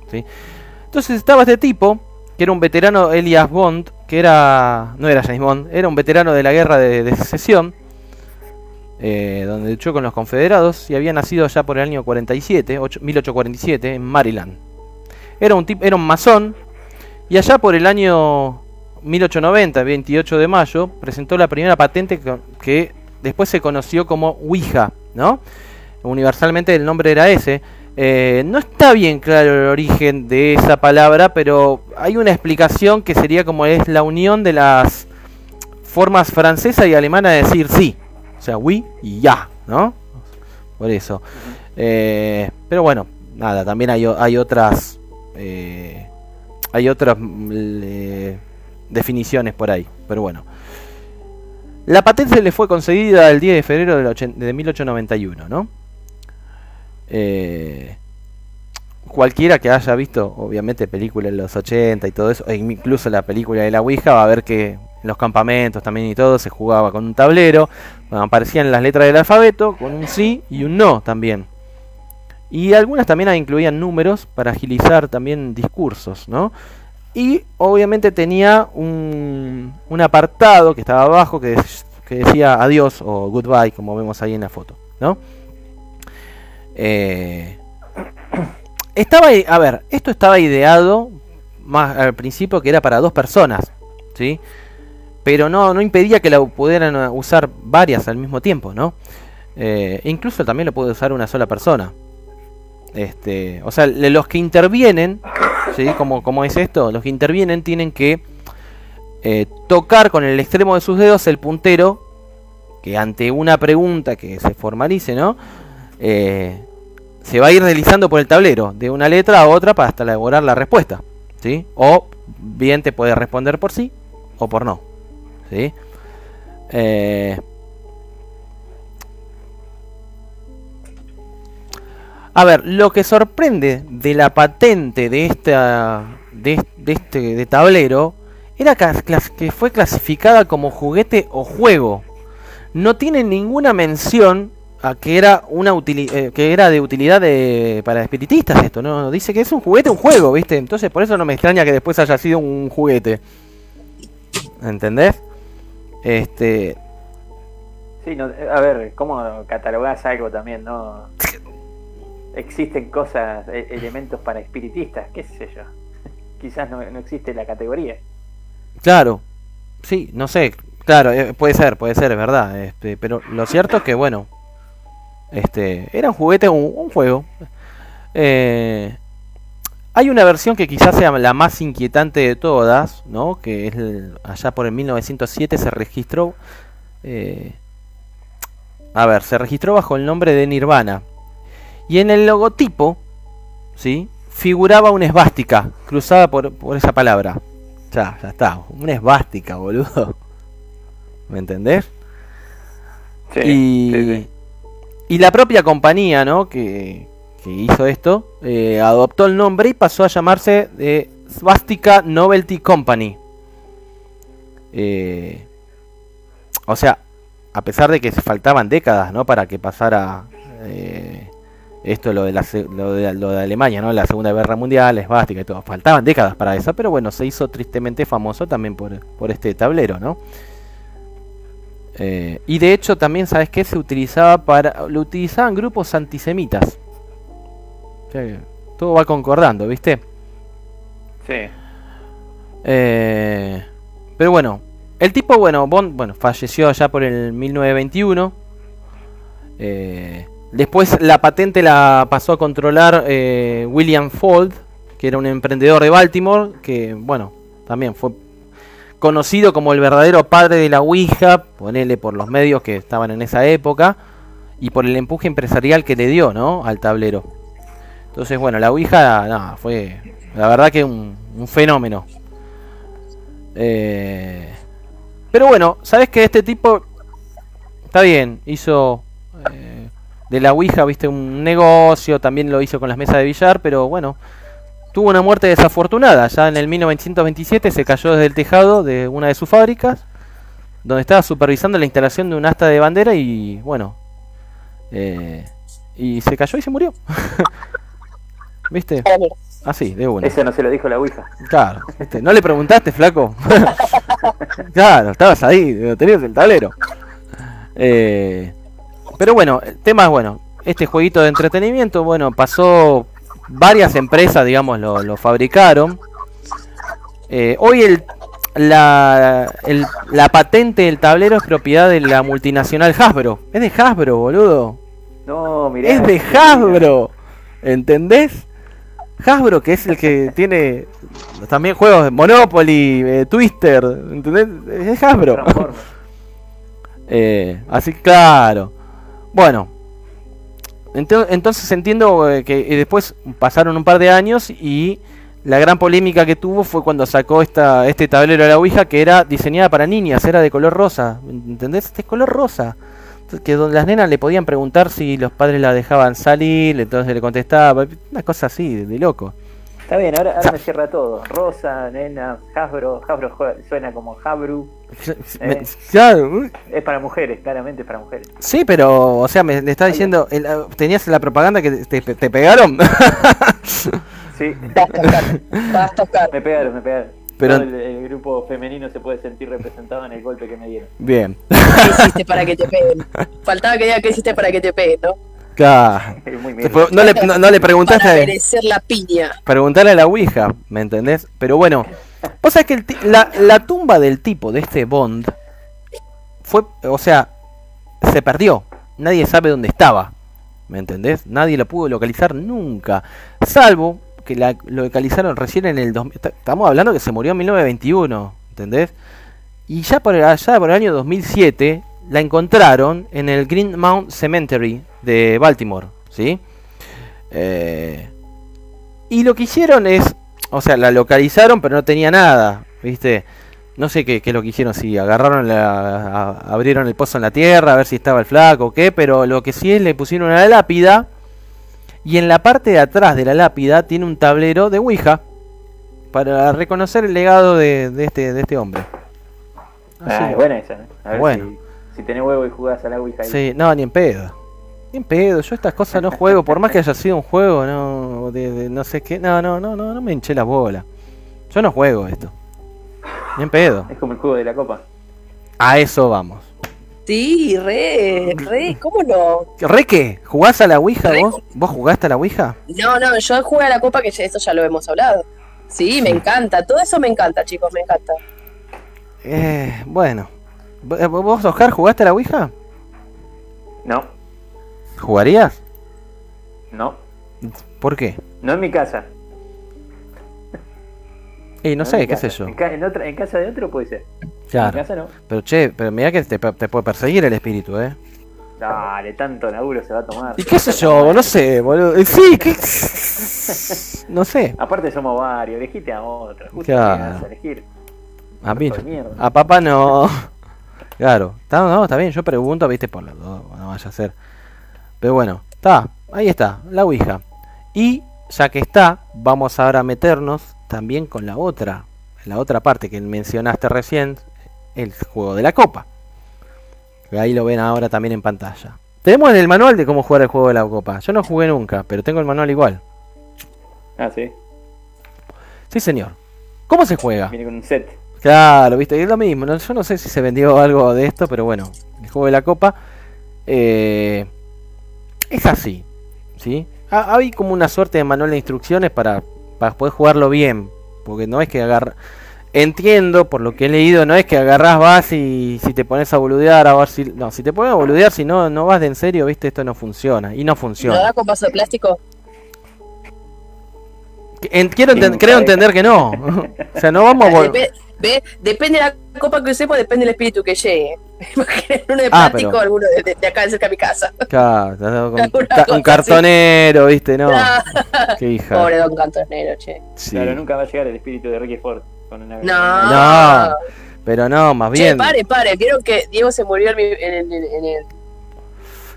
Entonces estaba este tipo, que era un veterano, Elias Bond, que era, no era James Bond, era un veterano de la guerra de, secesión, eh, donde luchó con los confederados y había nacido ya por el año 47, ocho- 1847, en Maryland. Era un, era un masón, y allá por el año 1890, 28 de mayo, presentó la primera patente que, que después se conoció como Ouija, ¿no? Universalmente el nombre era ese. Eh, no está bien claro el origen de esa palabra, pero hay una explicación que sería como es la unión de las formas francesa y alemana de decir sí. O sea, oui y ya, ¿no? Por eso. Eh, pero bueno, nada, también hay, o- hay otras... eh, hay otras mm, definiciones por ahí, pero bueno. La patente le fue concedida el 10 de febrero de 1891, ¿no? Eh, cualquiera que haya visto, obviamente, películas de los 80 y todo eso, e incluso la película de la Ouija, va a ver que en los campamentos también y todo se jugaba con un tablero, aparecían las letras del alfabeto, con un sí y un no también. Y algunas también incluían números para agilizar también discursos, ¿no? Y obviamente tenía un, apartado que estaba abajo que decía adiós o goodbye, como vemos ahí en la foto, ¿no? Eh, estaba, a ver, esto estaba ideado más al principio que era para dos personas, ¿sí? Pero no, no impedía que la pudieran uh, usar varias al mismo tiempo, ¿no? Eh, incluso también lo puede usar una sola persona. Este, o sea, los que intervienen, ¿sí? Como, es esto, los que intervienen tienen que eh, tocar con el extremo de sus dedos el puntero que ante una pregunta que se formalice, ¿no? Eh, se va a ir deslizando por el tablero de una letra a otra para hasta elaborar la respuesta, ¿sí? O bien te puede responder por sí o por no, ¿sí? Eh, a ver, lo que sorprende de la patente de esta de, de este de tablero era que fue clasificada como juguete o juego. No tiene ninguna mención a que era una utili- eh, que era de utilidad de, para espiritistas esto, no dice que es un juguete, un juego, ¿viste? Entonces por eso no me extraña que después haya sido un juguete. ¿Entendés? Este, Sí, no, a ver, ¿cómo catalogás algo también, no? Existen cosas, e- elementos para espiritistas, qué sé yo. Quizás no, no existe la categoría. Claro, sí, no sé, claro, eh, puede ser, puede ser, es verdad, este, pero lo cierto es que, bueno, este, era un juguete, un, un juego. Eh, hay una versión que quizás sea la más inquietante de todas, ¿no? Que es el- allá por el 1907 se registró, eh, a ver, se registró bajo el nombre de Nirvana. Y en el logotipo, ¿sí? Figuraba una esvástica cruzada por, por esa palabra. Ya, ya está. Una esvástica, boludo. ¿Me entendés? Sí, y, sí, sí. Y la propia compañía, ¿no? Que, hizo esto, eh, adoptó el nombre y pasó a llamarse eh, Svastika Novelty Company. Eh, o sea, a pesar de que faltaban décadas, ¿no? Para que pasara eh, esto, lo de, la, lo, de, Alemania, ¿no? La Segunda Guerra Mundial, la y todo. Faltaban décadas para eso, pero bueno, se hizo tristemente famoso también por, por este tablero, ¿no? Eh, y de hecho también, ¿sabes qué? Se utilizaba para... Lo utilizaban grupos antisemitas. O sea que todo va concordando, ¿viste? Sí. Eh, pero bueno, el tipo, bueno, Bond, bueno, falleció ya por el 1921. Eh, después la patente la pasó a controlar William Ford, que era un emprendedor de Baltimore, que, bueno, también fue conocido como el verdadero padre de la Ouija, ponele por los medios que estaban en esa época, y por el empuje empresarial que le dio, ¿no? Al tablero. Entonces, bueno, la Ouija, nada, fue la verdad que un, un fenómeno. Eh, pero bueno, sabes que este tipo está bien, hizo eh, de la Ouija, viste, un negocio, también lo hizo con las mesas de billar, pero bueno, tuvo una muerte desafortunada. Ya en el 1927 se cayó desde el tejado de una de sus fábricas, donde estaba supervisando la instalación de un asta de bandera y bueno, eh, y se cayó y se murió. ¿Viste? Así, de una. Eso no se lo dijo la Ouija. Claro, ¿viste? ¿no le preguntaste, flaco? claro, estabas ahí, tenías el tablero. Eh, pero bueno, el tema es bueno. Este jueguito de entretenimiento, bueno, pasó varias empresas, digamos, lo, lo fabricaron. Eh, hoy el, la, el- la patente del tablero es propiedad de la multinacional Hasbro. Es de Hasbro, boludo. No, mirá. Es de Hasbro. ¿Entendés? Hasbro, que es el que tiene también juegos de Monopoly, eh, Twister, ¿entendés? Es Hasbro. Eh, así que, claro. Bueno. Ento- entonces entiendo eh, que después pasaron un par de años y la gran polémica que tuvo fue cuando sacó esta, este tablero de la Ouija que era diseñada para niñas, era de color rosa. ¿Entendés? Este es color rosa. Que donde las nenas le podían preguntar si los padres la dejaban salir, entonces le contestaba. Una cosa así, de loco. Está bien, ahora, ahora me cierra todo. Rosa, nena, Hasbro. Hasbro suena como Habru. Eh. claro, Es para mujeres, claramente es para mujeres. Sí, pero, o sea, me le está diciendo, el- ah, tenías la propaganda que te, pegaron. Sí. Basta, Oscar. Me pegaron, me pegaron. Pero- Todo el, el grupo femenino se puede sentir representado en el golpe que me dieron. Bien. ¿Qué hiciste para que te peguen? Faltaba que diga qué hiciste para que te peguen, ¿no? Claro. No le, no, no le Para preguntaste. merecer la piña. Preguntarle a la Ouija, ¿me entendés? Pero bueno, vos sabés que el la, la tumba del tipo de este Bond fue, o sea, se perdió. Nadie sabe dónde estaba, ¿me entendés? Nadie lo pudo localizar nunca, salvo que la, lo localizaron recién en el 2000. est- Estamos hablando que se murió en 1921, ¿entendés? Y ya por allá por el año 2007 la encontraron en el Green Mount Cemetery de Baltimore, ¿sí? Eh, y lo que hicieron es, o sea, la localizaron, pero no tenía nada, ¿viste? No sé qué, qué es lo que hicieron, si agarraron, la, a- abrieron el pozo en la tierra, a ver si estaba el flaco o qué, pero lo que sí es, le pusieron una lápida, y en la parte de atrás de la lápida tiene un tablero de Ouija, para reconocer el legado de, de este, de este hombre. Ah, es buena esa. ¿eh? A ver Bueno. si, si tenés huevo y jugás a la Ouija ahí. Sí, no, ni en pedo. Ni en pedo, yo estas cosas no juego, por más que haya sido un juego, no, de, de no sé qué, no, no, no, no, no me hinché la bola. Yo no juego esto. Ni en pedo. Es como el juego de la copa. A eso vamos. Sí, re, re, ¿cómo no? ¿Re qué? ¿Jugás a la Ouija Re- vos? ¿Vos jugaste a la Ouija? No, no, yo jugué a la copa que eso ya lo hemos hablado. Sí, me encanta, todo eso me encanta, chicos, me encanta. Eh, bueno. ¿Vo- ¿Vos, Oscar, jugaste a la Ouija? No, ¿Jugarías? no. ¿Por qué? No en mi casa. Y no sé, qué casa. sé yo. En, ca- en otra, en casa de otro puede ser. Claro. En casa no. Pero che, pero mira que te, te puede perseguir el espíritu, ¿eh? Dale, tanto laburo se va a tomar. ¿Y qué sé yo? No sé, boludo. Sí, ¿qué? No sé. Aparte somos varios, elegiste a otro. Justo Claro. a elegir. A mí, a papá no. Claro, está, no, está bien, yo pregunto, viste, por las dos, no vaya a ser. Pero bueno, está, ahí está, la Ouija. Y ya que está, vamos ahora a meternos también con la otra, la otra parte que mencionaste recién, el juego de la copa. Ahí lo ven ahora también en pantalla. Tenemos el manual de cómo jugar el juego de la copa. Yo no jugué nunca, pero tengo el manual igual. Ah, sí. Sí, señor. ¿Cómo se juega? Viene con un set. Claro, viste, es lo mismo. yo no sé si se vendió algo de esto, pero bueno, el juego de la copa eh, es así, ¿sí? Ha- Hay como una suerte de manual de instrucciones para, para poder jugarlo bien, porque no es que agarra... Entiendo, por lo que he leído, no es que agarrás, vas y si te pones a boludear, a ver si... No, si te pones a boludear, si no, no vas de en serio, viste, esto no funciona, y no ¿Lo funciona. da con vaso de plástico? En- quiero enten- creo entender que no. o sea, no vamos a... vol- Dep- depende de la copa que usemos, depende del espíritu que llegue. Imagínate uno de Ah, plástico, pero- alguno de, de- de acá cerca de mi casa. Claro, con- ca- un cartonero, viste, no. Qué hija. Pobre don Cantonero, che. Sí. Claro, nunca va a llegar el espíritu de Ricky Ford con una No. No, pero no, más Che, bien. pare, pare. ¿Vieron que Diego se murió en, mi- en el, en el-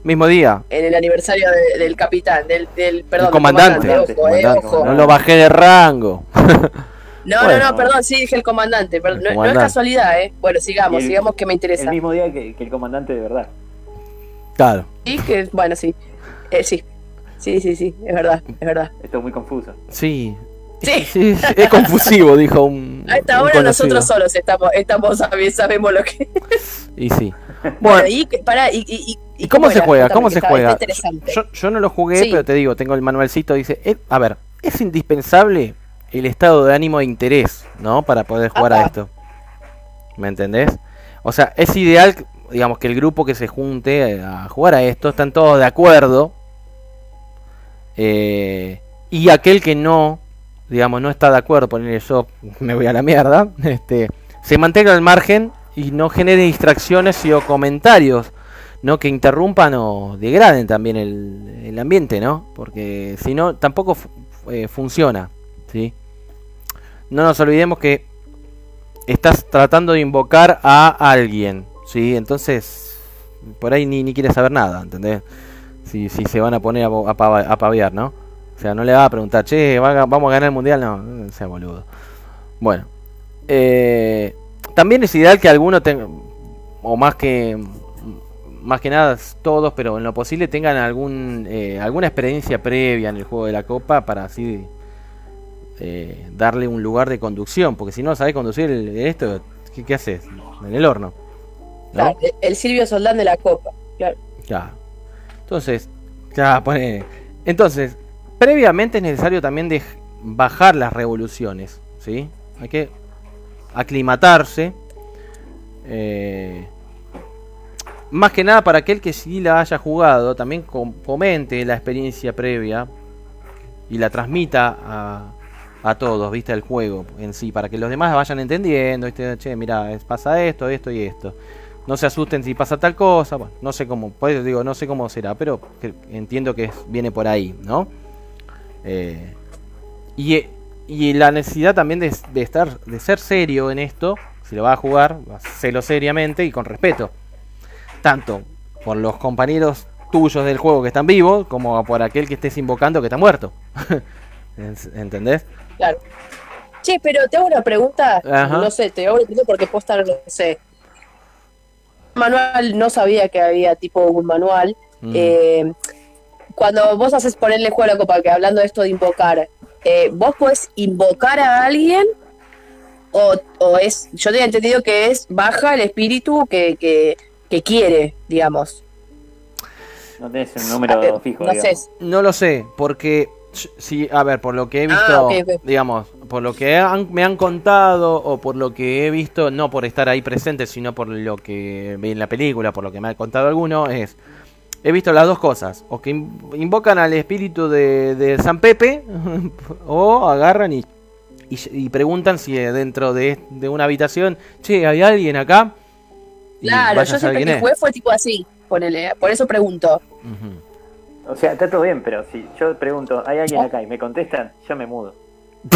Mismo día. en el aniversario de- del capitán, del, del perdón, el comandante. del comandante, ojo, eh, ojo. No lo bajé de rango. No, Bueno. no, no, perdón, sí dije el comandante, pero El no, no es casualidad, ¿eh? Bueno, sigamos, Y el- sigamos que me El interesa. mismo día que, que el comandante de verdad. Claro. Sí, que, bueno, sí. Eh, sí. Sí, sí, sí, es verdad, es verdad. Esto es muy confuso. Sí. Sí. Sí, es confusivo, dijo un. A esta un hora conocido. nosotros solos estamos, estamos sabemos lo que. Y sí. Bueno, y, pará, y, y, y- ¿y cómo se juega? ¿Cómo se juega? Yo, yo no lo jugué, Sí. pero te digo, tengo el manualcito. Dice: eh, A ver, es indispensable el estado de ánimo de interés, ¿no? Para poder jugar a esto. ¿Me entendés? O sea, es ideal, digamos, que el grupo que se junte a jugar a esto están todos de acuerdo. eh, y aquel que no, digamos, no está de acuerdo, ponerle yo me voy a la mierda, este, se mantenga al margen y no genere distracciones y o comentarios, no que interrumpan o degraden también el, ambiente, ¿no? Porque si no, tampoco eh, funciona, ¿sí? No nos olvidemos que estás tratando de invocar a alguien, ¿sí? Entonces, por ahí ni, ni quieres saber nada, ¿entendés? Si, si se van a poner a, a, pavear, ¿no? O sea, no le va a preguntar, che, ¿va a- ¿vamos a ganar el mundial? No, no sea boludo. Bueno, eh, también es ideal que alguno tenga, o más que más que nada todos, pero en lo posible tengan algún eh, alguna experiencia previa en el juego de la copa para así eh, darle un lugar de conducción, porque si no sabés conducir el- esto, ¿qué, qué haces? En el horno. ¿no? Claro, el- Silvio Soldán de la Copa. Claro. Claro. Entonces, Ya, pone. Entonces, previamente es necesario también de bajar las revoluciones, ¿sí? Hay que aclimatarse. eh, más que nada para aquel que sí la haya jugado, también com- comente la experiencia previa y la transmita a, a todos, ¿viste? El juego en sí, para que los demás vayan entendiendo, ¿viste? Che, mira, pasa esto, esto y esto. No se asusten si pasa tal cosa, no sé cómo, por eso digo, no sé cómo será, pero entiendo que viene por ahí, ¿no? Eh, y, eh, y la necesidad también de, de estar, de ser serio en esto, si lo vas a jugar, hacelo seriamente y con respeto. Tanto por los compañeros tuyos del juego que están vivos, como por aquel que estés invocando que está muerto. ¿Entendés? Claro. Che, pero te hago una pregunta. Ajá. No sé, te hago una pregunta porque puedo estar, no sé. Manual, no sabía que había tipo un manual. Mm. Eh, cuando vos haces ponerle juego a la copa, que hablando de esto de invocar, eh, ¿vos podés invocar a alguien? O, o es, yo tenía entendido que es baja el espíritu que, que, que quiere, digamos. No tenés un número Ah, fijo, no digamos. sé. No lo sé, porque sí, a ver, por lo que he visto, Ah, ok. digamos, por lo que han- me han contado o por lo que he visto, no por estar ahí presente, sino por lo que vi en la película, por lo que me ha contado alguno, es he visto las dos cosas, o que in- invocan al espíritu de, de San Pepe o agarran y, y, y preguntan si eh, dentro de, de una habitación, che, hay alguien acá. Y Claro, yo siempre que es. jugué fue tipo así, ponele, por eso pregunto. O sea, está todo bien, pero si yo pregunto, ¿hay alguien acá? Y me contestan, yo me mudo.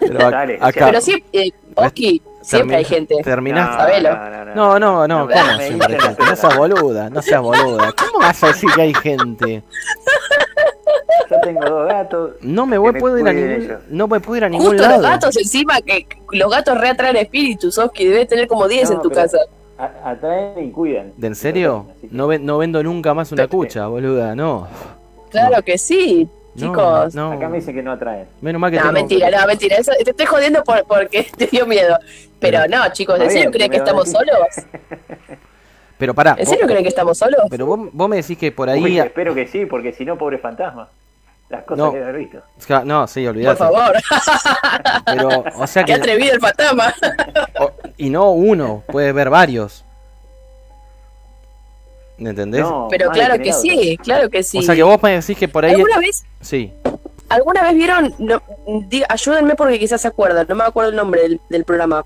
Pero Dale, acá- Pero sí, eh, Oski, siempre hay gente. Terminaste. Sabelo. No, no, no, No, ¿cómo siempre hay dicen gente? No seas boluda, no seas boluda. ¿Cómo vas a decir que hay gente? Yo tengo dos gatos. No me voy, me puedo ir a ningún, no me puedo ir a ningún Justo lado. los gatos encima, que los gatos reatraen espíritus, Oski, debes tener como 10 No, en tu casa. Atraen y cuidan. ¿De en serio? No, ve- no vendo nunca más una cucha, boluda, no. Claro que sí, chicos. no. Acá me dicen que no atraen. Menos mal que No, tengo- mentira, no, mentira. Eso, te estoy jodiendo por, porque te dio miedo. Pero no, chicos, ¿en serio creen que estamos solos? Pero pará. ¿En serio creen que estamos solos? Pero vos, vos me decís que por Uy, ahí... espero que sí, porque si no, pobre fantasma. Las cosas No. que haber visto. No, sí, Por olvidate. favor. Pero, o sea Qué que... atrevido el fantasma. Y no uno, puede ver varios. ¿Me entendés? No, Pero claro que sí, claro que sí. O sea que vos me decís que por ahí... ¿Alguna vez, Sí. ¿Alguna vez vieron? No, di- ayúdenme porque quizás se acuerdan, no me acuerdo el nombre del, del programa.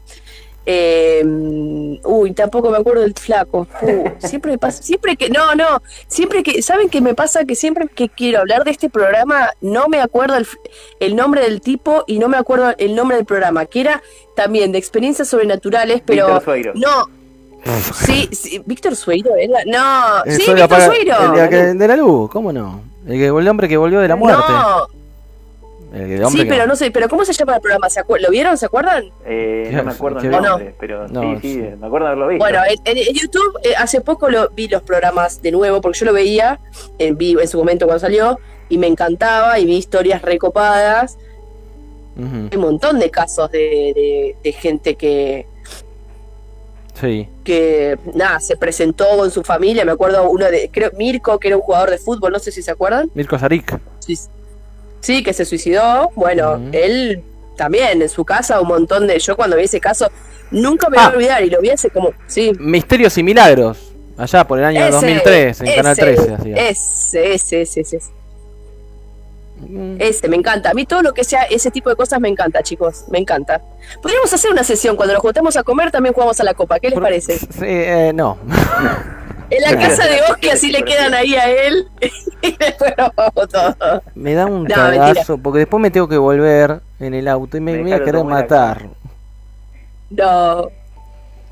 Eh, uy, tampoco me acuerdo del flaco. Uh, siempre me pasa, siempre que, no, no, siempre que, ¿saben qué me pasa? Que siempre que quiero hablar de este programa, no me acuerdo el, f- el nombre del tipo y no me acuerdo el nombre del programa, que era también de experiencias sobrenaturales, pero no. Sí, sí, Víctor Sueiro, era, no, Eh, sí, Víctor apaga- Sueiro. El, de, de la luz, ¿cómo no? El, que- el hombre que volvió de la muerte. No, El, sí, que- pero no sé, pero ¿cómo se llama el programa? ¿Se acuer- ¿Lo vieron? ¿Se acuerdan? Eh, no me acuerdo el ¿Qué- nombre, pero No, sí, sí, sí. me acuerdo haberlo visto. Bueno, en, YouTube eh, hace poco lo, vi los programas de nuevo, porque yo lo veía en vivo en su momento cuando salió, y me encantaba, y vi historias recopadas. Hay un montón de casos de, de- de gente que, Sí. que, nada, se presentó con su familia. Me acuerdo uno de, creo, Mirko, que era un jugador de fútbol, no sé si se acuerdan. Mirko Zarik. Sí, que se suicidó. Bueno, él también en su casa, un montón de. Yo cuando vi ese caso, nunca me Ah. voy a olvidar, y lo vi hace como. Sí, Misterios y Milagros. Allá por el año Ese, 2003, en Canal ese, 13. hacía. Ese, ese, ese, ese. Ese, me encanta. A mí todo lo que sea ese tipo de cosas me encanta, chicos. Me encanta. Podríamos hacer una sesión cuando nos juntemos a comer, también jugamos a la copa. ¿Qué les parece? Sí, eh, no. En la casa de Oski así le quedan ahí a él. y después nos vamos todos. Me da un No, cagazo, porque después me tengo que volver en el auto y me voy a querer matar. No.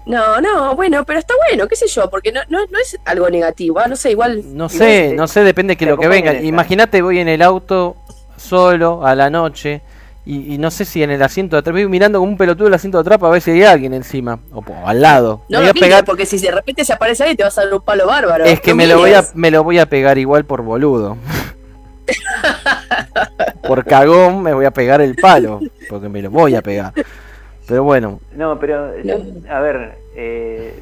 No, no, bueno, pero está bueno, qué sé yo, porque no, no, no es algo negativo, ah, no sé, igual. No igual, sé, no sé, depende de que lo que venga. Imagínate, voy en el auto solo a la noche y, y no sé si en el asiento de atrás, voy mirando como un pelotudo el asiento de atrás para ver si hay alguien encima o, o al lado. No Me lo voy a pegar, porque si de repente se aparece ahí te vas a dar un palo bárbaro. es que No me lo voy a me lo voy a pegar igual por boludo. por cagón me voy a pegar el palo, porque me lo voy a pegar. Pero bueno, No, pero, yo- a ver, eh,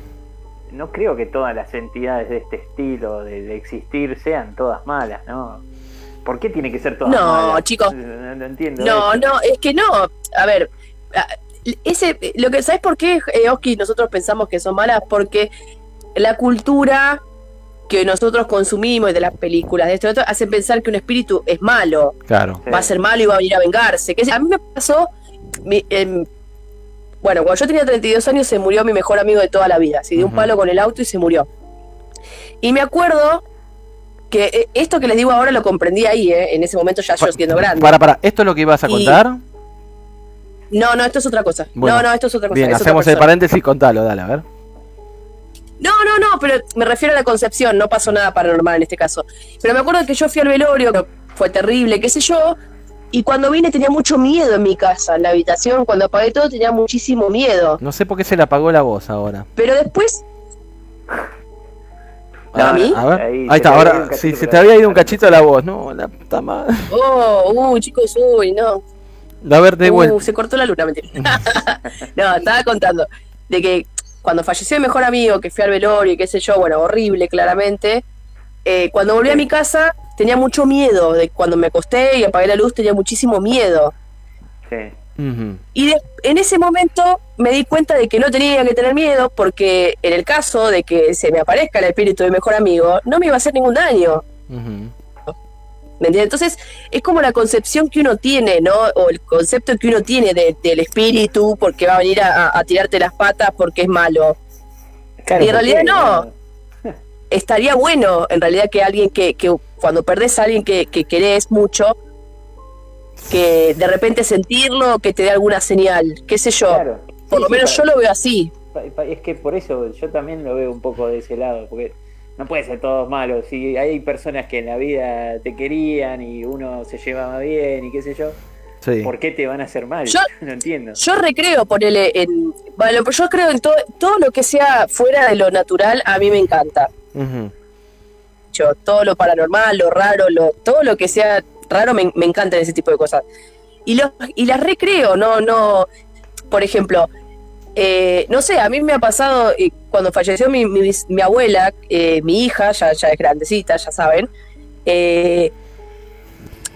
no creo que todas las entidades de este estilo de, de existir sean todas malas, ¿no? ¿Por qué tiene que ser todas No, malas? chicos. No, no entiendo. No, eso. no, es que no. A ver, a- ese, lo que, ¿sabes por qué, eh, Oski, nosotros pensamos que son malas? Porque la cultura que nosotros consumimos y de las películas de esto y otro hacen pensar que un espíritu es malo, Claro. va a ser malo y va a venir a vengarse. Que a mí me pasó, mi- em, bueno, cuando yo tenía 32 años se murió mi mejor amigo de toda la vida. Se dio un palo con el auto y se murió. Y me acuerdo que eh, esto que les digo ahora lo comprendí ahí, eh, en ese momento ya yo siendo grande. Para, para, ¿esto es lo que ibas a Y- contar? No, no, esto es otra cosa. Bueno, no, no, esto es otra cosa. Bien, es hacemos el paréntesis, contalo, dale, a ver. No, no, no, pero me refiero a la concepción, no pasó nada paranormal en este caso. Pero me acuerdo que yo fui al velorio, que fue terrible, qué sé yo, y cuando vine tenía mucho miedo en mi casa, en la habitación, cuando apagué todo tenía muchísimo miedo. No sé por qué se le apagó la voz ahora. Pero después, ¿A mí? A ver, Ahí, ahí, está, ahora sí, se te había ido un cachito de la voz, no, la puta madre. oh, uy, chicos, uy, no. A ver, de Uh, vuelta. se cortó la luna, mentira. no, estaba contando de que cuando falleció mi mejor amigo, que fui al velorio y qué sé yo, bueno, horrible, claramente. eh, cuando volví a mi casa tenía mucho miedo. De cuando me acosté y apagué la luz tenía muchísimo miedo. Sí. Y de- en ese momento me di cuenta de que no tenía que tener miedo porque en el caso de que se me aparezca el espíritu de mi mejor amigo, no me iba a hacer ningún daño. ¿Me entiendes? Entonces, es como la concepción que uno tiene, ¿no? O el concepto que uno tiene de- del espíritu porque va a venir a, tirarte las patas porque es malo. Claro, Y en ¿por realidad no. Estaría bueno, en realidad, que alguien que, que cuando perdés a alguien que, que querés mucho, que de repente sentirlo, que te dé alguna señal, qué sé yo. Claro. Por Sí, lo sí, menos yo lo veo así. Es que por eso yo también lo veo un poco de ese lado, porque no puede ser todos malos. Si hay personas que en la vida te querían y uno se llevaba bien y qué sé yo, Sí. ¿por qué te van a hacer mal? Yo- no entiendo. Yo recreo ponerle en. Bueno, yo creo en todo, todo lo que sea fuera de lo natural, a mí me encanta. Ujú. Yo, todo lo paranormal, lo raro, lo, todo lo que sea raro me, me encanta ese tipo de cosas. Y, los, y las recreo, no, no. Por ejemplo, eh, no sé, a mí me ha pasado eh, cuando falleció mi, mi, mi abuela, eh, mi hija, ya, ya es grandecita, ya saben. eh,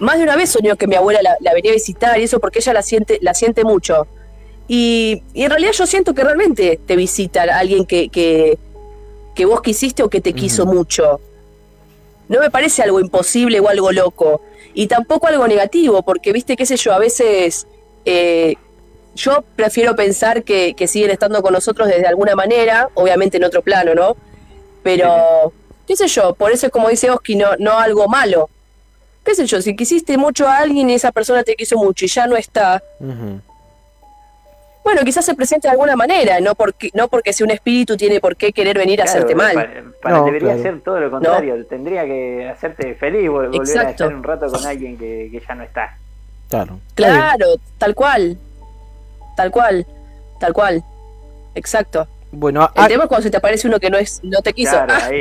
más de una vez soñó que mi abuela la, la venía a visitar y eso porque ella la siente, la siente mucho. Y, y en realidad yo siento que realmente te visita alguien que, que, que vos quisiste o que te quiso mucho. No me parece algo imposible o algo loco. Y tampoco algo negativo, porque viste, qué sé yo, a veces eh, yo prefiero pensar que, que siguen estando con nosotros desde alguna manera, obviamente en otro plano, ¿no? Pero, qué sé yo, por eso es como dice Oski, no, no algo malo. Qué sé yo, si quisiste mucho a alguien y esa persona te quiso mucho y ya no está. Bueno, quizás se presente de alguna manera, no porque, no porque sea un espíritu tiene por qué querer venir a hacerte mal. Para, para- No, debería claro. ser todo lo contrario. Tendría que hacerte feliz vol- volver a estar un rato con alguien que, que ya no está. Claro. Claro, tal cual. Tal cual. Tal cual. Exacto. Bueno, a- El tema es cuando se te aparece uno que no es no te quiso.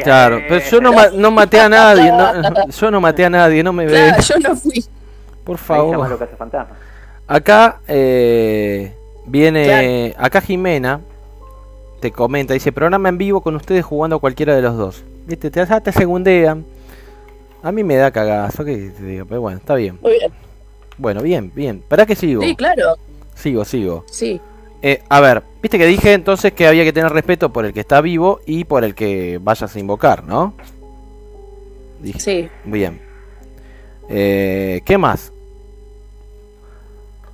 Claro, Ah, pero yo no, ma- no maté a nadie, no- yo no maté a nadie, no me ve. claro, yo no fui. Por favor. Acá eh, viene, acá Jimena te comenta, dice, programa en vivo con ustedes jugando a cualquiera de los dos. Viste, te, te segundean. A mí me da cagazo, que te digo, pero bueno, está bien. Muy bien. Bueno, bien, bien. ¿Para qué sigo? Sí, claro. Sigo, sigo. Sí. Eh, a ver, viste que dije entonces que había que tener respeto por el que está vivo y por el que vayas a invocar, ¿no? Dije. Sí. Bien. Eh, ¿Qué más?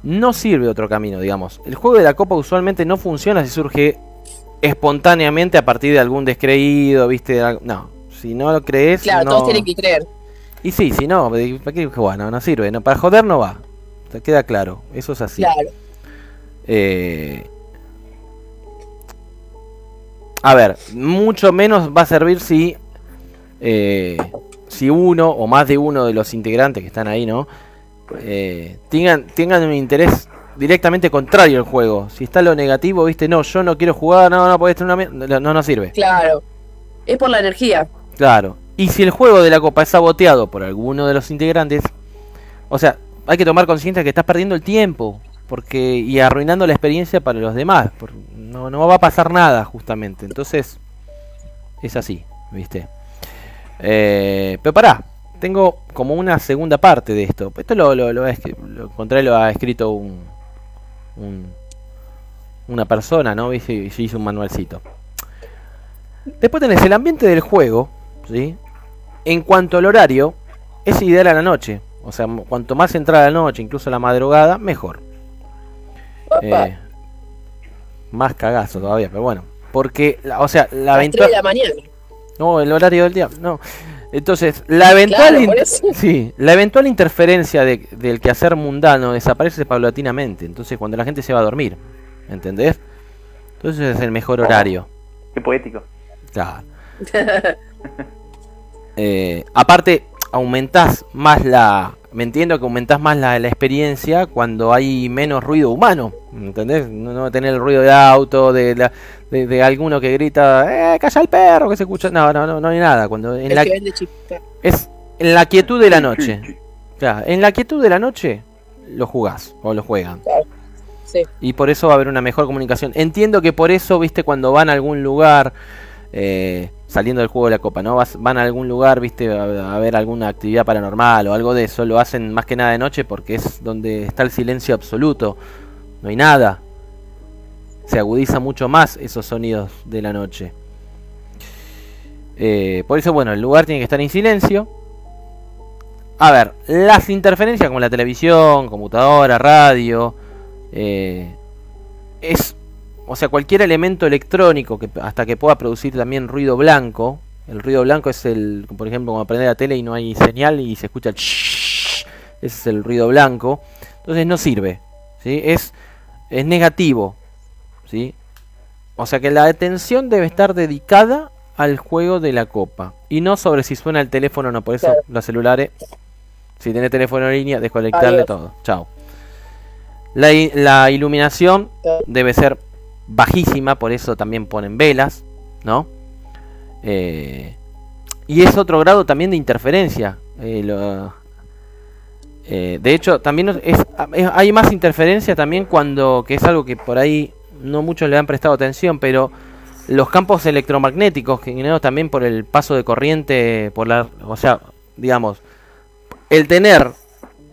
No sirve otro camino, digamos. El juego de la copa usualmente no funciona si surge espontáneamente a partir de algún descreído, ¿viste? No, si no lo crees. Claro, no... todos tienen que creer. Y sí, si no, ¿para qué jugar? No, no sirve. No, para joder no va. Te queda claro. Eso es así. Claro. Eh, a ver, mucho menos va a servir si eh, si uno o más de uno de los integrantes que están ahí, ¿no? Eh, tengan, tengan un interés directamente contrario al juego. Si está lo negativo, viste, no, yo no quiero jugar, no, no, porque esto no, no, no, no sirve. Claro. Es por la energía. Claro. Y si el juego de la copa es saboteado por alguno de los integrantes, o sea, hay que tomar conciencia que estás perdiendo el tiempo porque y arruinando la experiencia para los demás. por- no, no va a pasar nada, justamente. Entonces, es así, ¿viste? Eh, pero pará, tengo como una segunda parte de esto. Esto lo, lo, lo, lo encontré, lo ha escrito un, un- una persona, ¿no? Y se hizo un manualcito. Después tenés el ambiente del juego, ¿sí? En cuanto al horario, es ideal a la noche. O sea, cuanto más entrada la noche, incluso la madrugada, mejor. Eh, más cagazo todavía, pero bueno. Porque, la- o sea, la A 3 eventual... de la mañana. No, el horario del día, no. Entonces, la eventual, Claro, sí, la eventual interferencia de- del quehacer mundano desaparece paulatinamente. Entonces, cuando la gente se va a dormir, ¿entendés? Entonces es el mejor horario. Qué poético. Claro. Eh, aparte, aumentás más la. Me entiendo que aumentás más la, la experiencia cuando hay menos ruido humano. ¿Entendés? No, no tener el ruido de auto, de, la- de, de alguno que grita, ¡eh, calla el perro! que se escucha. No, no, no, no hay nada. Cuando en El la, que vende chipita. es en la quietud de la noche. Claro, en la quietud de la noche lo jugás o lo juegan. Sí. Y por eso va a haber una mejor comunicación. Entiendo que por eso, viste, cuando van a algún lugar, eh, saliendo del juego de la copa, ¿no? Van a algún lugar, viste, a, a ver alguna actividad paranormal o algo de eso, lo hacen más que nada de noche porque es donde está el silencio absoluto. No hay nada. Se agudiza mucho más esos sonidos de la noche. Eh, por eso, bueno, el lugar tiene que estar en silencio. A ver, las interferencias como la televisión, computadora, radio, eh, es, o sea, cualquier elemento electrónico que hasta que pueda producir también ruido blanco. El ruido blanco es el, por ejemplo, cuando prende la tele y no hay señal y se escucha el ese es el ruido blanco. Entonces no sirve, ¿sí? Es, es negativo, ¿sí? O sea que la atención debe estar dedicada al juego de la copa y no sobre si suena el teléfono o no. Por eso Claro. los celulares, si tenés teléfono en línea, desconectarle Adiós. todo. Chao. La iluminación debe ser bajísima, por eso también ponen velas, ¿no? Eh, y es otro grado también de interferencia. eh, eh, de hecho, también hay más interferencia también cuando, que es algo que por ahí no muchos le han prestado atención, pero los campos electromagnéticos generados también por el paso de corriente, por la, o sea, digamos, el tener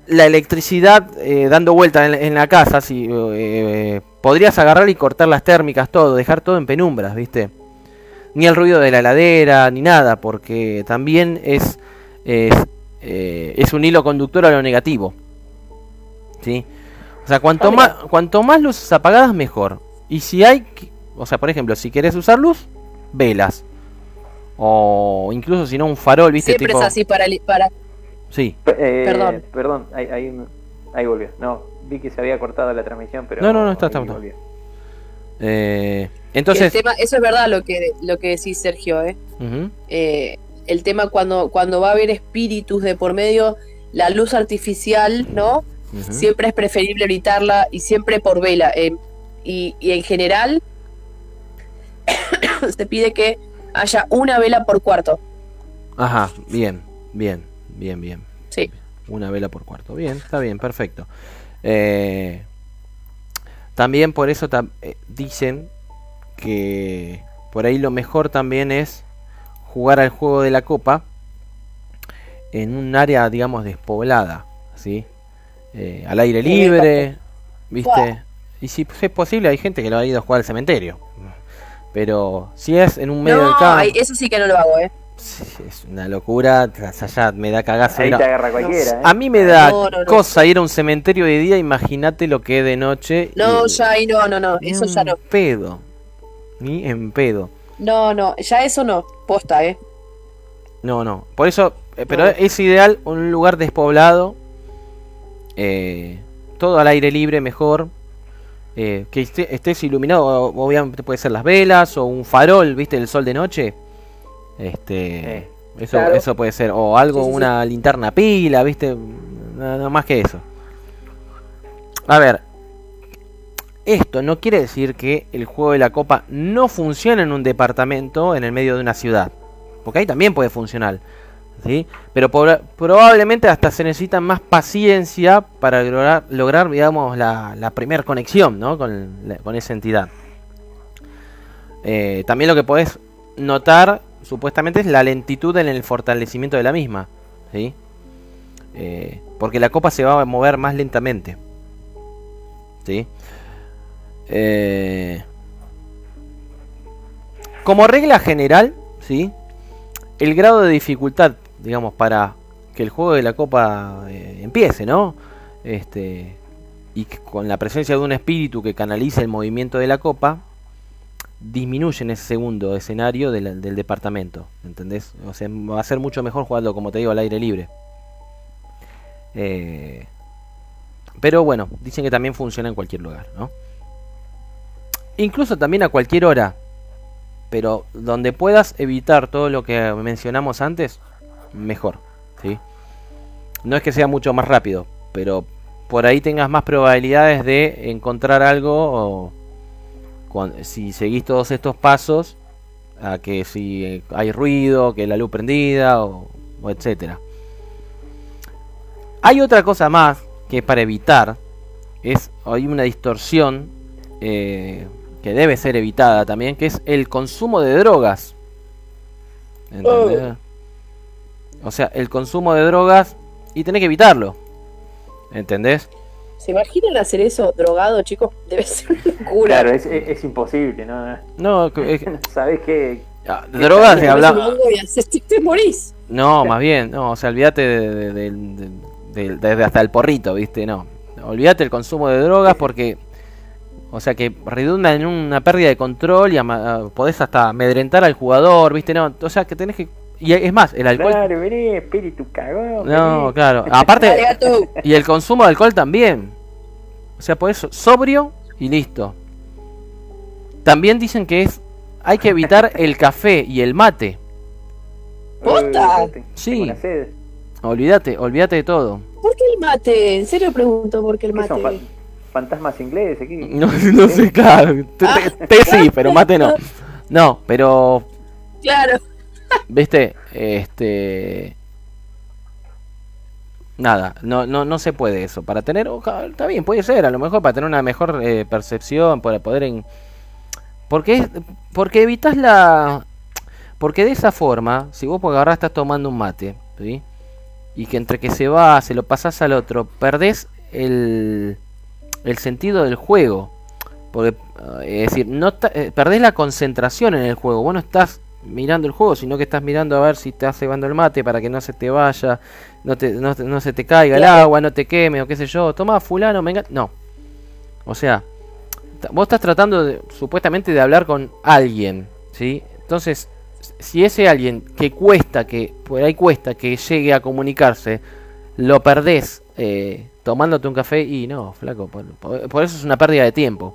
la electricidad dando vuelta en, en la casa, si podrías agarrar y cortar las térmicas, todo, dejar todo en penumbras, ¿viste? Ni el ruido de la heladera, ni nada, porque también es, es, eh, es un hilo conductor a lo negativo. ¿Sí? O sea, cuanto más, cuanto más luces apagadas, mejor. Y si hay, o sea, por ejemplo, si querés usar luz, velas. O incluso si no, un farol, ¿viste? Siempre tipo... es así para, Sí. Eh, Perdón. Perdón, ahí, ahí, ahí volvió. No, vi que se había cortado la transmisión, pero. No, no, no, está, está, está. Eh, el entonces... tema, eso es verdad lo que lo que decís Sergio, ¿eh? Eh, el tema cuando cuando va a haber espíritus de por medio, la luz artificial, ¿no? Siempre es preferible evitarla y siempre por vela. eh, y, y en general se pide que haya una vela por cuarto. Ajá, bien, bien, bien, bien. Sí. Una vela por cuarto. Bien, está bien, perfecto. Eh, también por eso eh, dicen que por ahí lo mejor también es jugar al juego de la copa en un área, digamos, despoblada, ¿sí? Eh, al aire libre, ¿viste? Y si es posible, hay gente que lo ha ido a jugar al cementerio. Pero si es en un medio del campo, eso sí que no lo hago, ¿eh? Es una locura, allá me da cagazo. Ahí a- te agarra cualquiera, ¿eh? A mí me da No, no, no. cosa ir a un cementerio de día, imagínate lo que es de noche. No, y- ya ahí no, no, no, eso ya en no. pedo. Ni en pedo. No, no, ya eso no, posta, ¿eh? No, no. Por eso, eh, pero No. es ideal un lugar despoblado. eh, todo al aire libre mejor. eh, que esté- estés iluminado, o- obviamente puede ser las velas o un farol, ¿viste? El sol de noche. Este, eso, Claro. eso puede ser. O algo, Sí, sí, sí. una linterna pila, ¿viste? Nada más que eso. A ver. Esto no quiere decir que el juego de la copa no funcione en un departamento en el medio de una ciudad. Porque ahí también puede funcionar. ¿sí? Pero por- probablemente hasta se necesita más paciencia para lograr, lograr digamos, la, la primera conexión ¿no? con, la- con esa entidad. Eh, también lo que podés notar supuestamente es la lentitud en el fortalecimiento de la misma, ¿sí? Eh, porque la copa se va a mover más lentamente, ¿sí? Eh, como regla general, ¿sí? El grado de dificultad, digamos, para que el juego de la copa eh, empiece, ¿no? Este, y con la presencia de un espíritu que canalice el movimiento de la copa, disminuye en ese segundo escenario del, departamento, ¿entendés? O sea, va a ser mucho mejor jugarlo, como te digo, al aire libre. Eh, pero bueno, dicen que también funciona en cualquier lugar, ¿no? Incluso también a cualquier hora. Pero donde puedas evitar todo lo que mencionamos antes, mejor, ¿sí? No es que sea mucho más rápido, pero por ahí tengas más probabilidades de encontrar algo si seguís todos estos pasos a que si hay ruido, que la luz prendida o, o etcétera. Hay otra cosa más que es para evitar, es hay una distorsión eh, que debe ser evitada también, que es el consumo de drogas. ¿Entendés? O sea, el consumo de drogas y tenés que evitarlo. ¿Entendés? ¿Se imaginan hacer eso drogado, chicos? Debe ser una locura. Claro, es, es- es imposible, ¿no? No, que- es- ¿Sabés qué? ah, drogas haces- te, te morís. No, más bien, no, o sea, olvídate de, de- de- de- de- de hasta el porrito, ¿viste? No, olvídate el consumo de drogas porque, o sea, que redunda en una pérdida de control y ama- podés hasta amedrentar al jugador, ¿viste? No, o sea, que tenés que... Y es más, el alcohol... Claro, vení, espíritu cagón. No, claro, aparte... Y el consumo de alcohol también. O sea, por eso, sobrio y listo. También dicen que es... Hay que evitar el café y el mate. Tengo Sí. Olvídate, olvídate de todo. ¿Por qué el mate? En serio pregunto, ¿por qué el ¿Qué son mate? fan- fantasmas ingleses aquí? No, no sé, claro. Té, té sí, pero mate no. No, pero, Claro. Viste, este... Nada, no, no, no se puede eso. Para tener, está bien, puede ser, a lo mejor para tener una mejor eh, percepción, para poder en... Porque, porque evitas la... Porque de esa forma, si vos por agarrás estás tomando un mate, ¿sí? Y que entre que se va, se lo pasás al otro, perdés el, el sentido del juego. Porque, eh, es decir, no eh, perdés la concentración en el juego. Vos no estás mirando el juego, sino que estás mirando a ver si estás cebando el mate para que no se te vaya, no, te, no, te- no se te caiga el agua, no te queme o qué sé yo. Toma fulano, venga. No. O sea, vos estás tratando de, supuestamente de hablar con alguien, ¿sí? Entonces, si ese alguien que cuesta, que por ahí cuesta que llegue a comunicarse, lo perdés eh, tomándote un café y no, flaco, por, eso es una pérdida de tiempo.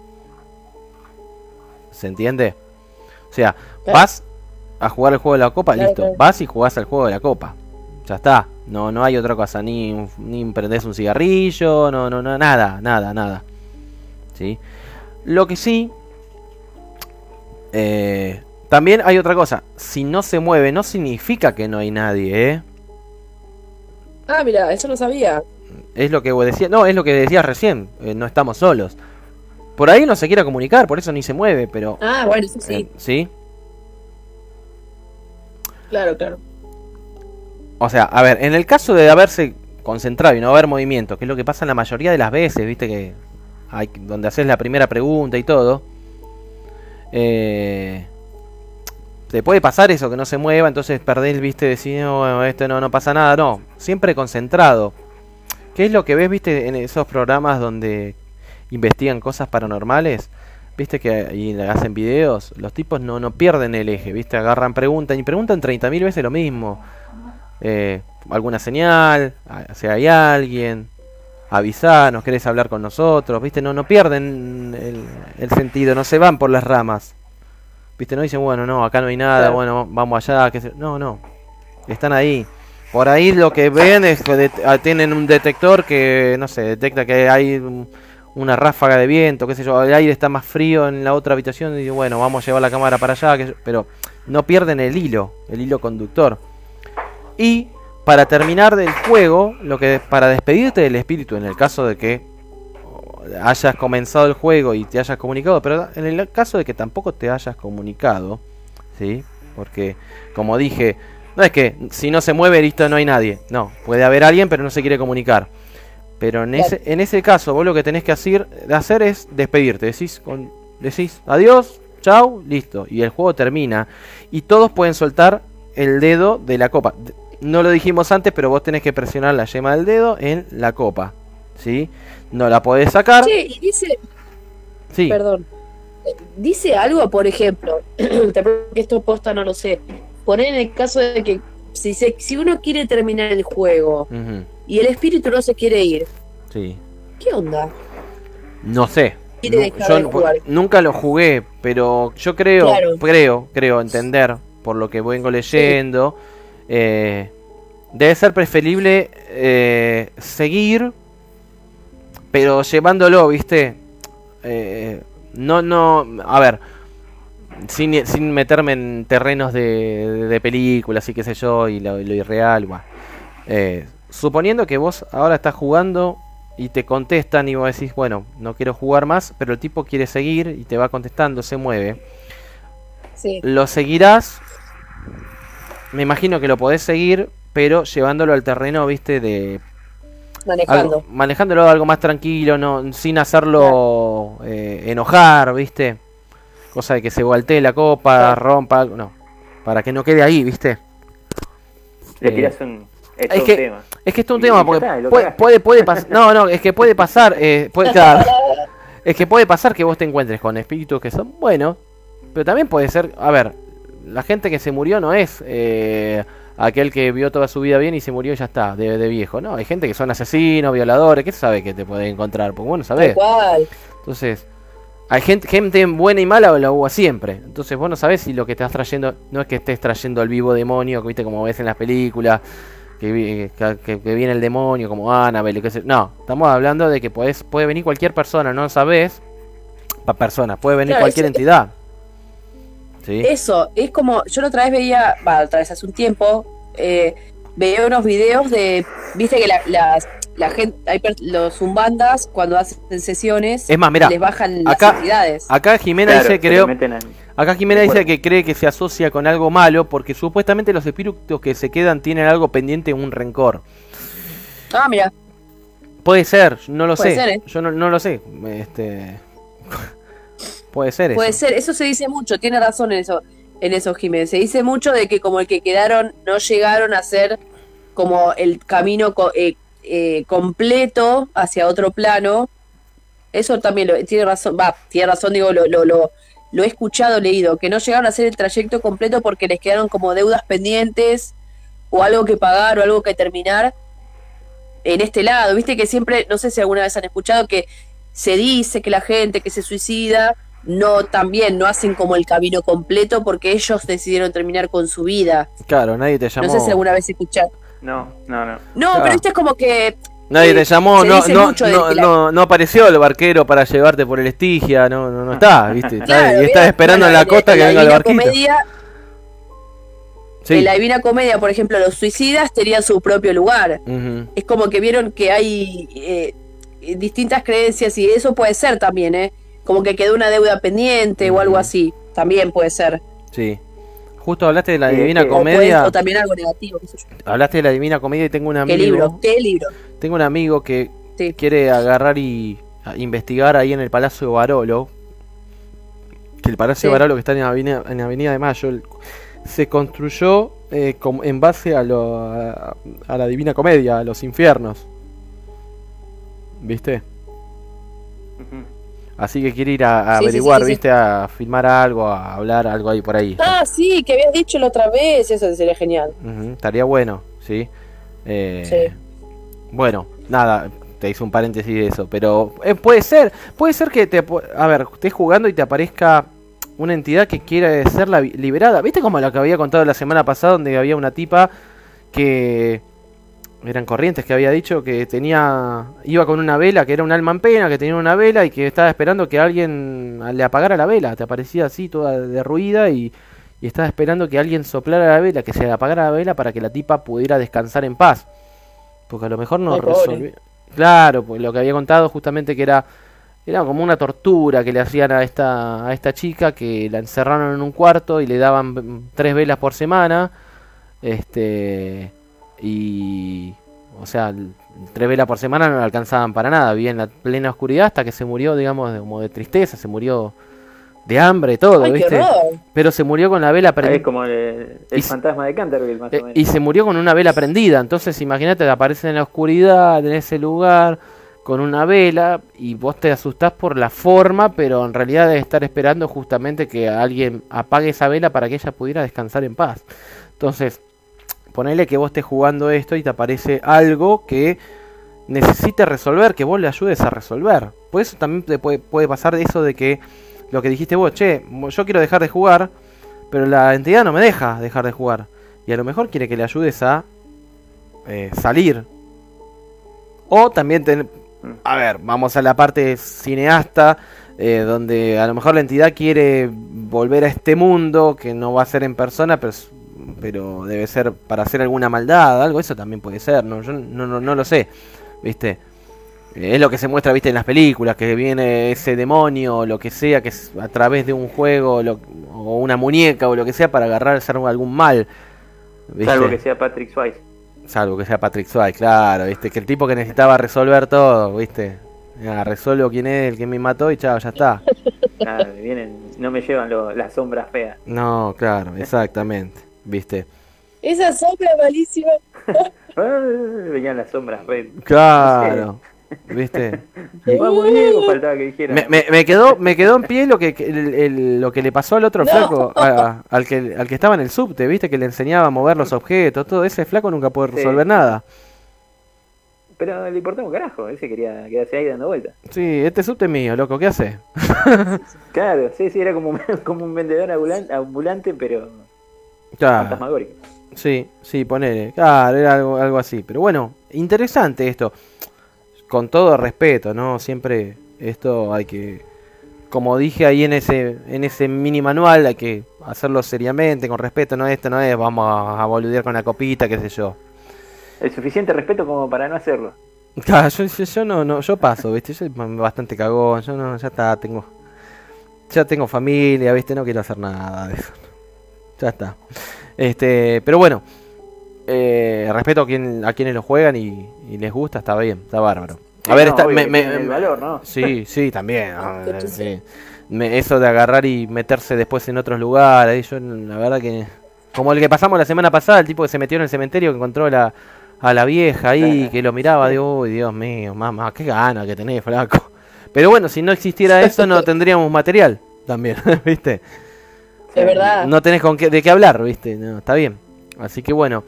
¿Se entiende? O sea, vas a jugar el juego de la copa, Claro, listo. claro. Vas y jugás al juego de la copa. Ya está. No, no hay otra cosa. Ni, ni prendés un cigarrillo, no, no, no, nada, nada, nada. ¿Sí? Lo que sí. eh, también hay otra cosa. Si no se mueve, no significa que no hay nadie, ¿eh? Ah, mira, eso no sabía. Es lo que vos decías. No, es lo que decías recién. eh, no estamos solos. Por ahí no se quiera comunicar, por eso ni se mueve, pero. Ah, bueno, eso sí. eh, ¿Sí? Claro, claro. O sea, a ver, en el caso de haberse concentrado y no haber movimiento, que es lo que pasa en la mayoría de las veces, viste que hay donde haces la primera pregunta y todo, eh, te puede pasar eso que no se mueva, entonces perdés, viste, decir, no, bueno, esto no, no pasa nada, no, siempre concentrado. ¿Qué es lo que ves, viste, en esos programas donde investigan cosas paranormales? Viste que y hacen videos, los tipos no, no pierden el eje, viste, agarran, preguntan y preguntan 30.000 veces lo mismo eh, alguna señal, si hay alguien, avisarnos, querés hablar con nosotros, viste, no, no pierden el, el sentido, no se van por las ramas. Viste, no dicen, bueno, no, acá no hay nada, Claro. bueno, vamos allá, qué sé- no, no, están ahí. Por ahí lo que ven es que ah, tienen un detector que, no sé, detecta que hay un- una ráfaga de viento, qué sé yo, el aire está más frío en la otra habitación y bueno, vamos a llevar la cámara para allá, pero no pierden el hilo, el hilo conductor. Y para terminar del juego, lo que para despedirte del espíritu, en el caso de que hayas comenzado el juego y te hayas comunicado, pero en el caso de que tampoco te hayas comunicado, ¿sí? Porque, como dije, no es que si no se mueve, listo, no hay nadie. No, puede haber alguien, pero no se quiere comunicar. Pero en ese, en ese caso, vos lo que tenés que hacer, hacer es despedirte. Decís, con, decís adiós, chau, listo. Y el juego termina. Y todos pueden soltar el dedo de la copa. No lo dijimos antes, pero vos tenés que presionar la yema del dedo en la copa. ¿Sí? No la podés sacar. Che, y dice, Sí. perdón, dice algo, por ejemplo, que esto posta no lo sé, poner en el caso de que si, se, si uno quiere terminar el juego y el espíritu no se quiere ir, Sí. ¿qué onda? No sé. Yo nunca lo jugué, pero yo creo, Claro. creo, creo entender por lo que vengo leyendo. eh, debe ser preferible eh, seguir, pero llevándolo, ¿viste? Eh, no, no, a ver, sin, sin meterme en terrenos de, de películas y qué sé yo, y lo, lo irreal. Eh, suponiendo que vos ahora estás jugando y te contestan y vos decís, bueno, no quiero jugar más, pero el tipo quiere seguir y te va contestando, se mueve. Sí. Lo seguirás, me imagino que lo podés seguir, pero llevándolo al terreno, viste, de Manejando. algo- manejándolo algo más tranquilo, no, sin hacerlo eh, enojar, ¿viste? Cosa de que se voltee la copa, rompa, algo, no. Para que no quede ahí, ¿viste? Le Eh, tiras un. Es, es que, tema. es que esto es un Y- tema, porque está, puede, puede, puede pasar. No, no, es que puede pasar. eh, puede, claro. es que puede pasar que vos te encuentres con espíritus que son buenos, pero también puede ser. A ver, la gente que se murió no es eh, aquel que vio toda su vida bien y se murió y ya está, de, de viejo. No, hay gente que son asesinos, violadores, ¿qué sabe que te puede encontrar? Porque bueno, cual. Entonces, hay gente, gente buena y mala la hubo siempre. Entonces vos no sabés si lo que estás trayendo, no es que estés trayendo el vivo demonio, que viste como ves en las películas, que, vi- que, viene el demonio como Annabelle, No, estamos hablando de que podés, puede venir cualquier persona, no sabés. Pa persona, puede venir Claro, cualquier eso- entidad. ¿Sí? Eso, es como, yo la otra vez veía, va, otra vez hace un tiempo, eh, veía unos videos de, viste que la, las- la gente, hay per- los zumbandas cuando hacen sesiones, Es más, mirá, les bajan acá- las entidades. Acá Jimena Claro, dice, se creo, acá Jimena dice acuerdo. que cree que se asocia con algo malo porque supuestamente los espíritus que se quedan tienen algo pendiente, un rencor. Ah, mira, Puede ser, no lo Puede sé. ser, ¿eh? Yo no, no lo sé. Este. Puede ser puede eso. ser, eso se dice mucho, tiene razón en eso, en eso Jiménez, se dice mucho de que como el que quedaron no llegaron a ser como el camino co- eh, eh, completo hacia otro plano, eso también lo, tiene razón, va, tiene razón, digo, lo, lo, lo, lo he escuchado, leído, que no llegaron a hacer el trayecto completo porque les quedaron como deudas pendientes o algo que pagar o algo que terminar en este lado. Viste que siempre, no sé si alguna vez han escuchado que se dice que la gente que se suicida no también no hacen como el camino completo porque ellos decidieron terminar con su vida. Claro, nadie te llamó. No sé si alguna vez escucharon. No, no, no. No, Claro. pero esto es como que Nadie eh, te llamó, no, no, no, la- no, no apareció el barquero para llevarte por el Estigia, no, no, no está, viste. Está- Claro, y estás esperando Bueno, en la costa que la venga el Divina barquito. Comedia, Sí. En la Divina Comedia, por ejemplo, los suicidas tenían su propio lugar. Es como que vieron que hay eh, eh, distintas creencias y eso puede ser también, ¿eh? Como que quedó una deuda pendiente o algo así. También puede ser. Sí. Justo hablaste de la Sí, Divina sí. O, puede- Comedia. o también algo negativo. qué sé yo. Hablaste de la Divina Comedia y tengo un amigo. ¿Qué libro? ¿Qué libro? Tengo un amigo que Sí. quiere agarrar y investigar ahí en el Palacio de Barolo. Que el Palacio Sí. de Barolo que está en la Avenida, en Avenida de Mayo el- se construyó eh, com- en base a, lo, a, a la Divina Comedia, a los infiernos. ¿Viste? Ujú. Así que quiere ir a, a Sí, sí, sí, averiguar, sí. ¿viste? A filmar algo, a hablar algo ahí por ahí. Ah, sí, que habías dicho la otra vez. Eso sería genial. Estaría bueno, ¿sí? Eh, Sí. Bueno, nada, te hice un paréntesis de eso, pero eh, puede ser, puede ser que te, a ver, estés jugando y te aparezca una entidad que quiere ser la- liberada. ¿Viste como lo que había contado la semana pasada donde había una tipa que eran corrientes que había dicho que tenía iba con una vela, que era un alma en pena, que tenía una vela y que estaba esperando que alguien le apagara la vela, te aparecía así toda derruida y y estaba esperando que alguien soplara la vela, que se apagara la vela para que la tipa pudiera descansar en paz. Porque a lo mejor no resolvió. Claro, pues lo que había contado justamente que era era como una tortura que le hacían a esta, a esta chica que la encerraron en un cuarto y le daban tres velas por semana. Este. Y. O sea, tres velas por semana no le alcanzaban para nada. Vivía en la plena oscuridad hasta que se murió, digamos, de- como de tristeza. Se murió de hambre, todo, Ay, ¿viste? Pero se murió con la vela Es prendida. como el, el fantasma de Canterville, más o menos. Eh, Y se murió con una vela prendida. Entonces, imagínate, aparece en la oscuridad, en ese lugar, con una vela, y vos te asustás por la forma, pero en realidad debe estar esperando justamente que alguien apague esa vela para que ella pudiera descansar en paz. Entonces, ponele que vos estés jugando esto y te aparece algo que necesite resolver, que vos le ayudes a resolver. Por eso también te puede, puede pasar eso de que lo que dijiste vos, che, yo quiero dejar de jugar, pero la entidad no me deja dejar de jugar. Y a lo mejor quiere que le ayudes a eh, salir. O también, a ver, vamos a la parte cineasta, eh, donde a lo mejor la entidad quiere volver a este mundo, que no va a ser en persona, pero, pero debe ser para hacer alguna maldad, algo, eso también puede ser, ¿no? Yo no, no, no lo sé, ¿viste? Eh, Es lo que se muestra, viste, en las películas, que viene ese demonio o lo que sea, que es a través de un juego lo- o una muñeca o lo que sea para agarrar hacer algún mal. ¿viste? Salvo que sea Patrick Swayze. Salvo que sea Patrick Swayze, claro, viste, que el tipo que necesitaba resolver todo, viste. Ya, resuelvo quién es el que me mató y chao, ya está. Vienen, no me llevan lo- las sombras feas. No, claro, exactamente, viste. Esa sombra malísima. Ah, Venían las sombras red. Claro, viste. Y- Vamos, Diego, faltaba que dijera. Me, me- me quedó me quedó en pie lo que que el- el- lo que le pasó al otro No. flaco a- al que al que estaba en el subte viste que le enseñaba a mover los objetos todo ese flaco nunca puede Sí. resolver nada Pero le importaba un carajo, ese quería quedarse ahí dando vueltas. sí este subte es mío loco qué hace Claro, sí, sí, era como, un- como un vendedor ambulan- ambulante, pero claro. Sí sí ponele. Claro era algo algo así. Pero bueno interesante esto. Con todo respeto no siempre esto hay que como dije ahí en ese en ese mini manual hay que hacerlo seriamente con respeto. No esto no es vamos a, boludear con la copita qué sé yo. El suficiente respeto como para no hacerlo. Claro, yo, yo, yo no, no, yo paso, viste, yo soy bastante cagón, yo no, ya está, tengo, ya tengo familia, viste, no quiero hacer nada de eso. Ya está. Este, pero bueno, eh, respeto a quien, a quienes lo juegan y, y les gusta, está bien, está bárbaro. A Sí, ver, no, está, obvio me, que me- tiene el valor, ¿no? Sí, sí, también. sí. Me- eso de agarrar y meterse después en otros lugares, yo la verdad que como el que pasamos la semana pasada, el tipo que se metió en el cementerio que encontró la, a la vieja ahí, que lo miraba, digo, uy, Dios mío, mamá, qué gana que tenés, flaco. Pero bueno, si no existiera eso, no tendríamos material también, ¿viste? Es verdad. No tenés con qué, de qué hablar, ¿viste? No, está bien. Así que bueno.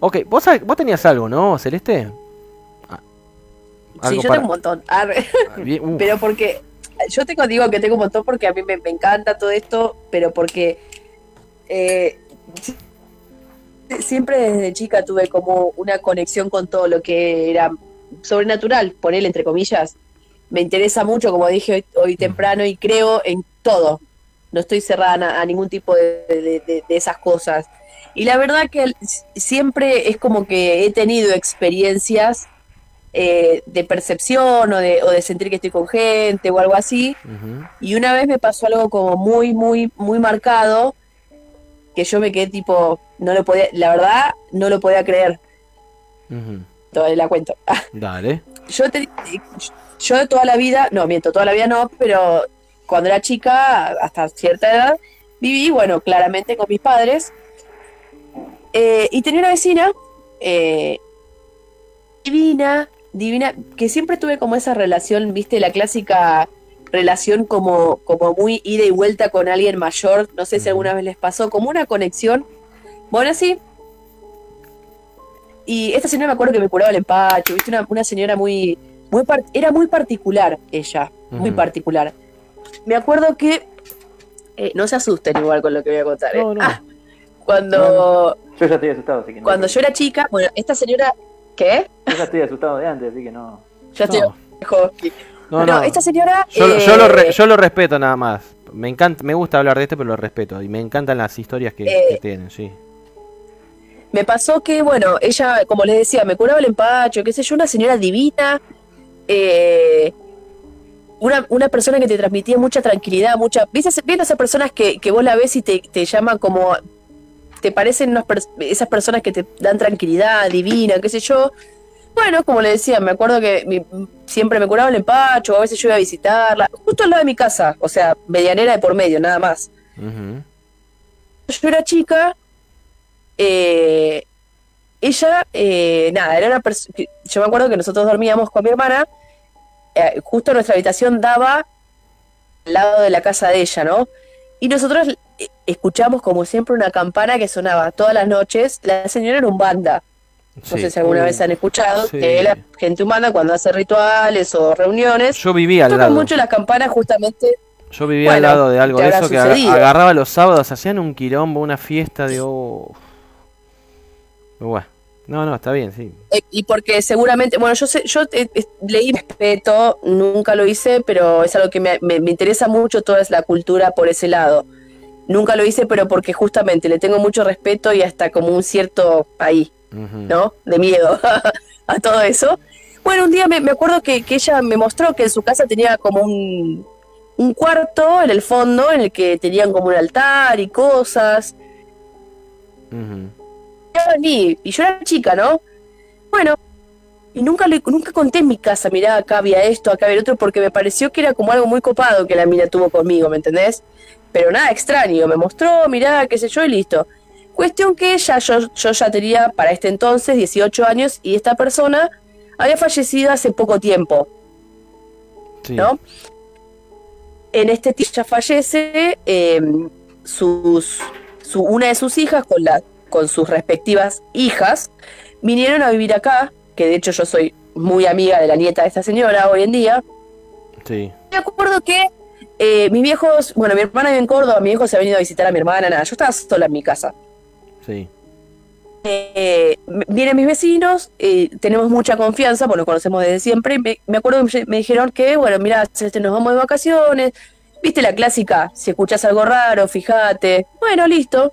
Ok, vos, vos tenías algo, ¿no, Celeste? Ah, Sí, yo para- tengo un montón. Uf. Pero porque yo tengo, digo que tengo un montón porque a mí me, me encanta todo esto, pero porque eh, si- siempre desde chica tuve como una conexión con todo lo que era sobrenatural, ponerle entre comillas. Me interesa mucho, como dije hoy, hoy temprano, y creo en todo. No estoy cerrada a, ningún tipo de, de- de- esas cosas. Y la verdad que siempre es como que he tenido experiencias eh, de percepción o de, o de sentir que estoy con gente o algo así. Y una vez me pasó algo como muy, muy, muy marcado, que yo me quedé tipo, no lo podía, la verdad, no lo podía creer. Todavía la cuento. Dale. Yo, te- yo toda la vida, no, miento, toda la vida no, pero cuando era chica, hasta cierta edad, viví, bueno, claramente con mis padres. Eh, y tenía una vecina eh, divina, divina, que siempre tuve como esa relación, viste, la clásica relación como, como muy ida y vuelta con alguien mayor, no sé si alguna vez les pasó, como una conexión. Bueno, sí. Y esta señora me acuerdo que me curaba el empacho, viste, una, una señora muy, muy era muy particular ella, muy particular. Me acuerdo que, eh, no se asusten igual con lo que voy a contar, ¿eh? No, no. Ah, cuando, Yo ya estoy asustado, así que no. cuando yo era chica, bueno, esta señora, ¿qué? Yo ya estoy asustado de antes, así que no. Ya estoy No. No, esta señora... Yo, eh, yo lo re- yo lo respeto nada más. Me encanta, me gusta hablar de esto, pero lo respeto. Y me encantan las historias que, Eh, que tienen, sí. Me pasó que, bueno, ella, como les decía, me curaba el empacho, qué sé yo, una señora divina. eh, una, una persona que te transmitía mucha tranquilidad, mucha. ¿Viste, viste esas personas que, que vos la ves y te, te llama como. Te parecen unas esas personas que te dan tranquilidad, divina, qué sé yo. Bueno, como le decía, me acuerdo que mi- siempre me curaba el empacho, a veces yo iba a visitarla, justo al lado de mi casa, o sea, medianera de por medio, nada más. Yo era chica, eh, ella, eh, nada, era una persona. Yo me acuerdo que nosotros dormíamos con mi hermana, eh, justo nuestra habitación daba al lado de la casa de ella, ¿no? Y nosotros eh, escuchamos como siempre una campana que sonaba todas las noches. La señora era un banda. No Sí. sé si alguna Uh, vez han escuchado sí. que la gente humana cuando hace rituales o reuniones Yo vivía al lado. mucho las campanas justamente Yo vivía Bueno, al lado de algo de eso que agarraba los sábados, hacían un quilombo, una fiesta de. oh. Bueno, no, no, está bien, sí. Eh, y porque seguramente, bueno, yo sé, yo eh, leí respeto, nunca lo hice, pero es algo que me, me- me interesa mucho toda la cultura por ese lado. Nunca lo hice, pero porque justamente le tengo mucho respeto y hasta como un cierto ahí. ¿no? De miedo a todo eso. Bueno, un día me, me acuerdo que, que ella me mostró que en su casa tenía como un, un cuarto en el fondo en el que tenían como un altar y cosas. Y yo era chica, ¿no? Bueno, y nunca le, nunca conté en mi casa, mirá, acá había esto, acá había otro, porque me pareció que era como algo muy copado que la mina tuvo conmigo, ¿me entendés? Pero nada extraño, me mostró, mirá, qué sé yo, y listo. Cuestión que ella, yo, yo ya tenía para este entonces 18 años y esta persona había fallecido hace poco tiempo, Sí. ¿no? En este tiempo ya fallece, eh, sus, su, una de sus hijas con, la, con sus respectivas hijas vinieron a vivir acá, que de hecho yo soy muy amiga de la nieta de esta señora hoy en día. Sí. Me acuerdo que eh, mis viejos, bueno, mi hermana vive en Córdoba, mi viejo se ha venido a visitar a mi hermana, nada, yo estaba sola en mi casa. Sí. Eh, vienen mis vecinos, eh, tenemos mucha confianza, pues nos conocemos desde siempre. y Me, me acuerdo que me dijeron que, bueno, mira, este, nos vamos de vacaciones. Viste la clásica, si escuchas algo raro, fíjate. Bueno, listo.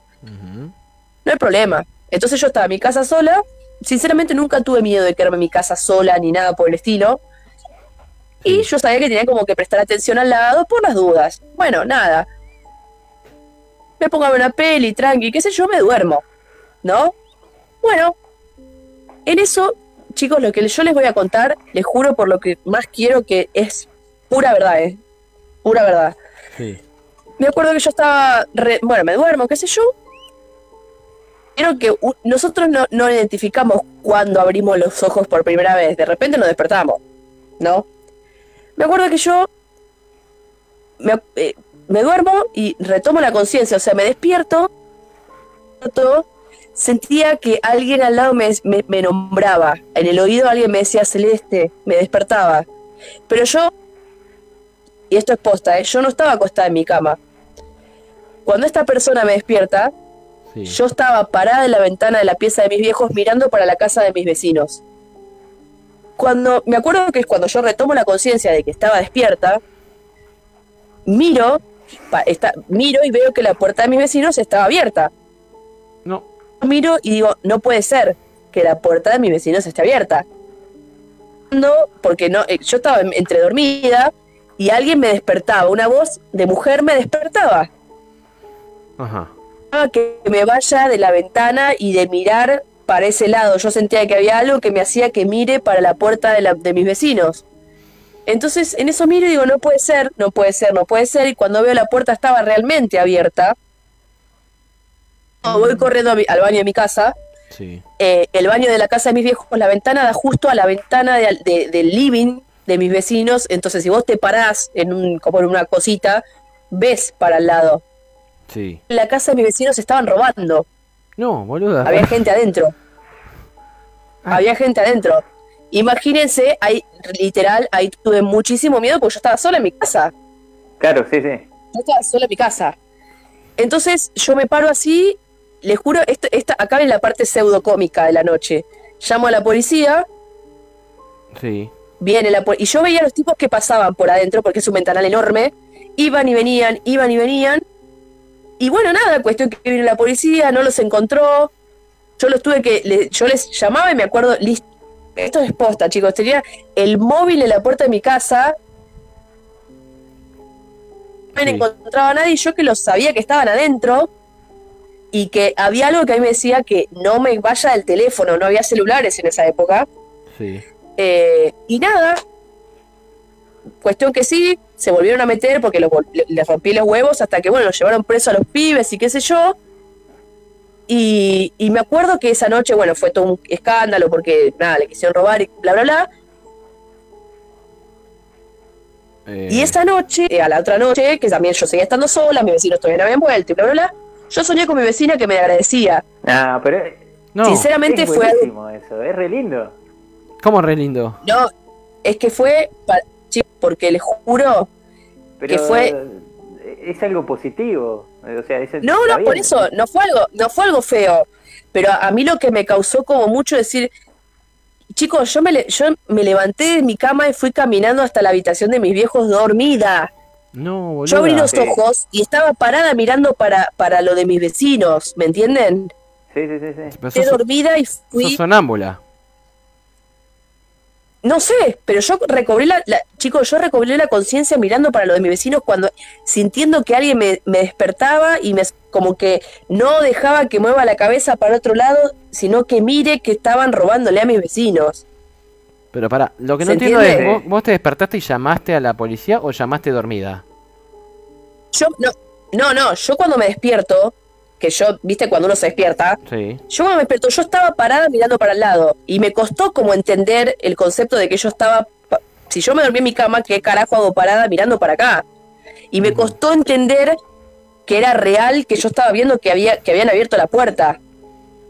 No hay problema. Entonces yo estaba en mi casa sola. Sinceramente nunca tuve miedo de quedarme en mi casa sola ni nada por el estilo. Y yo sabía que tenía como que prestar atención al lado por las dudas. Bueno, nada. Me pongo a ver una peli, tranqui, qué sé yo, me duermo. ¿No? Bueno, en eso, chicos, lo que yo les voy a contar, les juro por lo que más quiero que es pura verdad, ¿eh? Pura verdad. Sí. Me acuerdo que yo estaba, re- bueno, me duermo, qué sé yo. Que nosotros no, no identificamos cuando abrimos los ojos por primera vez. De repente nos despertamos, ¿no? Me acuerdo que yo me, eh, duermo y retomo la conciencia, o sea, me despierto, despierto, sentía que alguien al lado me, me- me nombraba. En el oído alguien me decía Celeste, me despertaba. Pero yo, y esto es posta, ¿eh? yo no estaba acostada en mi cama. Cuando esta persona me despierta, Sí. yo estaba parada en la ventana de la pieza de mis viejos mirando para la casa de mis vecinos. Cuando me acuerdo que es cuando yo retomo la conciencia de que estaba despierta, miro, pa- está, miro y veo que la puerta de mis vecinos estaba abierta. No. Miro y digo, no puede ser que la puerta de mis vecinos esté abierta. No, porque no, eh, yo estaba en- entre dormida y alguien me despertaba, una voz de mujer me despertaba Ajá. Que me vaya de la ventana y de mirar para ese lado. Yo sentía que había algo que me hacía que mire para la puerta de, la- de mis vecinos. Entonces en eso miro y digo, no puede ser, no puede ser, no puede ser. Y cuando veo la puerta estaba realmente abierta, voy corriendo mi- al baño de mi casa. Sí. Eh, el baño de la casa de mis viejos, la ventana da justo a la ventana de- de- del living de mis vecinos. Entonces si vos te parás en un, como en una cosita, ves para el lado. Sí. En la casa de mis vecinos estaban robando. No, boluda. Había gente adentro. Había gente adentro. Imagínense, ahí, literal, ahí tuve muchísimo miedo porque yo estaba sola en mi casa. Claro, sí, sí. Yo estaba sola en mi casa. Entonces yo me paro así, les juro, esto, esta, acá viene la parte pseudocómica de la noche. Llamo a la policía, Sí. viene la y yo veía a los tipos que pasaban por adentro porque es un ventanal enorme, iban y venían, iban y venían. Y bueno, nada, cuestión que vino la policía, no los encontró. Yo los tuve que, le- yo les llamaba y me acuerdo, listo, esto es posta, chicos, tenía el móvil en la puerta de mi casa habían Sí. encontrado a nadie, yo que los sabía que estaban adentro y que había algo que a mí me decía que no me vaya del teléfono, no había celulares en esa época. Sí. Eh, y nada, cuestión que sí, se volvieron a meter porque los les rompí los huevos hasta que, bueno, los llevaron preso a los pibes y qué sé yo. Y, y me acuerdo que esa noche, bueno, fue todo un escándalo porque, nada, le quisieron robar y bla, bla, bla. Eh, Y esa noche, eh, a la otra noche, que también yo seguía estando sola, mis vecinos todavía no habían vuelto y bla, bla, bla, yo soñé con mi vecina que me agradecía. Ah, pero no, Sinceramente es fue algo eso, es re lindo. ¿Cómo re lindo? No, es que fue, pa- sí, porque les juro Pero que fue... es algo positivo. O sea, es, No, no, por eso, no fue algo, no fue algo feo. Pero a mí lo que me causó como mucho decir, chicos, yo me, le- yo me levanté de mi cama y fui caminando hasta la habitación de mis viejos dormida. No, boludo. Yo abrí los Sí. ojos y estaba parada mirando para, para lo de mis vecinos, ¿me entienden? Sí, sí, sí, sí. Pero sos, dormida y sos fui... sonámbula. No sé, pero yo recobré la, la- chicos, yo recobré la conciencia mirando para lo de mis vecinos cuando sintiendo que alguien me, me despertaba y me como que no dejaba que mueva la cabeza para otro lado, sino que mire que estaban robándole a mis vecinos. Pero para, lo que no ¿Se entiendo entiende? es, ¿vos, vos te despertaste y llamaste a la policía o llamaste dormida? Yo no, no, no, yo cuando me despierto, que yo, viste, cuando uno se despierta, Sí. yo cuando me despierto, yo estaba parada mirando para el lado y me costó como entender el concepto de que yo estaba, si yo me dormí en mi cama, ¿qué carajo hago parada mirando para acá? Y me costó entender que era real, que yo estaba viendo que había que habían abierto la puerta.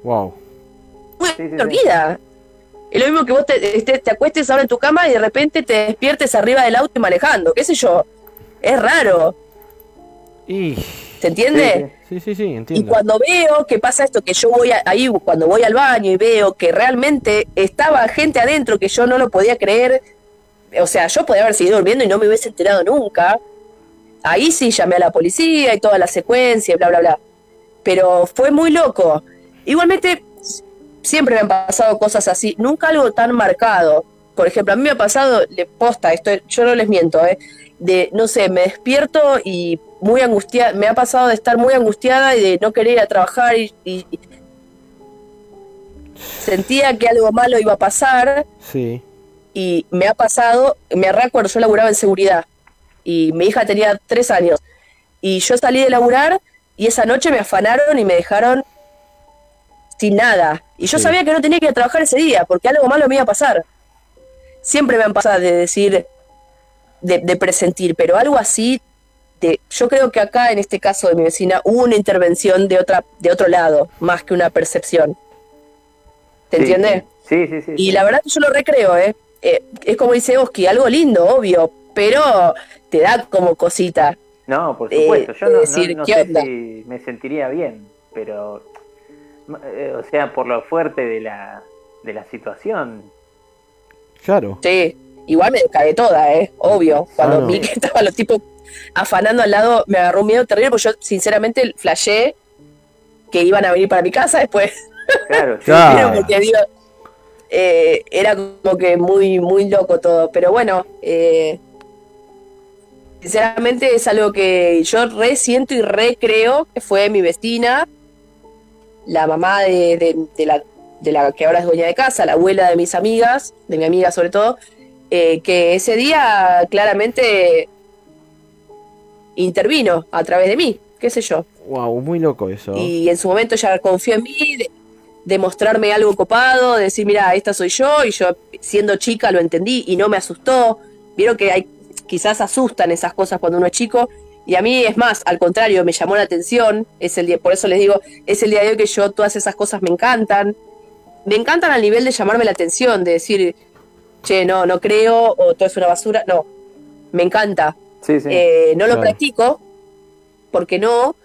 Wow. Muy Sí, sí, sí. dormida. Es lo mismo que vos te, te, te acuestes ahora en tu cama y de repente te despiertes arriba del auto y manejando, qué sé yo. Es raro, Y... ¿se entiende? Sí, sí, sí, Y entiendo. cuando veo que pasa esto, que yo voy a- ahí, cuando voy al baño y veo que realmente estaba gente adentro que yo no lo podía creer, o sea, yo podía haber seguido durmiendo y no me hubiese enterado nunca, ahí sí llamé a la policía y toda la secuencia y bla, bla, bla. Pero fue muy loco. Igualmente, siempre me han pasado cosas así, nunca algo tan marcado. Por ejemplo, a mí me ha pasado, le posta, esto, yo no les miento, ¿eh? de, no sé, me despierto y muy angustiada, me ha pasado de estar muy angustiada y de no querer ir a trabajar y, y- y sentía que algo malo iba a pasar Sí. y me ha pasado, me cuando yo laburaba en seguridad y mi hija tenía tres años y yo salí de laburar y esa noche me afanaron y me dejaron sin nada y yo Sí. sabía que no tenía que ir a trabajar ese día porque algo malo me iba a pasar. Siempre me han pasado de decir, de, de presentir, pero algo así, de, yo creo que acá en este caso de mi vecina hubo una intervención de otra, de otro lado, más que una percepción. ¿Te Sí, entiendes? Sí, sí, sí. Y sí. la verdad yo lo recreo, ¿eh? Eh, Es como dice Oski, algo lindo, obvio, pero te da como cosita. No, por eh, supuesto. Yo no, no- decir, no ¿qué sé onda? si me sentiría bien, pero. eh, O sea, por lo fuerte de la, de la situación. Claro. Sí, igual me cagué toda, ¿eh? Obvio. Cuando Ah, no. vi que estaban los tipos afanando al lado, me agarró un miedo terrible, porque yo sinceramente flashé que iban a venir para mi casa después. Claro. Claro. Pero porque digo, eh, era como que muy, muy loco todo. Pero bueno, eh, sinceramente es algo que yo re siento y re creo que fue mi vecina, la mamá de, de- de la, de la que ahora es dueña de casa, la abuela de mis amigas, de mi amiga sobre todo, eh, que ese día claramente intervino a través de mí, qué sé yo. Wow, muy loco eso. Y en su momento ella confió en mí, de, de mostrarme algo copado, de decir, mira, esta soy yo, y yo siendo chica lo entendí y no me asustó. Vieron que hay, quizás asustan esas cosas cuando uno es chico, y a mí es más, al contrario, me llamó la atención, es el día, por eso les digo, es el día de hoy que yo todas esas cosas me encantan. Me encantan al nivel de llamarme la atención, de decir, che, no, no creo, o todo es una basura, no, me encanta. Sí, sí. Eh, no lo Claro. practico, porque no,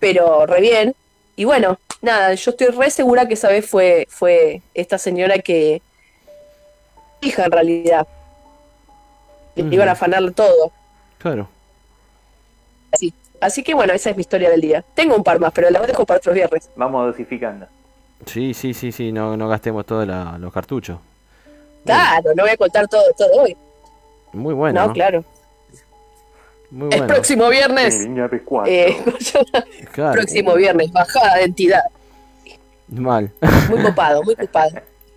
pero re bien. Y bueno, nada, yo estoy re segura que esa vez fue, fue esta señora que, hija en realidad, Ujú. iban a afanar todo. Claro. Así. Así que bueno, esa es mi historia del día. Tengo un par más, pero la dejo para otros viernes. Vamos dosificando. Sí, sí, sí, sí, no, no gastemos todos los cartuchos. Claro, no voy a contar todo, todo hoy. Muy bueno. no, ¿no? claro. Muy El bueno. próximo viernes. Eh, Claro. próximo viernes, bajada de entidad. Mal. Muy copado, muy copado.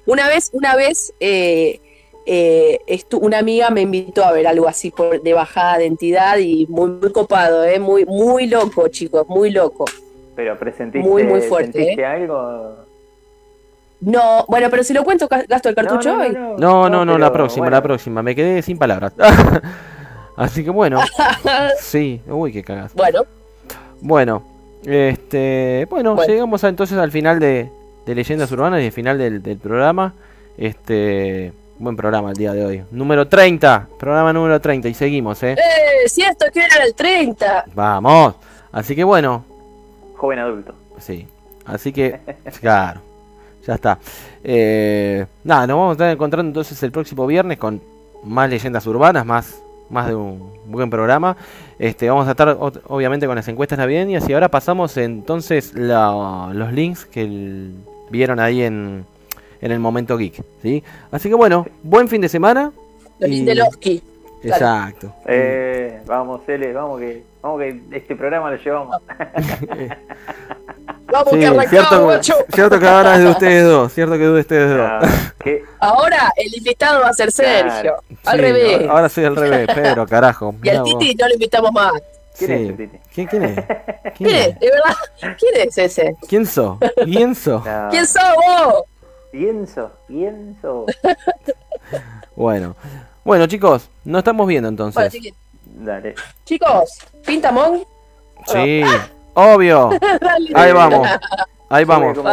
Una vez, una vez, eh, eh, estu- una amiga me invitó a ver algo así por, de bajada de entidad y muy, muy copado, eh, muy, muy loco, chicos, muy loco. Pero presentiste, Muy, muy fuerte, sentiste ¿eh? algo. No, bueno, pero si lo cuento, ga- gasto el cartucho no, hoy. no, No, no, no, la pero, próxima, bueno. la próxima. Me quedé sin palabras. Así que bueno. Sí, uy, qué cagas. Bueno, Bueno, este, bueno, Bueno. llegamos a- entonces al final de, de Leyendas Urbanas y al final del, del programa. Este, buen programa el día de hoy. Número 30, programa número 30 y seguimos, ¿eh? eh, cierto que era el 30. Vamos. Así que bueno, Joven adulto. sí. Así que, claro, ya está. Eh, nada, nos vamos a estar encontrando entonces el próximo viernes con más leyendas urbanas, más, más de un buen programa. Este, vamos a estar obviamente con las encuestas navideñas y ahora pasamos entonces la- los links que el- vieron ahí en, en el momento geek, ¿sí? Así que bueno, buen fin de semana. Los y- Lindeloski. Exacto. Eh, vamos, Cele, vamos que, vamos que este programa lo llevamos. Vamos Sí, que arrancamos, cierto, guacho. cierto que ahora es de ustedes dos, cierto que es de ustedes dos. Ah, ¿qué? Ahora el invitado va a ser Sergio. Al Sí, revés. Ahora soy al revés, Pedro, carajo. Y al. Titi no lo invitamos más. ¿Quién Sí. es el Titi? ¿Quién, quién es? ¿Quién ¿Quién es? es? ¿De verdad? ¿Quién es ese? ¿Quién sos? ¿Quién sos? No. ¿Quién sos vos? Pienso, pienso. Bueno. Bueno, chicos, nos estamos viendo Bueno, entonces. chiqui- Dale. chicos, Pintamón. Sí, obvio. Dale. Ahí vamos. Ahí vamos.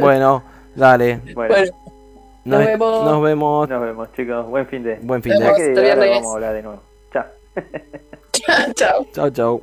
Bueno, dale. Bueno, Bueno, nos vemos. Nos vemos. nos vemos, chicos. Buen fin de. Buen fin de. Vamos a hablar de nuevo. Chao. chao. Chau, chau.